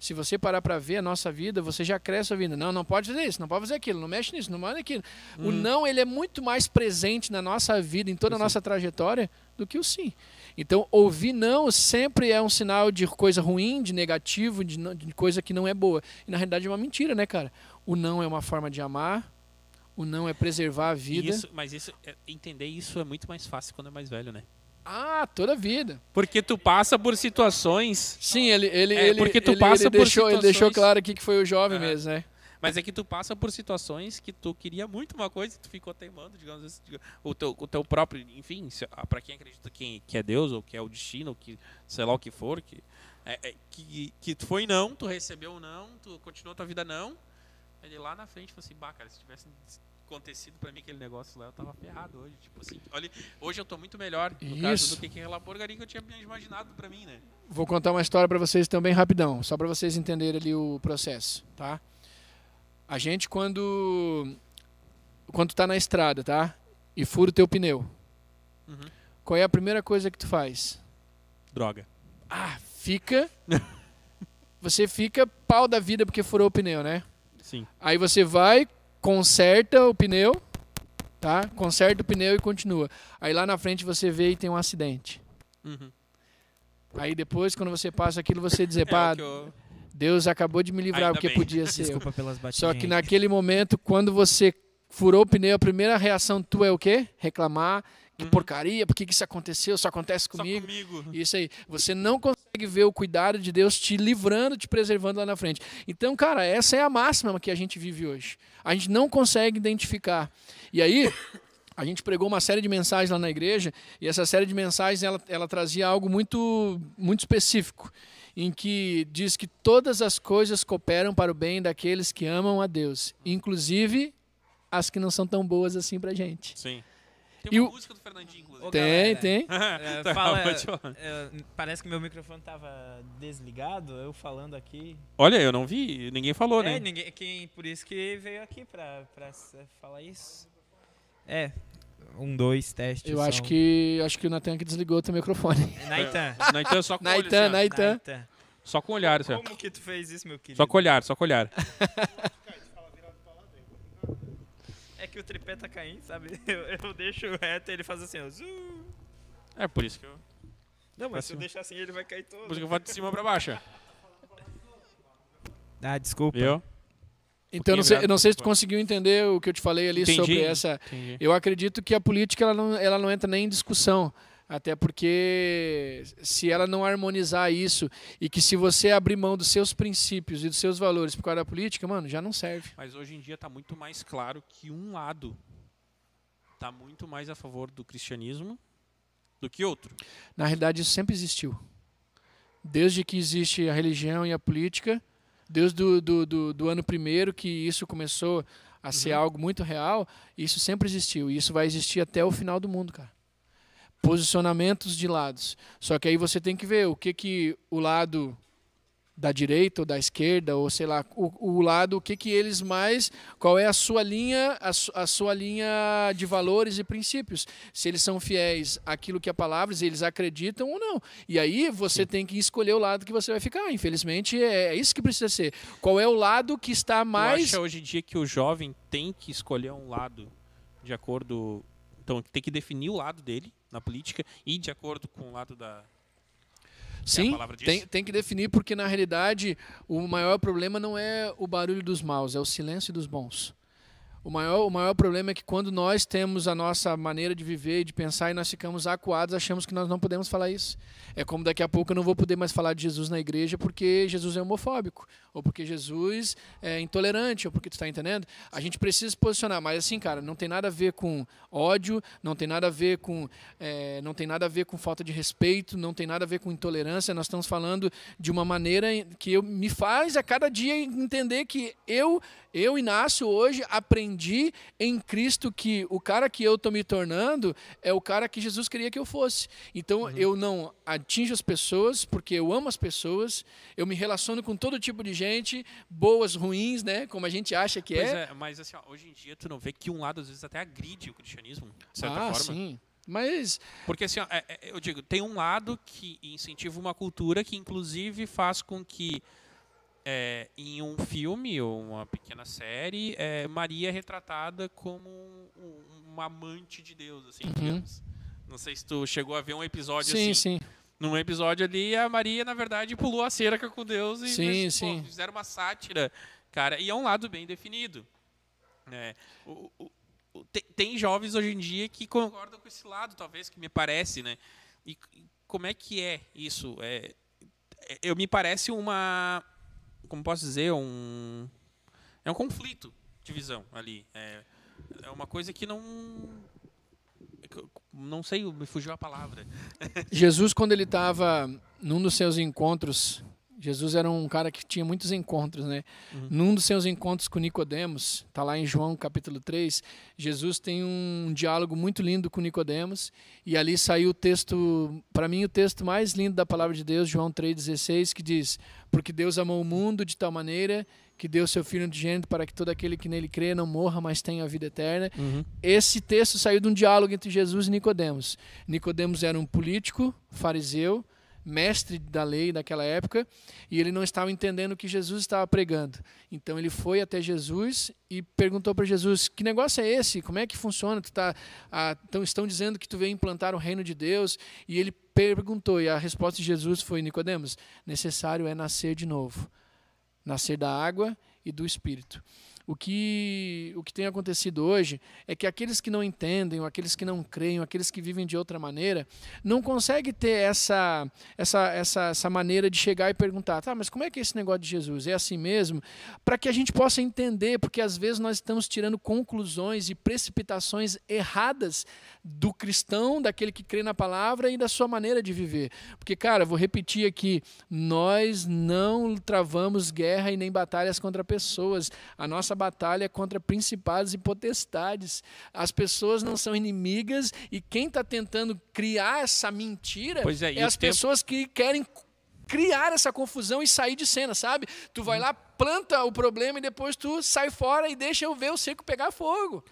Se você parar para ver a nossa vida, você já cresce ouvindo. Não, não pode fazer isso, não pode fazer aquilo, não mexe nisso, não manda aquilo. O Hum. não, ele é muito mais presente na nossa vida, em toda a nossa trajetória, do que o sim. Então, ouvir não sempre é um sinal de coisa ruim, de negativo, de, não- de coisa que não é boa. E na realidade é uma mentira, né, cara? O não é uma forma de amar, O não é preservar a vida. Isso, mas isso, é- entender isso é muito mais fácil quando é mais velho, né? Ah, toda a vida. Porque tu passa por situações. Sim, ele, ele, É, ele, porque tu ele, passa ele por deixou, ele deixou situações- claro aqui que foi o jovem É. mesmo, né? Mas é que tu passa por situações que tu queria muito uma coisa e tu ficou teimando, digamos assim. O teu, o teu próprio. Enfim, ah, pra quem acredita que, que é Deus, ou que é o destino, ou que sei lá o que for, que, é, é, que, que tu foi não, tu recebeu não, tu continuou tua vida não. Ele lá na frente falou assim: bah, cara, se tivesse acontecido pra mim aquele negócio lá, eu tava ferrado hoje. Tipo assim, olha, hoje eu tô muito melhor no caso Isso. do que aquela porcaria que eu tinha imaginado pra mim, né? Vou contar uma história pra vocês também rapidão, só pra vocês entenderem ali o processo, tá? A gente quando quando tu tá na estrada, tá? E fura o teu pneu. Uhum. Qual é a primeira coisa que tu faz? Droga. Ah, fica Você fica pau da vida porque furou o pneu, né? Sim. Aí você vai, conserta o pneu, tá? Conserta o pneu e continua. Aí lá na frente você vê e tem um acidente. Uhum. Aí depois, quando você passa aquilo, você dizer, É, pá, o que eu- Deus acabou de me livrar Ainda porque bem. podia ser. eu. Desculpa pelas batidas. Só que naquele momento, quando você furou o pneu, a primeira reação tua é o quê? Reclamar, que Uhum. porcaria, por que que isso aconteceu? Só acontece comigo. comigo. Isso aí. Você não consegue ver o cuidado de Deus te livrando, te preservando lá na frente. Então, cara, essa é a máxima que a gente vive hoje. A gente não consegue identificar. E aí, a gente pregou uma série de mensagens lá na igreja, e essa série de mensagens ela, ela trazia algo muito, muito específico, em que diz que todas as coisas cooperam para o bem daqueles que amam a Deus, inclusive as que não são tão boas assim pra gente. Sim. Tem E uma o- música do Fernandinho, inclusive. Ô, Tem, galera, tem. É, Tá, fala- pode falar. é, parece que meu microfone tava desligado, eu falando aqui. Olha, eu não vi, ninguém falou, É, né? ninguém, quem, por isso que veio aqui pra, pra falar isso. É, um, dois, teste. Eu acho que acho que o Natan que desligou o teu microfone. Naitan. Naitan, só com olho, Naitan, assim. Naitan. Naitan. Só com o olhar, assim, ó. Como que tu fez isso, meu querido? Só com o olhar, só com o olhar. Que o tripé tá caindo, sabe? Eu, eu deixo reto e ele faz assim, ó. zu. É por isso que eu, Não, mas se eu deixar assim, ele vai cair todo. por isso que eu faço de cima pra baixo. Ah, desculpa. Viu? Então, não sei, eu não sei se tu conseguiu entender o que eu te falei ali Entendi. sobre essa. Entendi. Eu acredito que a política ela não, ela não entra nem em discussão. Até porque se ela não harmonizar isso e que se você abrir mão dos seus princípios e dos seus valores por causa da política, mano, já não serve. Mas hoje em dia tá muito mais claro que um lado tá muito mais a favor do cristianismo do que outro. Na realidade, isso sempre existiu. Desde que existe a religião e a política, desde do, do, do, do ano primeiro que isso começou a ser algo muito real, isso sempre existiu. E isso vai existir até o final do mundo, cara. Posicionamentos de lados. Só que aí você tem que ver o que, que o lado da direita ou da esquerda, ou sei lá, o, o lado, o que, que eles mais. Qual é a sua linha, a, su- a sua linha de valores e princípios. Se eles são fiéis àquilo que a palavra, diz, eles acreditam ou não. E aí você tem que escolher o lado que você vai ficar. Infelizmente, é, é isso que precisa ser. Qual é o lado que está mais. acha hoje em dia que o jovem tem que escolher um lado de acordo. Então, tem que definir o lado dele na política e de acordo com o lado da. Sim, palavra diz? tem, tem que definir, porque na realidade o maior problema não é o barulho dos maus, é o silêncio dos bons. O maior, o maior problema é que quando nós temos a nossa maneira de viver e de pensar e nós ficamos acuados, achamos que nós não podemos falar isso. É como daqui a pouco eu não vou poder mais falar de Jesus na igreja porque Jesus é homofóbico, ou porque Jesus é intolerante, ou porque tu está entendendo? A gente precisa se posicionar, mas assim, cara, não tem nada a ver com ódio, não tem nada a ver com, é, não tem nada a ver com falta de respeito, não tem nada a ver com intolerância. Nós estamos falando de uma maneira que eu, me faz a cada dia entender que eu, eu Inácio hoje aprendi em Cristo que o cara que eu tô me tornando é o cara que Jesus queria que eu fosse. Então eu não atinjo as pessoas porque eu amo as pessoas. Eu me relaciono com todo tipo de gente, boas, ruins, né? Como a gente acha que é. é, mas assim, ó, hoje em dia tu não vê que um lado às vezes até agride o cristianismo, de certa ah, forma. sim. Mas Porque assim, ó, é- é- eu digo, tem um lado que incentiva uma cultura que inclusive faz com que é, em um filme ou uma pequena série, é, Maria é retratada como um- um- uma amante de Deus, assim, digamos. Não sei se tu chegou a ver um episódio Uhum. sim, assim. sim. Num episódio ali, a Maria, na verdade, pulou a cerca com Deus e Sim, fez- pô, sim. fizeram uma sátira, cara. E é um lado bem definido. É, o, o, o, tem, tem, jovens hoje em dia que concordam com esse lado, talvez, que me parece, né? E, como é que é isso? É, é, eu me parece uma, como posso dizer, um é um conflito de visão ali. É, é uma coisa que não não sei, me fugiu a palavra. Jesus, quando ele estava num dos seus encontros Jesus era um cara que tinha muitos encontros, né? Uhum. Num dos seus encontros com Nicodemos, tá lá em João capítulo 3, Jesus tem um diálogo muito lindo com Nicodemos, e ali saiu o texto, para mim o texto mais lindo da palavra de Deus, João 3:16, que diz: "Porque Deus amou o mundo de tal maneira que deu seu filho de gênero para que todo aquele que nele crê não morra, mas tenha a vida eterna". Uhum. Esse texto saiu de um diálogo entre Jesus e Nicodemos. Nicodemos era um político, fariseu, mestre da lei daquela época, e ele não estava entendendo o que Jesus estava pregando. Então ele foi até Jesus e perguntou para Jesus: "Que negócio é esse? Como é que funciona? Tu tá, ah, então estão dizendo que tu veio implantar o reino de Deus?" E ele perguntou, e a resposta de Jesus foi: "Nicodemos, necessário é nascer de novo. Nascer da água e do espírito." O que, o que tem acontecido hoje é que aqueles que não entendem, aqueles que não creem, aqueles que vivem de outra maneira, não conseguem ter essa, essa, essa, essa maneira de chegar e perguntar: tá, mas como é que é esse negócio de Jesus? É assim mesmo? Para que a gente possa entender, porque às vezes nós estamos tirando conclusões e precipitações erradas do cristão, daquele que crê na palavra e da sua maneira de viver. Porque, cara, vou repetir aqui: nós não travamos guerra e nem batalhas contra pessoas. A nossa batalha contra principados e potestades. As pessoas não são inimigas e quem está tentando criar essa mentira é, é as tempo... pessoas que querem criar essa confusão e sair de cena, sabe? Tu vai hum. lá, planta o problema e depois tu sai fora e deixa eu ver o seco pegar fogo.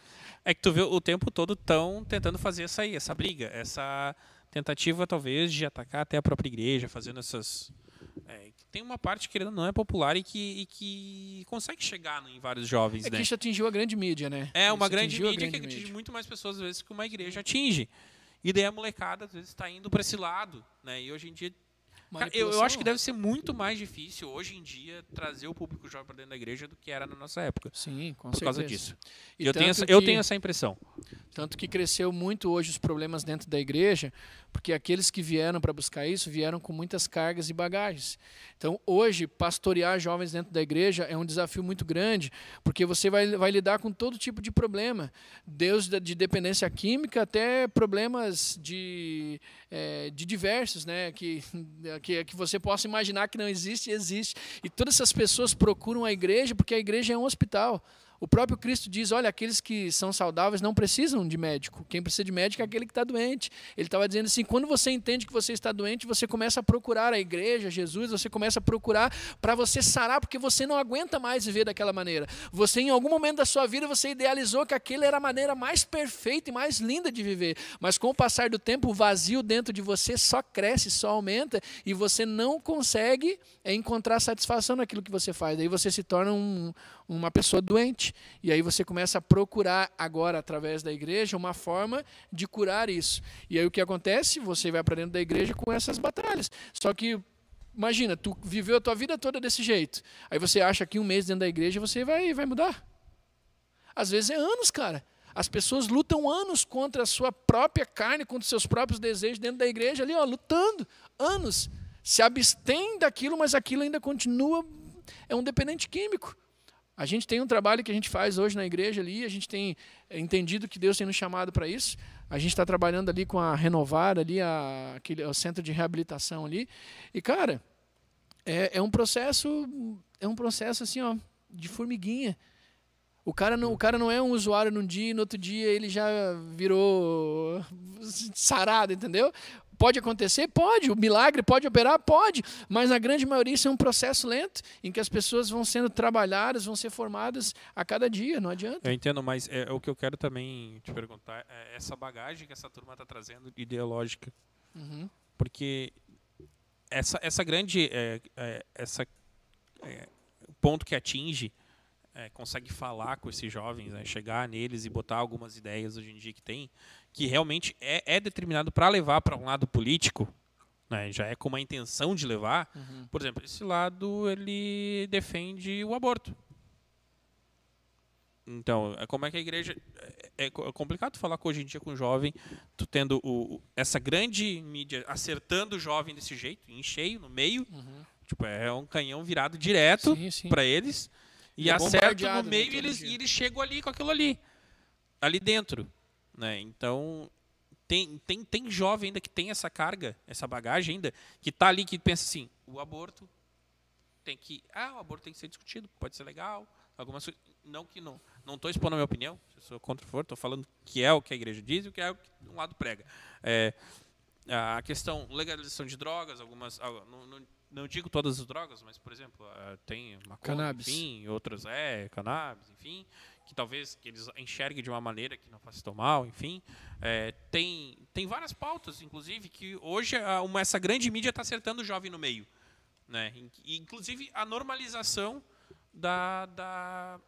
É que tu vê o tempo todo tão tentando fazer essa aí, essa briga, essa tentativa talvez de atacar até a própria igreja, fazendo essas é, tem uma parte que não é popular e que, e que consegue chegar em vários jovens. É né? que isso atingiu a grande mídia, né? É, uma grande mídia grande que atinge mídia. muito mais pessoas às vezes que uma igreja atinge. E daí a molecada às vezes está indo para esse lado. Né? E hoje em dia eu, eu, acho que deve ser muito mais difícil hoje em dia trazer o público jovem para dentro da igreja do que era na nossa época. Sim, com por certeza. causa disso. E eu, tenho essa, que, eu tenho essa impressão. Tanto que cresceu muito hoje os problemas dentro da igreja, porque aqueles que vieram para buscar isso vieram com muitas cargas e bagagens. Então, hoje, pastorear jovens dentro da igreja é um desafio muito grande, porque você vai, vai lidar com todo tipo de problema, desde de dependência química até problemas de, é, de diversos, né? que, que, que você possa imaginar que não existe, existe. E todas essas pessoas procuram a igreja porque a igreja é um hospital. O próprio Cristo diz: olha, aqueles que são saudáveis não precisam de médico. Quem precisa de médico é aquele que está doente. Ele estava dizendo assim: quando você entende que você está doente, você começa a procurar a igreja, Jesus, você começa a procurar para você sarar, porque você não aguenta mais viver daquela maneira. Você, em algum momento da sua vida, você idealizou que aquela era a maneira mais perfeita e mais linda de viver. Mas com o passar do tempo, o vazio dentro de você só cresce, só aumenta e você não consegue encontrar satisfação naquilo que você faz. Daí você se torna um, uma pessoa doente. E aí você começa a procurar agora, através da igreja, uma forma de curar isso. E aí o que acontece? Você vai para dentro da igreja com essas batalhas. Só que imagina, tu viveu a tua vida toda desse jeito. Aí você acha que um mês dentro da igreja você vai, vai mudar. Às vezes é anos, cara. As pessoas lutam anos contra a sua própria carne, contra os seus próprios desejos dentro da igreja ali, ó, lutando anos. Se abstém daquilo, mas aquilo ainda continua é um dependente químico. A gente tem um trabalho que a gente faz hoje na igreja ali, a gente tem entendido que Deus tem nos chamado para isso. A gente está trabalhando ali com a Renovar, ali, a, aquele, o centro de reabilitação ali. E, cara, é, é um processo, é um processo assim, ó, de formiguinha. O cara, não, o cara não é um usuário num dia e no outro dia ele já virou sarado, entendeu? Pode acontecer? Pode. O milagre pode operar? Pode. Mas na grande maioria isso é um processo lento, em que as pessoas vão sendo trabalhadas, vão ser formadas a cada dia, não adianta. Eu entendo, mas é, o que eu quero também te perguntar é essa bagagem que essa turma está trazendo ideológica. Uhum. Porque essa, essa grande. É, é, essa, é, ponto que atinge é, consegue falar com esses jovens, né, chegar neles e botar algumas ideias hoje em dia que tem, que realmente é, é determinado para levar para um lado político, né, já é com uma intenção de levar. Uhum. Por exemplo, esse lado ele defende o aborto. Então, é como é que a igreja. É, é é complicado falar com hoje em dia com o jovem, tu tendo o, essa grande mídia acertando o jovem desse jeito, em cheio, no meio. Tipo, é um canhão virado direto para eles. E, E é acerta no né, meio e eles, e eles chegam ali com aquilo ali. Ali dentro. Né? Então, tem, tem, tem jovem ainda que tem essa carga, essa bagagem ainda, que tá ali que pensa assim, o aborto tem que. Ah, o aborto tem que ser discutido, pode ser legal. Algumas coisas. Não que não. Não estou expondo a minha opinião, se eu sou contra o for, estou falando que é o que a igreja diz e o que é o que um lado prega. É, a questão legalização de drogas, algumas. ah, Não, não, não digo todas as drogas, mas, por exemplo, ah, tem maconha, Cannabis. enfim, outras é, cannabis, enfim, que talvez que eles enxerguem de uma maneira que não faça tão mal, enfim. É, tem, tem várias pautas, inclusive, que hoje a- uma, essa grande mídia está acertando o jovem no meio. Né? In- Inclusive a normalização da, da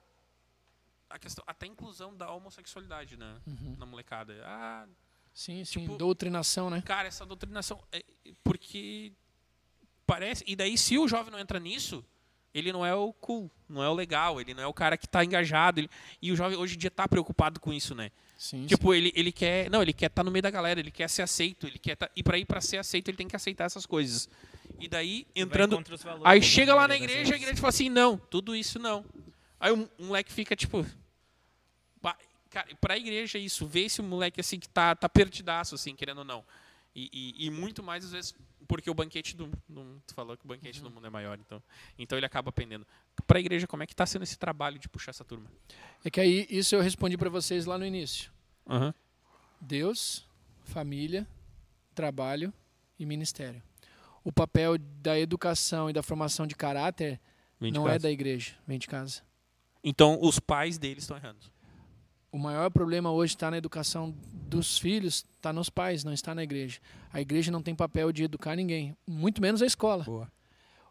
a questão, até a inclusão da homossexualidade né? na molecada. Ah, Sim, sim. Tipo- Doutrinação, né? cara, essa doutrinação. é- porque parece. E daí, se o jovem não entra nisso, ele não é o cool, não é o legal, ele não é o cara que está engajado. ele- e o jovem hoje em dia está preocupado com isso, né? Sim, Tipo, ele, ele quer. Não, ele quer estar no meio da galera, ele quer ser aceito, ele quer tá, e para ir para ser aceito, ele tem que aceitar essas coisas. E daí, entrando. Aí chega lá na igreja, a vezes. igreja fala assim: não, tudo isso não. Aí o moleque fica tipo. "Pá, Cara, pra igreja isso, ver esse moleque assim que tá, tá perdidaço, assim, querendo ou não. E, e- e muito mais, às vezes, porque o banquete do. do- tu falou que o banquete do mundo é maior, então. Então ele acaba aprendendo. Pra igreja, como é que tá sendo esse trabalho de puxar essa turma? É que aí isso eu respondi para vocês lá no início. Aham. Deus, família, trabalho e ministério. O papel da educação e da formação de caráter de não é casa. da igreja, vem de casa. Então os pais deles estão errando. O maior problema hoje está na educação dos filhos, está nos pais, não está na igreja. A igreja não tem papel de educar ninguém, muito menos a escola. Boa.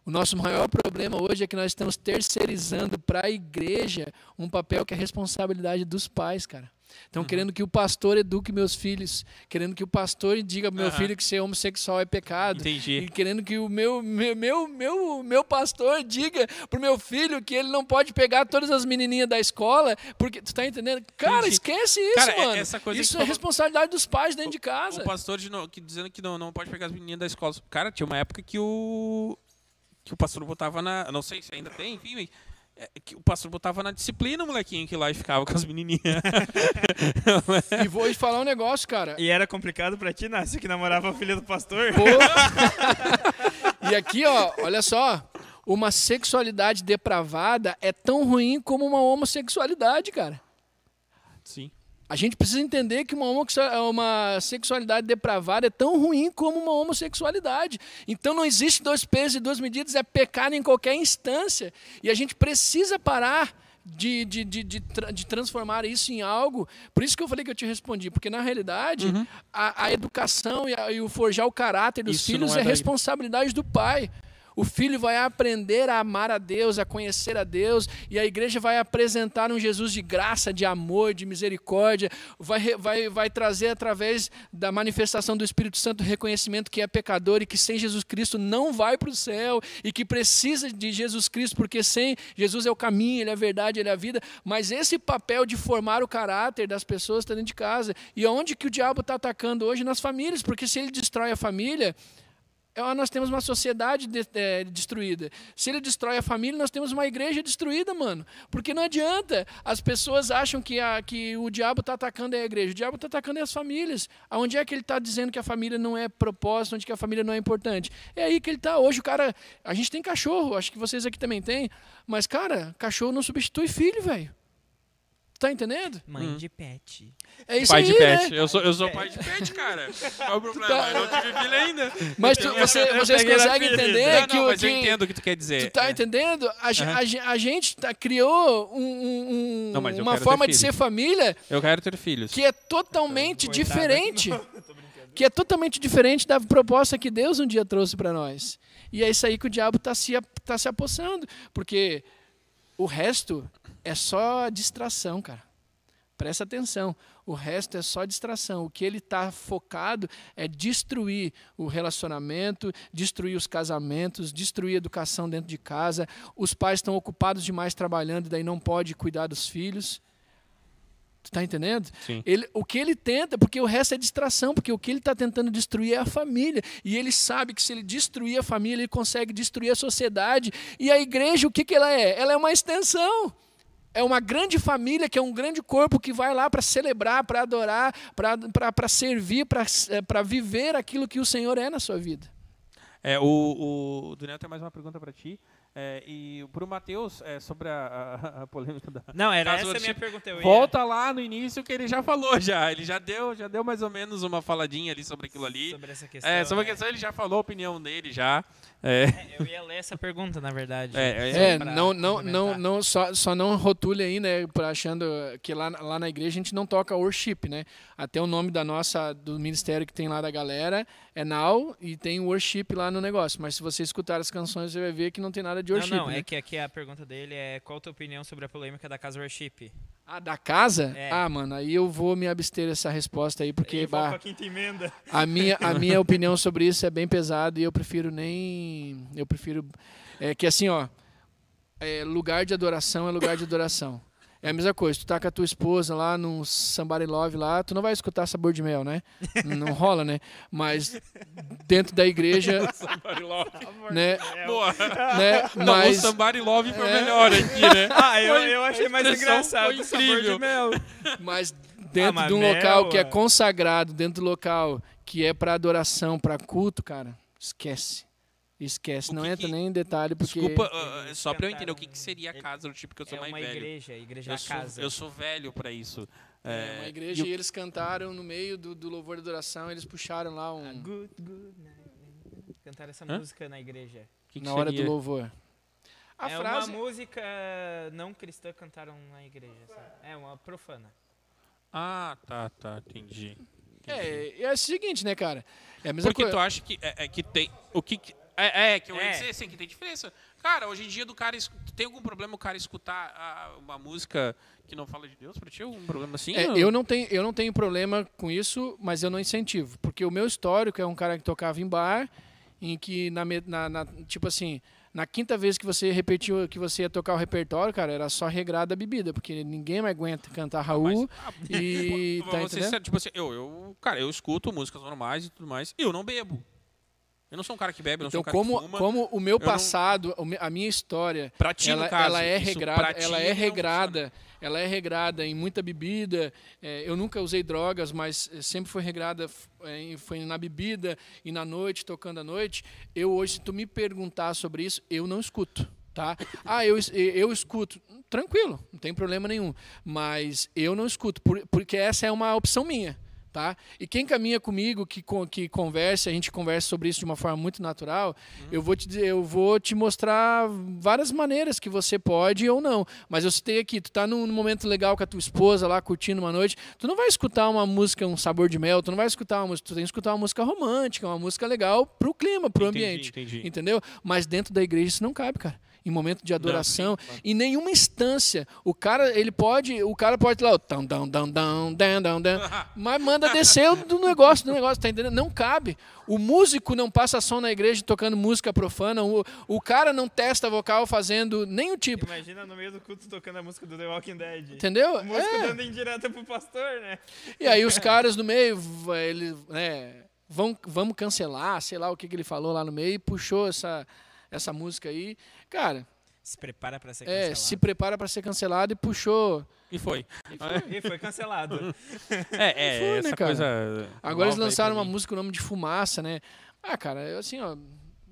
O nosso maior problema hoje é que nós estamos terceirizando para a igreja um papel que é responsabilidade dos pais, cara. Estão querendo que o pastor eduque meus filhos, querendo que o pastor diga pro meu Aham. filho que ser homossexual é pecado. Entendi. E querendo que o meu, meu, meu, meu, meu pastor diga pro meu filho que ele não pode pegar todas as menininhas da escola, porque tu tá entendendo? Cara, Entendi. esquece isso, Cara, é- mano. essa coisa isso é falou- responsabilidade dos pais dentro de casa. O pastor de no- que, dizendo que não, não pode pegar as meninas da escola. Cara, tinha uma época que o. que o pastor botava na. Não sei se ainda tem, enfim. É, que o pastor botava na disciplina o molequinho que lá e ficava com as menininhas. E vou te falar um negócio, cara. E era complicado pra ti, Nácio, que namorava a filha do pastor? E aqui, ó, olha só. Uma sexualidade depravada é tão ruim como uma homossexualidade, cara. Sim. A gente precisa entender que uma, uma sexualidade depravada é tão ruim como uma homossexualidade. Então não existe dois pesos e duas medidas, é pecado em qualquer instância. E a gente precisa parar de, de, de, de, de transformar isso em algo. Por isso que eu falei que eu te respondi, porque na realidade a, a educação e, a- e o forjar o caráter dos Isso filhos é é da- responsabilidade do pai. O filho vai aprender a amar a Deus, a conhecer a Deus, e a igreja vai apresentar um Jesus de graça, de amor, de misericórdia, vai, vai, vai trazer através da manifestação do Espírito Santo o reconhecimento que é pecador e que sem Jesus Cristo não vai para o céu, e que precisa de Jesus Cristo, porque sem Jesus é o caminho, ele é a verdade, ele é a vida. Mas esse papel de formar o caráter das pessoas está dentro de casa. E aonde que o diabo está atacando hoje? Nas famílias, porque se ele destrói a família, nós temos uma sociedade de- é, destruída. Se ele destrói a família, nós temos uma igreja destruída, mano. Porque não adianta. As pessoas acham que, a, que o diabo está atacando a igreja. O diabo está atacando as famílias. Aonde é que ele está dizendo que a família não é propósito, onde que a família não é importante? É aí que ele está. Hoje o cara. A gente tem cachorro, acho que vocês aqui também têm. Mas, cara, cachorro não substitui filho, velho. Tá entendendo? Mãe de pet. É isso pai aí, de pet. né? Eu sou, eu sou pai de pet, cara. Qual o problema? Tá. Eu não tive filho ainda. Mas tu- você- eu vocês conseguem entender não, que não, o mas eu que- entendo o que tu quer dizer. Tu tá É. entendendo? A, Aham. a a gente tá- criou um- um- Não, eu uma forma de ser família Eu quero ter filhos. que é totalmente diferente. Que é totalmente diferente da proposta que Deus um dia trouxe para nós. E é isso aí que o diabo está se, tá se apossando. Porque o resto é só distração, cara. Presta atenção. O resto é só distração. O que ele está focado é destruir o relacionamento, destruir os casamentos, destruir a educação dentro de casa. Os pais estão ocupados demais trabalhando e daí não pode cuidar dos filhos. Tu tá entendendo? Sim. Ele, o que ele tenta, porque o resto é distração, porque o que ele está tentando destruir é a família. E ele sabe que se ele destruir a família, ele consegue destruir a sociedade. E a igreja, o que, que ela é? Ela é uma extensão. É uma grande família, que é um grande corpo que vai lá para celebrar, para adorar, para servir, para viver aquilo que o Senhor é na sua vida. É, o, o Daniel tem mais uma pergunta para ti. É, e para o Matheus, é, sobre a, a, a, polêmica da. Não, era essa a minha pergunta. Eu volta lá no início que ele já falou já. Ele já deu, já deu mais ou menos uma faladinha ali sobre aquilo ali. Sobre essa questão. É, sobre a é. questão, ele já falou a opinião dele já. É. é eu ia ler essa pergunta, na verdade. É, é não, não, não, não, só, só não rotule aí, né, achando que lá, lá na igreja a gente não toca worship, né? Até o nome da nossa, do ministério que tem lá da galera é Now e tem worship lá no negócio. Mas se você escutar as canções, você vai ver que não tem nada de worship. Não, não, né? é que aqui a pergunta dele é qual a tua opinião sobre a polêmica da casa worship? Ah, da casa? É. Ah, mano, aí eu vou me abster dessa resposta aí, porque bah, a, quinta emenda. a minha a minha opinião sobre isso é bem pesada e eu prefiro nem eu prefiro é que assim, ó, é, lugar de adoração é lugar de adoração. É a mesma coisa, tu tá com a tua esposa lá num Somebody Love lá, tu não vai escutar sabor de mel, né? Não rola, né? Mas dentro da igreja. somebody Love. Né? Boa. Né? Não, Mas, o Somebody Love foi é... melhor aqui, né? Ah, eu, eu achei mais engraçado o sabor de mel. Mas dentro ah, de um mel, local que é consagrado, dentro do local que é para adoração, para culto, cara, esquece. Esquece, não que entra que... nem em detalhe porque. Desculpa, uh, só para eu entender o que, que seria a casa do tipo que eu sou é mais uma velho. igreja, igreja eu casa. Sou, eu sou velho para isso. É, é, uma igreja e, e, eles cantaram no meio do, do louvor de adoração, eles puxaram lá um. good, good Cantaram essa Hã? música na igreja. Que que na hora do louvor. A é frase... uma música não cristã cantaram na igreja. Sabe? É uma profana. Ah, tá, tá, entendi. entendi. É, é o seguinte, né, cara? É a mesma Porque coisa. tu acha que, é, é que tem. O que, é, é, que eu ia é. dizer assim, que tem diferença. Cara, hoje em dia do cara. Tem algum problema o cara escutar a, uma música que não fala de Deus pra ti? Algum problema assim? É, eu, não tenho, eu não tenho problema com isso, mas eu não incentivo. Porque o meu histórico é um cara que tocava em bar, em que, na, na, na tipo assim, na quinta vez que você repetiu que você ia tocar o repertório, cara, era só regrada a bebida, porque ninguém mais aguenta cantar Raul. Ah, mas, e. tá você, tipo assim, eu, eu, cara, eu escuto músicas normais e tudo mais, e eu não bebo. Eu não sou um cara que bebe, eu não então, sou um como, cara que fuma. como o meu passado, não... a minha história, ti, ela, caso, ela é regrada, ela é regrada, ela é regrada em muita bebida. É, eu nunca usei drogas, mas sempre foi regrada, é, foi na bebida e na noite, tocando à noite. Eu hoje, se tu me perguntar sobre isso, eu não escuto. Tá? Ah, eu, eu escuto. Tranquilo, não tem problema nenhum. Mas eu não escuto, porque essa é uma opção minha. Tá? E quem caminha comigo, que, que conversa, a gente conversa sobre isso de uma forma muito natural, uhum. eu vou te eu vou te mostrar várias maneiras que você pode ou não. Mas eu citei aqui, tu tá num momento legal com a tua esposa lá, curtindo uma noite, tu não vai escutar uma música, um sabor de mel, tu não vai escutar uma música, tu tem que escutar uma música romântica, uma música legal pro clima, pro entendi, ambiente. Entendi. Entendeu? Mas dentro da igreja isso não cabe, cara em momento de adoração, não, sim, em nenhuma instância. O cara, ele pode, o cara pode lá, dão, dão, dão, dão, dão, mas manda descer do negócio, do negócio, tá entendendo? Não cabe. O músico não passa som na igreja tocando música profana, o, o cara não testa vocal fazendo nenhum tipo. Imagina no meio do culto tocando a música do The Walking Dead. Entendeu? Música é. dando indireta pro pastor, né? E aí os caras no meio, ele, né, vão, vamos cancelar, sei lá o que, que ele falou lá no meio, e puxou essa essa música aí. Cara. Se prepara para ser cancelado. É, se prepara para ser cancelado e puxou. E foi. E foi, e foi cancelado. é, é, foi, né, essa né, coisa. Agora eles lançaram uma música com o nome de Fumaça, né? Ah, cara, assim, ó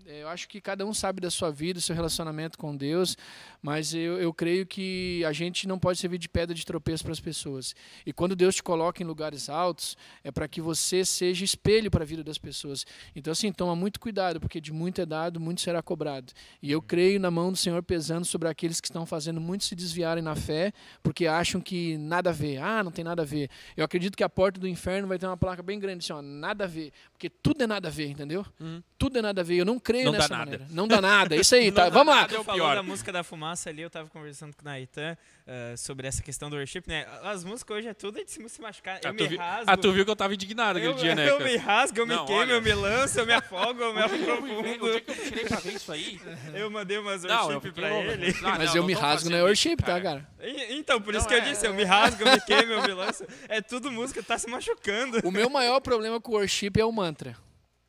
eu acho que cada um sabe da sua vida, do seu relacionamento com Deus, mas eu, eu creio que a gente não pode servir de pedra de tropeço para as pessoas. E quando Deus te coloca em lugares altos, é para que você seja espelho para a vida das pessoas. Então, assim, toma muito cuidado, porque de muito é dado, muito será cobrado. E eu creio na mão do Senhor pesando sobre aqueles que estão fazendo muito se desviarem na fé, porque acham que nada a ver. Ah, não tem nada a ver. Eu acredito que a porta do inferno vai ter uma placa bem grande assim, ó, nada a ver. Porque tudo é nada a ver, entendeu? Uhum. Tudo é nada a ver. Eu não creio creio Não dá nessa nada. maneira. Não dá nada. Isso aí, tá? Não dá Vamos lá. nada. o falou da música da fumaça ali, eu tava conversando com o Naitan eh, sobre essa questão do worship, né? As músicas hoje é tudo de se se machucar. Eu Ah, me tu, vi- rasgo. ah, tu viu que eu tava indignado aquele eu, dia, né? eu me rasgo, eu me Não, queimo, olha. eu me lanço, eu me afogo, eu me O eu o aprofundo. dia que eu tirei pra ver isso aí. Eu mandei umas eu worship pra ele. Ah, Mas não, eu não me rasgo isso, worship, tá, cara? Então, por isso que eu é- disse, eu me rasgo, eu me queimo, eu me lanço. É tudo música, tá se machucando. O meu maior problema com o worship é o mantra,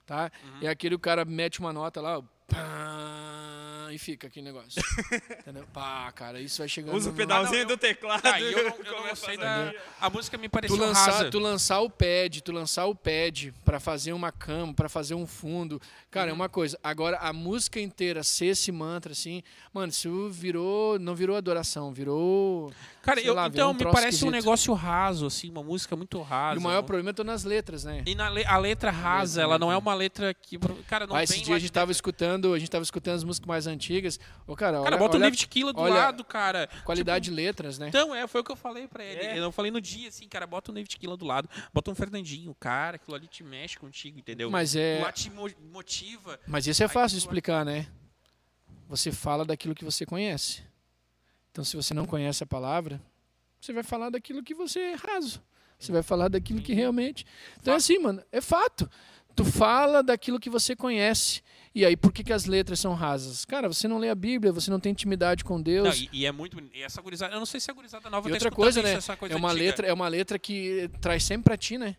tá? Uhum. É aquele o cara mete uma nota lá, ó, e fica aquele negócio. Entendeu? Pá, cara, isso vai chegando... Usa o no- pedalzinho Ah, não, eu- do teclado. Ah, e eu não, eu não a da. A música me Tu pareceu lançar, rasa. tu lançar o pad, tu lançar o pad pra fazer uma cama, pra fazer um fundo. Cara, é uma coisa. Agora, a música inteira ser esse mantra, assim, mano, isso virou. Não virou adoração, virou. Cara, sei eu- lá, virou então um me troço parece um esquisito. negócio raso, assim, uma música muito rasa. E o maior não- problema é nas letras, né? E na le- a letra rasa, ela não é uma letra que. Cara, não Ah, vem esse dia a gente tava escutando, a gente tava escutando as músicas mais antigas. Ô, cara, Cara, olha, bota o olha David Killa do olha lado, cara. qualidade de letras, né? Então, é, foi o que eu falei pra ele. É. Eu não falei no dia, assim, cara, bota o David Killa do lado, bota um Fernandinho, cara, aquilo ali te mexe contigo, entendeu? Mas é. lá te mo- motiva. Mas isso é fácil de explicar, né? Você fala daquilo que você conhece. Então, se você não conhece a palavra, você vai falar daquilo que você é raso. Você vai falar daquilo que realmente. Então, é assim, mano, é fato. Tu fala daquilo que você conhece. E aí, por que, que as letras são rasas? Cara, você não lê a Bíblia, você não tem intimidade com Não, Deus. e, e é muito. E essa gurizada, eu não sei se a gurizada nova E tá outra coisa, isso, né? essa coisa É uma, antiga. letra, é uma letra que traz sempre pra ti, né?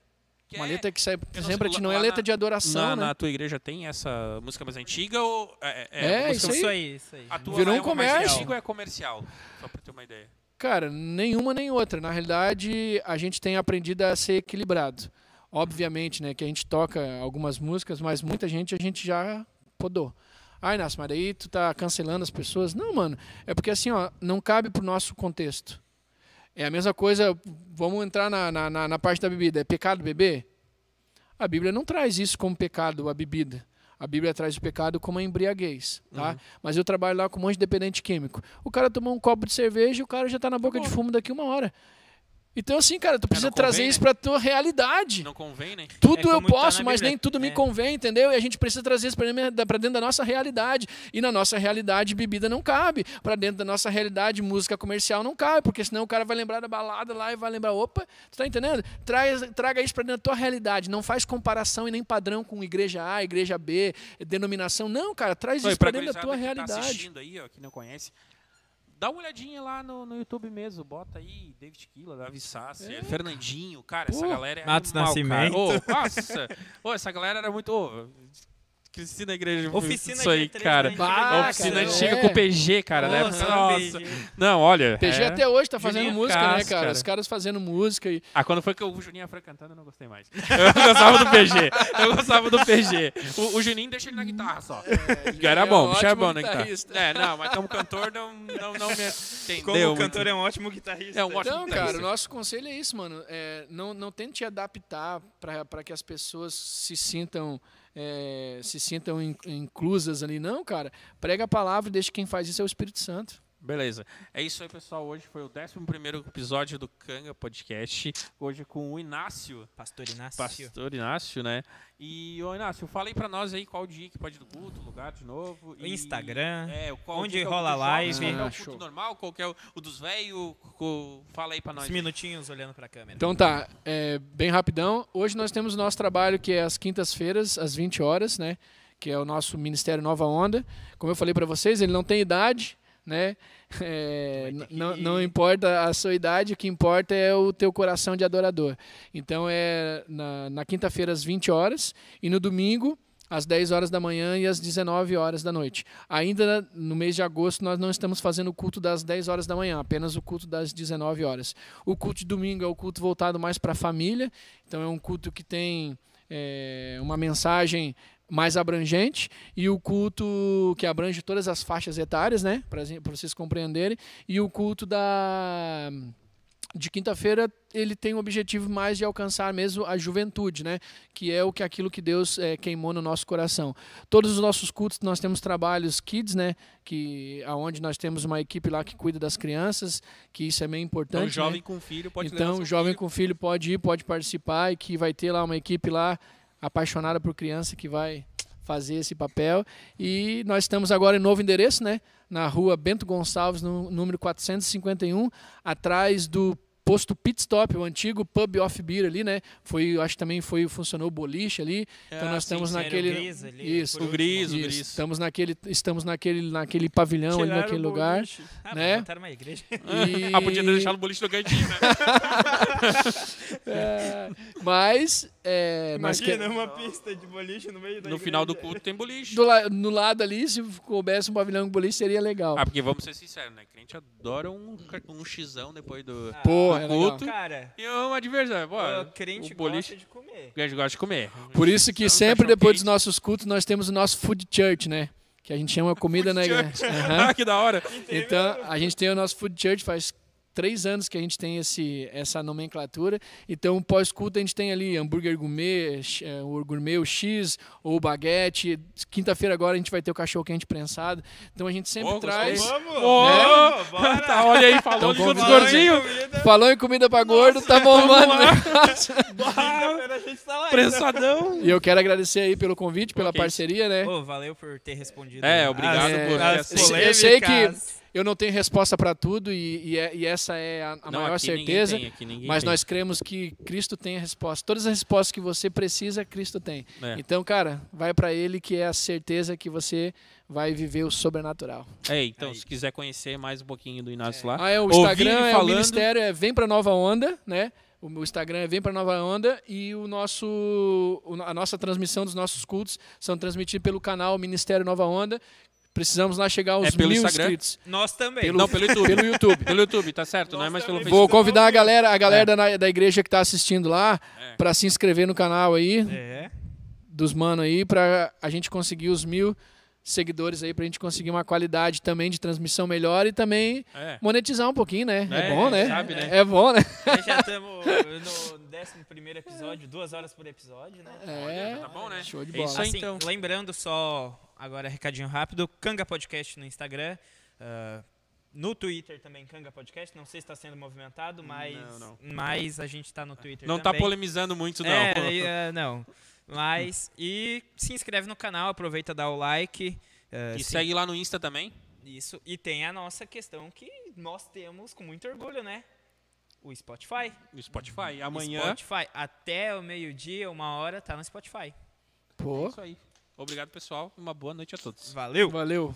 Que Uma é- letra que sai não sempre pra ti. Não é letra na- de adoração, na, né? na tua igreja tem essa música mais antiga ou. É, É, uma isso música- Isso aí, isso aí. A tua Virou lá um é uma mais comércio. antiga ou é comercial? Só pra ter uma ideia. Cara, nenhuma nem outra. Na realidade, a gente tem aprendido a ser equilibrado. Obviamente, né, que a gente toca algumas músicas, mas muita gente a gente já podou. Ai, Inácio, mas daí tu tá cancelando as pessoas. Não, mano. É porque assim, ó, não cabe pro nosso contexto. É a mesma coisa, vamos entrar na, na, na- parte da bebida. É pecado beber? A Bíblia não traz isso como pecado, a bebida. A Bíblia traz o pecado como a embriaguez, tá? Mas eu trabalho lá com um monte de dependente químico. O cara tomou um copo de cerveja e o cara já tá na boca de Acabou. fumo daqui uma hora. Então, assim, cara, tu precisa não convém, trazer isso né? pra tua realidade. Não convém, né? Tudo É eu tá posso, na mas nem tudo me É. convém, entendeu? E a gente precisa trazer isso pra dentro, da nossa realidade. E na nossa realidade, bebida não cabe. Pra dentro da nossa realidade, música comercial não cabe, porque senão o cara vai lembrar da balada lá e vai lembrar, opa, tu tá entendendo? Traz, traga isso pra dentro da tua realidade. Não faz comparação e nem padrão com igreja A, igreja B, denominação. Não, cara, traz isso pra dentro da tua que Tá realidade. assistindo aí, ó, que não conhece. Dá uma olhadinha lá no, no YouTube mesmo. Bota aí David Killa, Davi Sassi, É. Fernandinho. Cara, essa Pô, galera é Matos animal, Nascimento. Cara. Ô, nossa! Ô, essa galera era muito... Ô, Cristina Igreja. Oficina Isso aí, cara. Bah, Oficina cara, né? antiga é. com o PG, cara. né? Nossa. Não, olha. PG é. até hoje tá fazendo Juninho música, né, cara? cara. Os caras fazendo música e. Ah, quando foi que o Juninho Afra cantando, eu não gostei mais. Eu gostava do PG. Eu gostava do PG. O, o Juninho deixa ele na guitarra só. Era é bom, um é ótimo bom na guitarra. guitarrista. É, não, mas como cantor não, não, não me entendeu. Como muito. cantor é um ótimo guitarrista. É um ótimo Então, guitarrista. cara, o nosso conselho é isso, mano. É, não, não tente te adaptar para que as pessoas se sintam é, se sintam in- inclusas ali. Não, cara. Prega a palavra e deixa quem faz isso é o Espírito Santo. Beleza. É isso aí, pessoal. Hoje foi o 11 episódio do Canga Podcast. Hoje com o Inácio, Pastor Inácio. pastor Inácio, né? E, ô Inácio, fala aí pra nós aí qual dia que pode ir do culto, lugar de novo. O e- Instagram, É, qual onde é o rola dos live. Qual que é Ah, o show. culto normal, qual que é o, o dos velhos. Fala aí pra nós. Uns minutinhos olhando pra câmera. Então tá, é, bem rapidão. Hoje nós temos o nosso trabalho que é às quintas-feiras, às 20 horas, né? Que é o nosso Ministério Nova Onda. Como eu falei para vocês, ele não tem idade, né? É, vai ter não, não importa a sua idade, o que importa é o teu coração de adorador. Então é na, na quinta-feira às 20 horas e no domingo às 10 horas da manhã e às 19 horas da noite. Ainda no mês de agosto nós não estamos fazendo o culto das 10 horas da manhã, apenas o culto das 19 horas. O culto de domingo é o culto voltado mais para a família, então é um culto que tem é, uma mensagem mais abrangente e o culto que abrange todas as faixas etárias, né, para vocês compreenderem, e o culto da de quinta-feira ele tem o objetivo mais de alcançar mesmo a juventude, né? Que é o que aquilo que Deus eh, queimou no nosso coração. Todos os nossos cultos nós temos trabalhos kids, né? Que aonde nós temos uma equipe lá que cuida das crianças, que isso é bem importante. Então, né? jovem com filho pode Então, jovem filho. com filho pode ir, pode participar e que vai ter lá uma equipe lá apaixonada por criança que vai fazer esse papel. E nós estamos agora em novo endereço, né? Na rua Bento Gonçalves, no número 451, atrás do posto Pit Stop, o antigo pub off beer ali, né? Foi, acho que também foi funcionou o boliche ali. Então Ah, nós sim, estamos sim, era o naquele Gris ali, isso, O Gris, o isso, Gris. estamos naquele estamos naquele naquele pavilhão ali naquele lugar. Ah, né? uma igreja. E- Ah, podia ter deixado o boliche no cantinho, né? É, mas é, nós que- Imagina uma pista de boliche no meio da No final do igreja. culto tem boliche. do la- no lado ali, se coubesse um pavilhão com boliche, seria legal. Ah, porque vamos ser sinceros, né? Crente adora um, um xizão depois do, Ah, do é legal. culto. Cara, E uma diversão. Pô, o crente o boliche, gosta de comer. o crente gosta de comer. Por isso que Então, sempre depois dos nossos cultos nós temos o nosso food church, né? Que a gente chama comida na igreja. Aham. Ah, que da hora. Então, a gente tem o nosso food church faz três anos que a gente tem esse, essa nomenclatura. Então, pós-culto, a gente tem ali hambúrguer gourmet, x- eh, o gourmet, o X, ou o baguete. Quinta-feira agora a gente vai ter o cachorro quente prensado. Então, a gente sempre Pô, traz... Vamos! Ô, vamos, bora! Tá, olha aí, falou Então, dos convidado. gordinhos. Falou em comida pra gordo, tá bombando, né? Quinta-feira a gente tá lá. Prensadão. E eu quero agradecer aí pelo convite, pela Ok. parceria, né? Ô, valeu por ter respondido. É, obrigado É, por as eu sei que-. Eu não tenho resposta para tudo e, e é- e essa é a, a Não, maior aqui ninguém certeza. tem, aqui ninguém Mas tem. nós cremos que Cristo tem a resposta. Todas as respostas que você precisa, Cristo tem. É. Então, cara, vai para Ele que é a certeza que você vai viver o sobrenatural. É, então, Aí. se quiser conhecer mais um pouquinho do Inácio lá, Ah, é, o Instagram, é, o falando- ministério é Vem Pra Nova Onda, né? O meu Instagram é Vem Pra Nova Onda e o nosso, o- a nossa transmissão dos nossos cultos são transmitidos pelo canal Ministério Nova Onda. Precisamos lá chegar aos É pelo mil Instagram? inscritos. Nós também. Pelo- Não, pelo YouTube. Pelo YouTube. pelo YouTube, tá certo? não é Nós mais pelo. Facebook. Vou convidar a galera, a galera É. da, da igreja que está assistindo lá É. para se inscrever no canal aí, É. dos mano aí, para a gente conseguir os mil seguidores aí, para a gente conseguir uma qualidade também de transmissão melhor e também É. monetizar um pouquinho, né? É, É, bom, né? sabe, né? É bom, né? Nós já estamos no 11 episódio, duas horas por episódio, né? É. Tá bom, né? Show de É bola. isso aí, Assim, então. lembrando só, agora recadinho rápido, Canga Podcast no Instagram, ah, no Twitter também Canga Podcast, não sei se está sendo movimentado, mas, Não, não. mas a gente está no Twitter Não tá também. polemizando muito, não. É, é, não. Mas, e se inscreve no canal, aproveita, dá o like. ah, E se- segue lá no Insta também. Isso, e tem a nossa questão que nós temos com muito orgulho, né? O Spotify. No Spotify. Amanhã. Spotify, até o meio-dia, uma hora, tá no Spotify. É Pô, isso aí. Obrigado, pessoal. Uma boa noite a todos. Valeu! valeu.